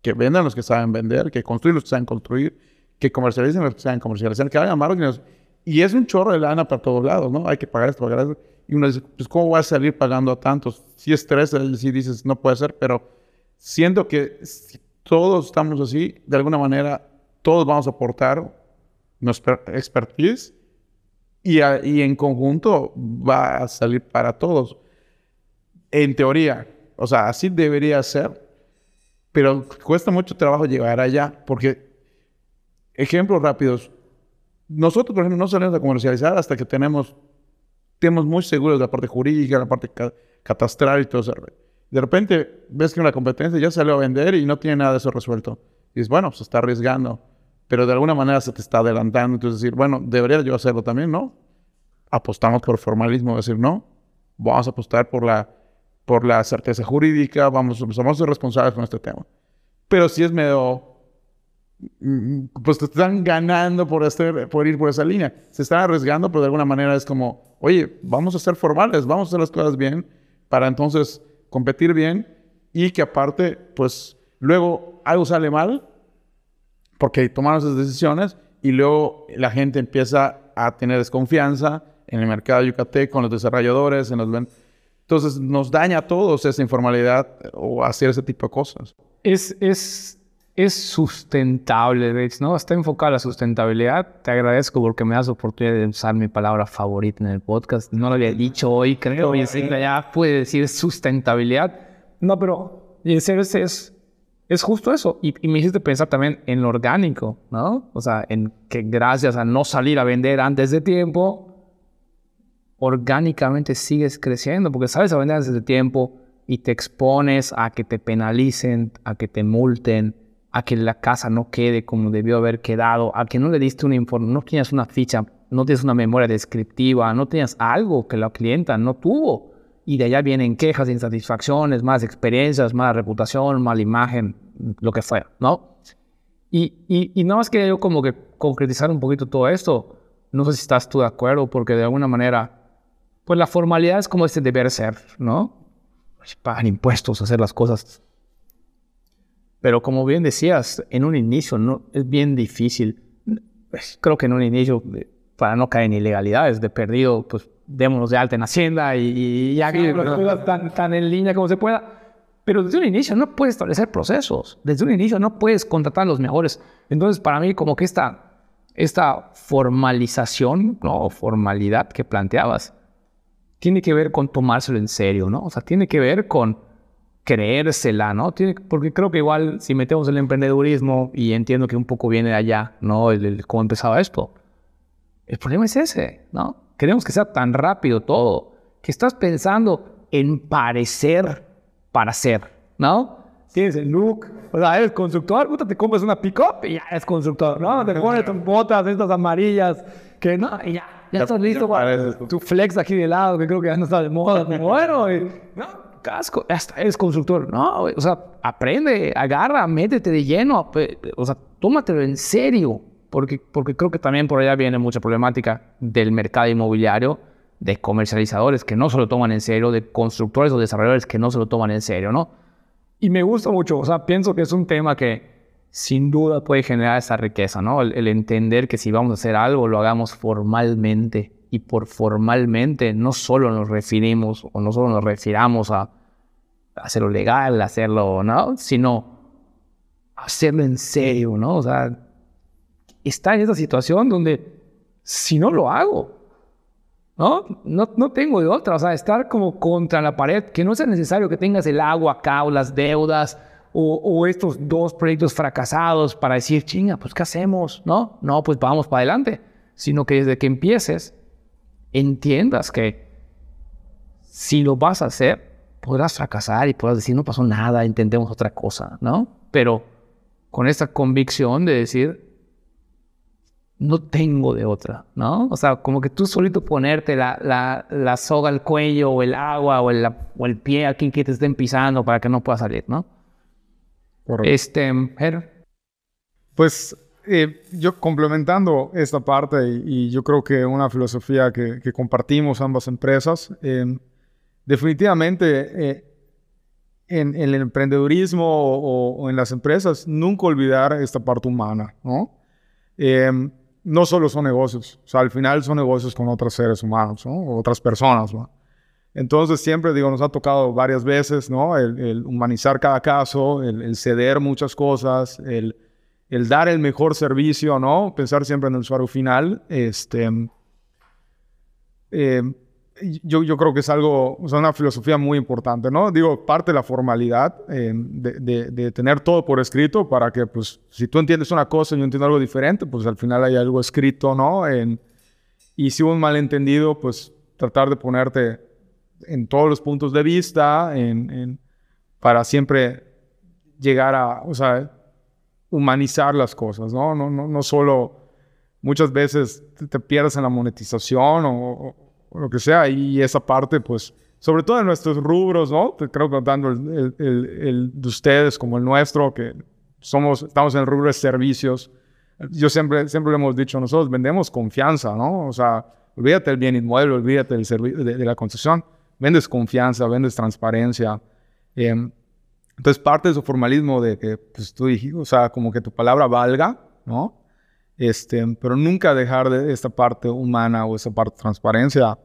que vendan los que saben vender, que construyan los que saben construir, que comercialicen los que saben comercializar, que hagan marketing. Y es un chorro de lana para todos lados, ¿no? Hay que pagar esto, pagar esto. Y uno dice, pues, ¿cómo voy a salir pagando a tantos? Si estrés, si dices, no puede ser, pero siento que si todos estamos así, de alguna manera todos vamos a aportar nuestra expertise y, en conjunto va a salir para todos. En teoría, o sea, así debería ser, pero cuesta mucho trabajo llegar allá porque, ejemplos rápidos, nosotros, por ejemplo, no salimos a comercializar hasta que tenemos, tenemos muy seguros la parte jurídica, la parte catastral y todo eso. De repente ves que una competencia ya salió a vender y no tiene nada de eso resuelto. Y dices, bueno, se está arriesgando pero de alguna manera se te está adelantando. Entonces decir, bueno, debería yo hacerlo también, ¿no? Apostamos por formalismo, decir, no, vamos a apostar por la, por la certeza jurídica, vamos, somos responsables con este tema. Pero si es medio, mm, pues te están ganando por, este, por ir por esa línea. Se están arriesgando, pero de alguna manera es como, oye, vamos a ser formales, vamos a hacer las cosas bien para entonces competir bien y que aparte, pues luego algo sale mal porque tomaron esas decisiones y luego la gente empieza a tener desconfianza en el mercado de Yucatán, con los desarrolladores, en los... Entonces nos daña a todos esa informalidad o hacer ese tipo de cosas. Es, es, es sustentable, ¿no? Está enfocada la sustentabilidad. Te agradezco porque me das la oportunidad de usar mi palabra favorita en el podcast. No lo había dicho hoy, creo, y así ya puede decir sustentabilidad. No, pero en serio es, es justo eso. Y, me hiciste pensar también en lo orgánico, ¿no? O sea, en que gracias a no salir a vender antes de tiempo, orgánicamente sigues creciendo, porque sabes a vender antes de tiempo y te expones a que te penalicen, a que te multen, a que la casa no quede como debió haber quedado, a que no le diste una información, no tienes una ficha no tienes una memoria descriptiva, no tienes algo que la clienta no tuvo. Y de allá vienen quejas, insatisfacciones, más experiencias, más reputación, mala imagen, lo que fuera, ¿no? Y, y, y nada más quería yo como que concretizar un poquito todo esto. No sé si estás tú de acuerdo, porque de alguna manera, pues la formalidad es como este deber ser, ¿no? Pagan impuestos, hacer las cosas. Pero como bien decías, en un inicio no, es bien difícil. Pues, creo que en un inicio, eh, para no caer en ilegalidades, de perdido, pues démonos de alta en Hacienda y, y ya que las tan, tan en línea como se pueda. Pero desde un inicio no puedes establecer procesos. Desde un inicio no puedes contratar a los mejores. Entonces, para mí, como que esta, esta formalización, ¿no? formalidad que planteabas, tiene que ver con tomárselo en serio, ¿no? O sea, tiene que ver con creérsela, ¿no? Tiene, porque creo que igual si metemos el emprendedurismo, y entiendo que un poco viene de allá, ¿no? El, cómo empezaba esto. El problema es ese, ¿no? Queremos que sea tan rápido todo, que estás pensando en parecer para ser, ¿no? Tienes el look, o sea, eres constructor, puta, te compras una pick-up y ya eres constructor, ¿no? Te pones tus botas, estas amarillas, que no, y ya, ya, estás listo para tu flex aquí de lado, que creo que ya no está de moda, pero bueno, y, ¿no? Casco, hasta eres constructor, no, o sea, aprende, agarra, métete de lleno, o sea, tómatelo en serio, porque, porque creo que también por allá viene mucha problemática del mercado inmobiliario, de comercializadores que no se lo toman en serio, de constructores o desarrolladores que no se lo toman en serio, ¿no? Y me gusta mucho, o sea, pienso que es un tema que sin duda puede generar esa riqueza, ¿no? El, entender que si vamos a hacer algo, lo hagamos formalmente. Y por formalmente no solo nos referimos o no solo nos refiramos a hacerlo legal, hacerlo, ¿no? Sino hacerlo en serio, ¿no? O sea, está en esa situación donde si no lo hago, ¿no? ¿no? tengo de otra, o sea, estar como contra la pared, que no sea necesario que tengas el agua acá o las deudas o, estos dos proyectos fracasados para decir, chinga, pues ¿qué hacemos? No, no, pues vamos para adelante, sino que desde que empieces, entiendas que si lo vas a hacer, podrás fracasar y podrás decir, no pasó nada, intentemos otra cosa, ¿no? Pero con esta convicción de decir, no tengo de otra, ¿no? O sea, como que tú solito ponerte la, la, la soga al cuello o el agua o el, o el pie aquí que te estén pisando para que no pueda salir, ¿no? Este, Pues eh, yo complementando esta parte y, yo creo que una filosofía que, que compartimos ambas empresas, eh, definitivamente eh, en, el emprendedurismo o, o, en las empresas, nunca olvidar esta parte humana, ¿no? No solo son negocios, o sea, al final son negocios con otros seres humanos, ¿no? otras personas, ¿no? Entonces siempre, digo, nos ha tocado varias veces, ¿no? El, humanizar cada caso, el, ceder muchas cosas, el, dar el mejor servicio, ¿no? Pensar siempre en el usuario final, este... Eh, yo, yo, creo que es algo, o sea, una filosofía muy importante, ¿no? Digo, parte de la formalidad, eh, de, de, tener todo por escrito para que, pues, si tú entiendes una cosa y yo entiendo algo diferente, pues al final hay algo escrito, ¿no? En, y si hubo un malentendido, pues tratar de ponerte en todos los puntos de vista, en, en, para siempre llegar a, o sea, humanizar las cosas, ¿no? No, no, no solo muchas veces te, pierdes en la monetización o o lo que sea, y esa parte, pues, sobre todo en nuestros rubros, ¿no? Creo que tanto el, el, de ustedes como el nuestro, que somos, estamos en el rubro de servicios, yo siempre, siempre lo hemos dicho, nosotros vendemos confianza, ¿no? O sea, olvídate del bien inmueble, olvídate del servicio, de, la concesión, vendes confianza, vendes transparencia. Em, entonces, parte de su formalismo de que, pues tú dijiste, o sea, como que tu palabra valga, ¿no? Este, pero nunca dejar de esta parte humana o esa parte de transparencia.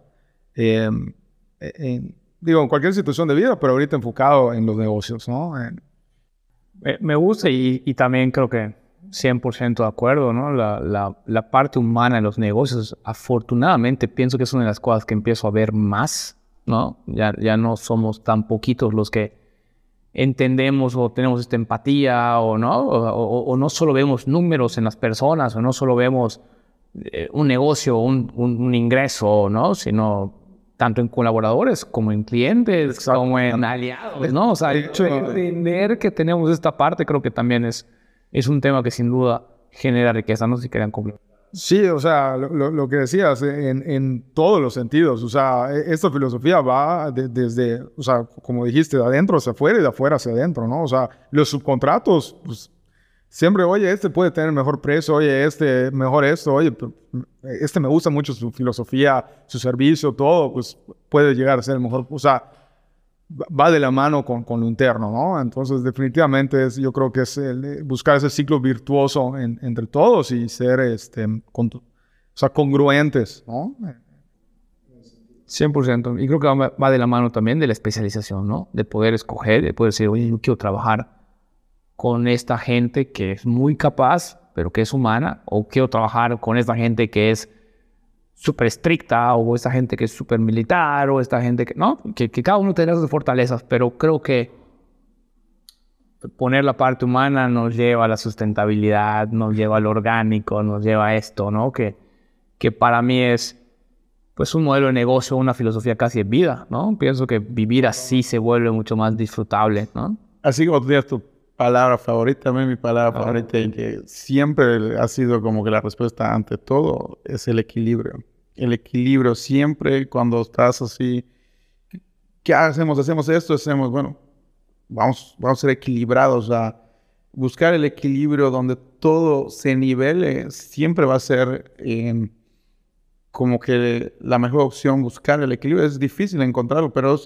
Em, en, digo, en cualquier situación de vida, pero ahorita enfocado en los negocios, ¿no? Me gusta y, y, también creo que 100% de acuerdo, ¿no? La, la, la, parte humana en los negocios, afortunadamente, pienso que es una de las cosas que empiezo a ver más, ¿no? Ya, ya no somos tan poquitos los que entendemos o tenemos esta empatía o no, o, no solo vemos números en las personas o no solo vemos eh, un negocio, un, un, ingreso, ¿no? Sino tanto en colaboradores como en clientes, como en aliados, ¿no? O sea, entender que tenemos esta parte creo que también es, es un tema que sin duda genera riqueza, no sé si querían complementar. Sí, o sea, lo, que decías, en, en, todos los sentidos. O sea, e, esta filosofía va desde, o sea, como dijiste, de adentro hacia afuera y de afuera hacia adentro, ¿no? O sea, los subcontratos, pues, siempre, oye, este puede tener mejor precio, oye, este mejor esto, oye, este me gusta mucho su filosofía, su servicio, todo, pues puede llegar a ser el mejor. O sea, va de la mano con, con, lo interno, ¿no? Entonces, definitivamente es, yo creo que es el, buscar ese ciclo virtuoso entre todos y ser, este, o sea, congruentes, ¿no? 100%. Y creo que va, va, de la mano también de la especialización, ¿no? De poder escoger, de poder decir, oye, yo quiero trabajar con esta gente que es muy capaz, pero que es humana, o quiero trabajar con esta gente que es súper estricta o esta gente que es súper militar o esta gente que, ¿no? Que, cada uno tiene sus fortalezas, pero creo que poner la parte humana nos lleva a la sustentabilidad, nos lleva al orgánico, nos lleva a esto, ¿no? Que, que para mí es pues un modelo de negocio, una filosofía casi de vida, ¿no? Pienso que vivir así se vuelve mucho más disfrutable, ¿no? Así como tú tienes tu palabra favorita, también mi palabra favorita y que siempre ha sido como que la respuesta ante todo es el equilibrio. El equilibrio siempre cuando estás así, ¿qué hacemos? Hacemos esto, hacemos, bueno, vamos, vamos a ser equilibrados, a buscar el equilibrio donde todo se nivele, siempre va a ser como que la mejor opción buscar el equilibrio. Es difícil encontrarlo, pero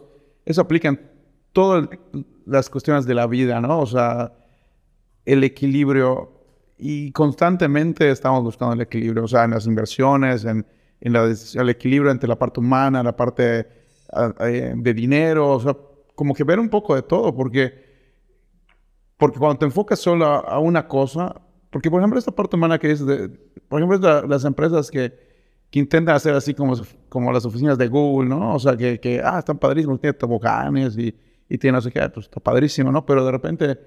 eso aplica en todas las cuestiones de la vida, ¿no? O sea, el equilibrio y constantemente estamos buscando el equilibrio, o sea, en las inversiones, en, en la, el equilibrio entre la parte humana, la parte ah, eh, de dinero, o sea, como que ver un poco de todo, porque, porque cuando te enfocas solo a, una cosa, porque por ejemplo esta parte humana que es, por ejemplo, las empresas que, que intentan hacer así como, como las oficinas de Google, ¿no? O sea, que, que ah, están padrísimos, tienen toboganes y y tiene no sé qué, pues está padrísimo, ¿no? Pero de repente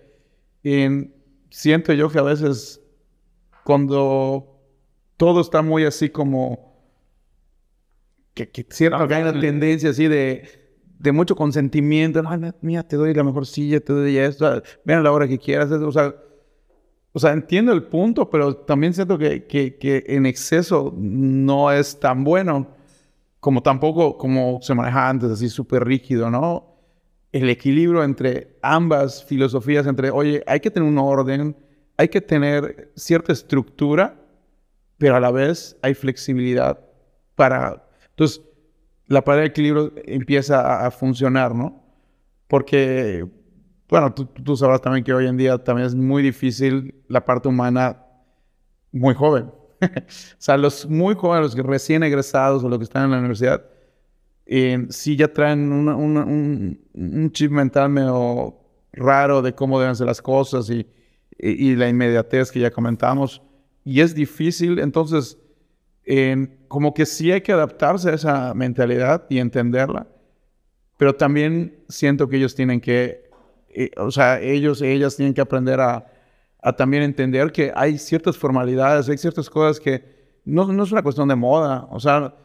siento yo que a veces cuando todo está muy así como que, que cierta hay una tendencia así de, de mucho consentimiento, no, mira, te doy la mejor silla, te doy esto, ven a la hora que quieras, o sea, o sea, entiendo el punto, pero también siento que, que, que en exceso no es tan bueno como tampoco como se maneja antes, así súper rígido, ¿no? El equilibrio entre ambas filosofías, entre, oye, hay que tener un orden, hay que tener cierta estructura, pero a la vez hay flexibilidad para... Entonces, la pared equilibrio empieza a, funcionar, ¿no? Porque, bueno, tú, tú, sabrás también que hoy en día también es muy difícil la parte humana muy joven. o sea, los muy jóvenes, los recién egresados o los que están en la universidad, eh, sí ya traen un, chip mental medio raro de cómo deben ser las cosas y, y, la inmediatez que ya comentamos. Y es difícil, entonces, como que sí hay que adaptarse a esa mentalidad y entenderla, pero también siento que ellos tienen que, eh, o sea, ellos y ellas tienen que aprender a, a, también entender que hay ciertas formalidades, hay ciertas cosas que no, no es una cuestión de moda, o sea,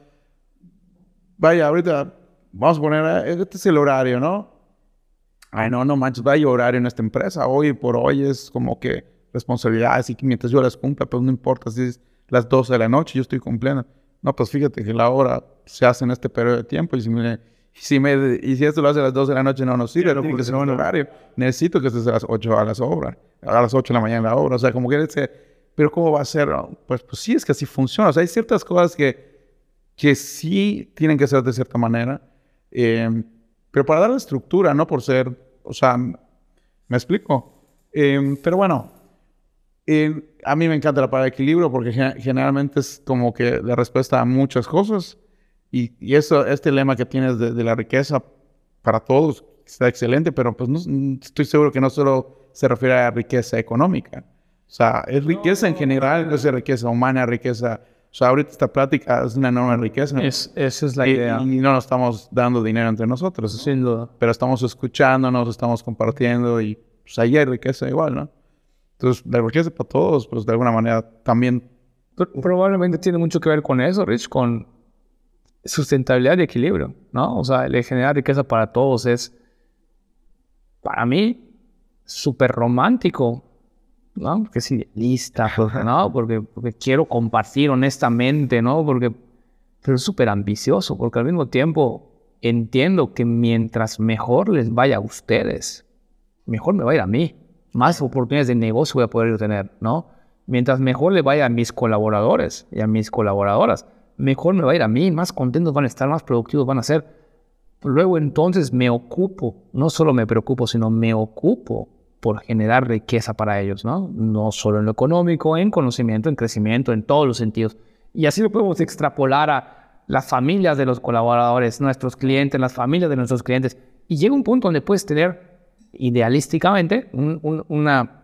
vaya, ahorita vamos a poner, eh, este es el horario, ¿no? Ay, no, no manches, vaya horario en esta empresa. Hoy por hoy es como que responsabilidades y que mientras yo las cumpla, pues no importa si es las 12 de la noche, yo estoy cumpliendo. No, pues fíjate que la hora se hace en este periodo de tiempo y si, me, si, me, y si esto lo hace a las 12 de la noche no nos sirve, no porque es un horario. Necesito que estés a las 8 a las obras, a las 8 de la mañana a la obra. O sea, como que ese, pero ¿cómo va a ser? Pues, pues sí, es que así funciona. O sea, hay ciertas cosas que que sí tienen que ser de cierta manera, em, pero para dar la estructura, no por ser, o sea, me explico. Em, pero bueno, em, a mí me encanta la palabra equilibrio porque generalmente es como que la respuesta a muchas cosas y, y eso, este lema que tienes de, la riqueza para todos está excelente, pero pues no, estoy seguro que no solo se refiere a riqueza económica. O sea, es riqueza en general, es riqueza humana, riqueza o sea, ahorita esta plática es una enorme riqueza. Es, esa es la idea. Y no nos estamos dando dinero entre nosotros. Sin duda. Pero estamos escuchándonos, estamos compartiendo y pues ahí hay riqueza igual, ¿no? Entonces, la riqueza para todos, pues de alguna manera también... probablemente tiene mucho que ver con eso, Rich, con sustentabilidad y equilibrio, ¿no? O sea, el generar riqueza para todos es, para mí, súper romántico ¿no? Porque es idealista, ¿no? Porque, porque quiero compartir honestamente, ¿no? Porque, pero es súper ambicioso, porque al mismo tiempo entiendo que mientras mejor les vaya a ustedes, mejor me va a ir a mí. Más oportunidades de negocio voy a poder tener, ¿no? Mientras mejor le vaya a mis colaboradores y a mis colaboradoras, mejor me va a ir a mí, más contentos van a estar, más productivos van a ser. Luego entonces me ocupo, no solo me preocupo, sino me ocupo por generar riqueza para ellos, ¿no? No solo en lo económico, en conocimiento, en crecimiento, en todos los sentidos. Y así lo podemos extrapolar a las familias de los colaboradores, nuestros clientes, las familias de nuestros clientes. Y llega un punto donde puedes tener, idealísticamente, una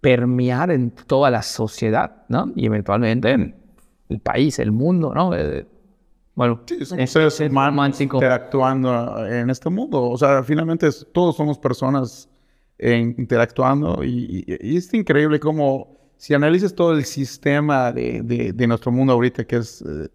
permear en toda la sociedad, ¿no? Y eventualmente en el país, el mundo, ¿no? Eh, bueno, sí, seres humanos interactuando en este mundo. O sea, finalmente todos somos personas interactuando y, es increíble cómo si analizas todo el sistema de, de, nuestro mundo ahorita, que es eh,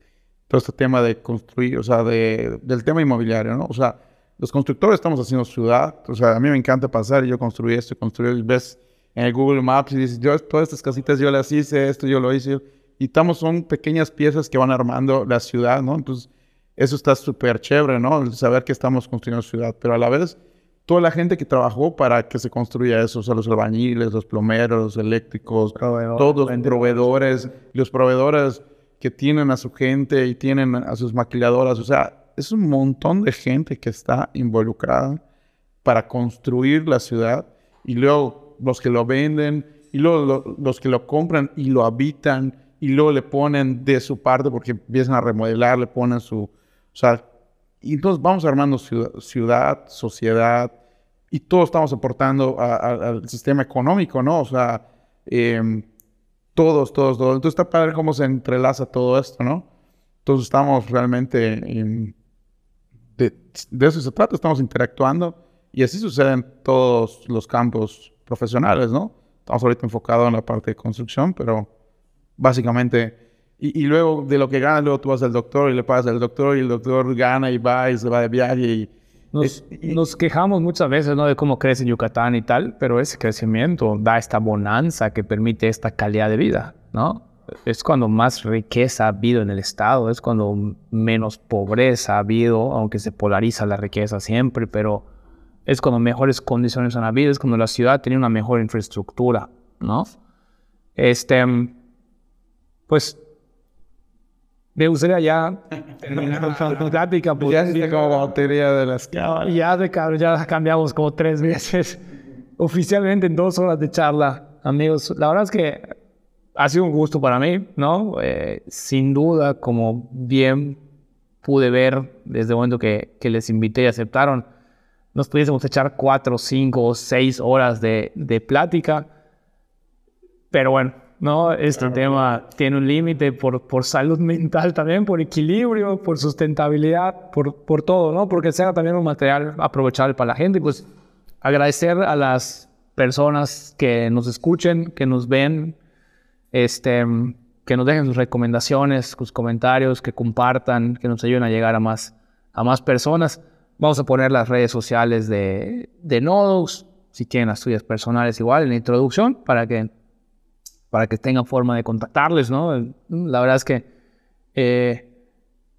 todo este tema de construir, o sea, de, del tema inmobiliario, ¿no? O sea, los constructores estamos haciendo ciudad, o sea, a mí me encanta pasar y yo construí esto, construí, ves en el Google Maps y dices, yo todas estas casitas yo las hice, esto yo lo hice, y estamos, son pequeñas piezas que van armando la ciudad, ¿no? Entonces, eso está súper chévere, ¿no? saber que estamos construyendo ciudad, pero a la vez toda la gente que trabajó para que se construya eso, o sea, los albañiles, los plomeros, los eléctricos, todos los proveedores, los proveedores que tienen a su gente y tienen a sus maquiladoras, o sea, es un montón de gente que está involucrada para construir la ciudad y luego los que lo venden y luego los que lo compran y lo habitan y luego le ponen de su parte porque empiezan a remodelar, le ponen su, o sea, y entonces vamos armando ciudad, sociedad, y todos estamos aportando al sistema económico, ¿no? O sea, em, todos, todos, todos. Entonces está padre cómo se entrelaza todo esto, ¿no? Entonces estamos realmente en, de, de, eso se trata, estamos interactuando y así sucede en todos los campos profesionales, ¿no? Estamos ahorita enfocados en la parte de construcción, pero básicamente y, luego de lo que ganas, luego tú vas al doctor y le pagas al doctor y el doctor gana y va y se va de viaje y... Nos, nos quejamos muchas veces ¿no? de cómo crece Yucatán y tal, pero ese crecimiento da esta bonanza que permite esta calidad de vida, ¿no? Es cuando más riqueza ha habido en el Estado, es cuando menos pobreza ha habido, aunque se polariza la riqueza siempre, pero es cuando mejores condiciones han habido, es cuando la ciudad tiene una mejor infraestructura, ¿no? Este, pues me gustaría ya terminar la plática. Pues, ya está como batería de las cámaras. Ya, de, ya cambiamos como tres veces. Oficialmente en dos horas de charla, amigos. La verdad es que ha sido un gusto para mí, ¿no? Eh, sin duda, como bien pude ver desde el momento que, que les invité y aceptaron, nos pudiésemos echar cuatro, cinco, seis horas de, de plática. Pero bueno, ¿no? Este tema tiene un límite por, por salud mental también, por equilibrio, por sustentabilidad, por, por todo, ¿no? Porque sea también un material aprovechable para la gente. Pues agradecer a las personas que nos escuchen, que nos ven, este, que nos dejen sus recomendaciones, sus comentarios, que compartan, que nos ayuden a llegar a más, a más personas. Vamos a poner las redes sociales de, de Nodos, si tienen las tuyas personales igual en la introducción, para que para que tengan forma de contactarles, ¿no? La verdad es que eh,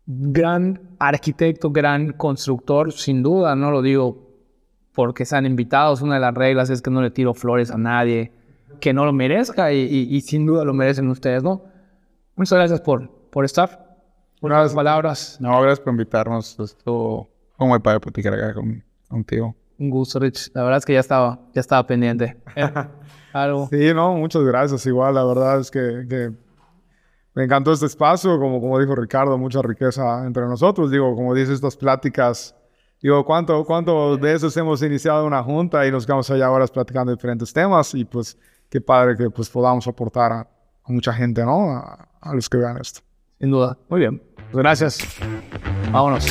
gran arquitecto, gran constructor, sin duda, no lo digo porque sean invitados, una de las reglas es que no le tiro flores a nadie que no lo merezca y, sin duda lo merecen ustedes, ¿no? Muchas gracias por, por estar. Unas palabras. No, gracias por invitarnos. Esto fue muy padre platicar acá contigo. Un gusto, Rich. La verdad es que ya estaba, ya estaba pendiente. Sí, no, muchas gracias. Igual, la verdad es que, me encantó este espacio. Como, como dijo Ricardo, mucha riqueza entre nosotros. Digo, como dice estas pláticas, digo, ¿cuánto, cuánto veces hemos iniciado una junta y nos quedamos allá horas platicando diferentes temas? Y pues, qué padre que pues podamos aportar a, mucha gente, ¿no? A, a los que vean esto. Sin duda. Muy bien. Pues gracias. Vámonos.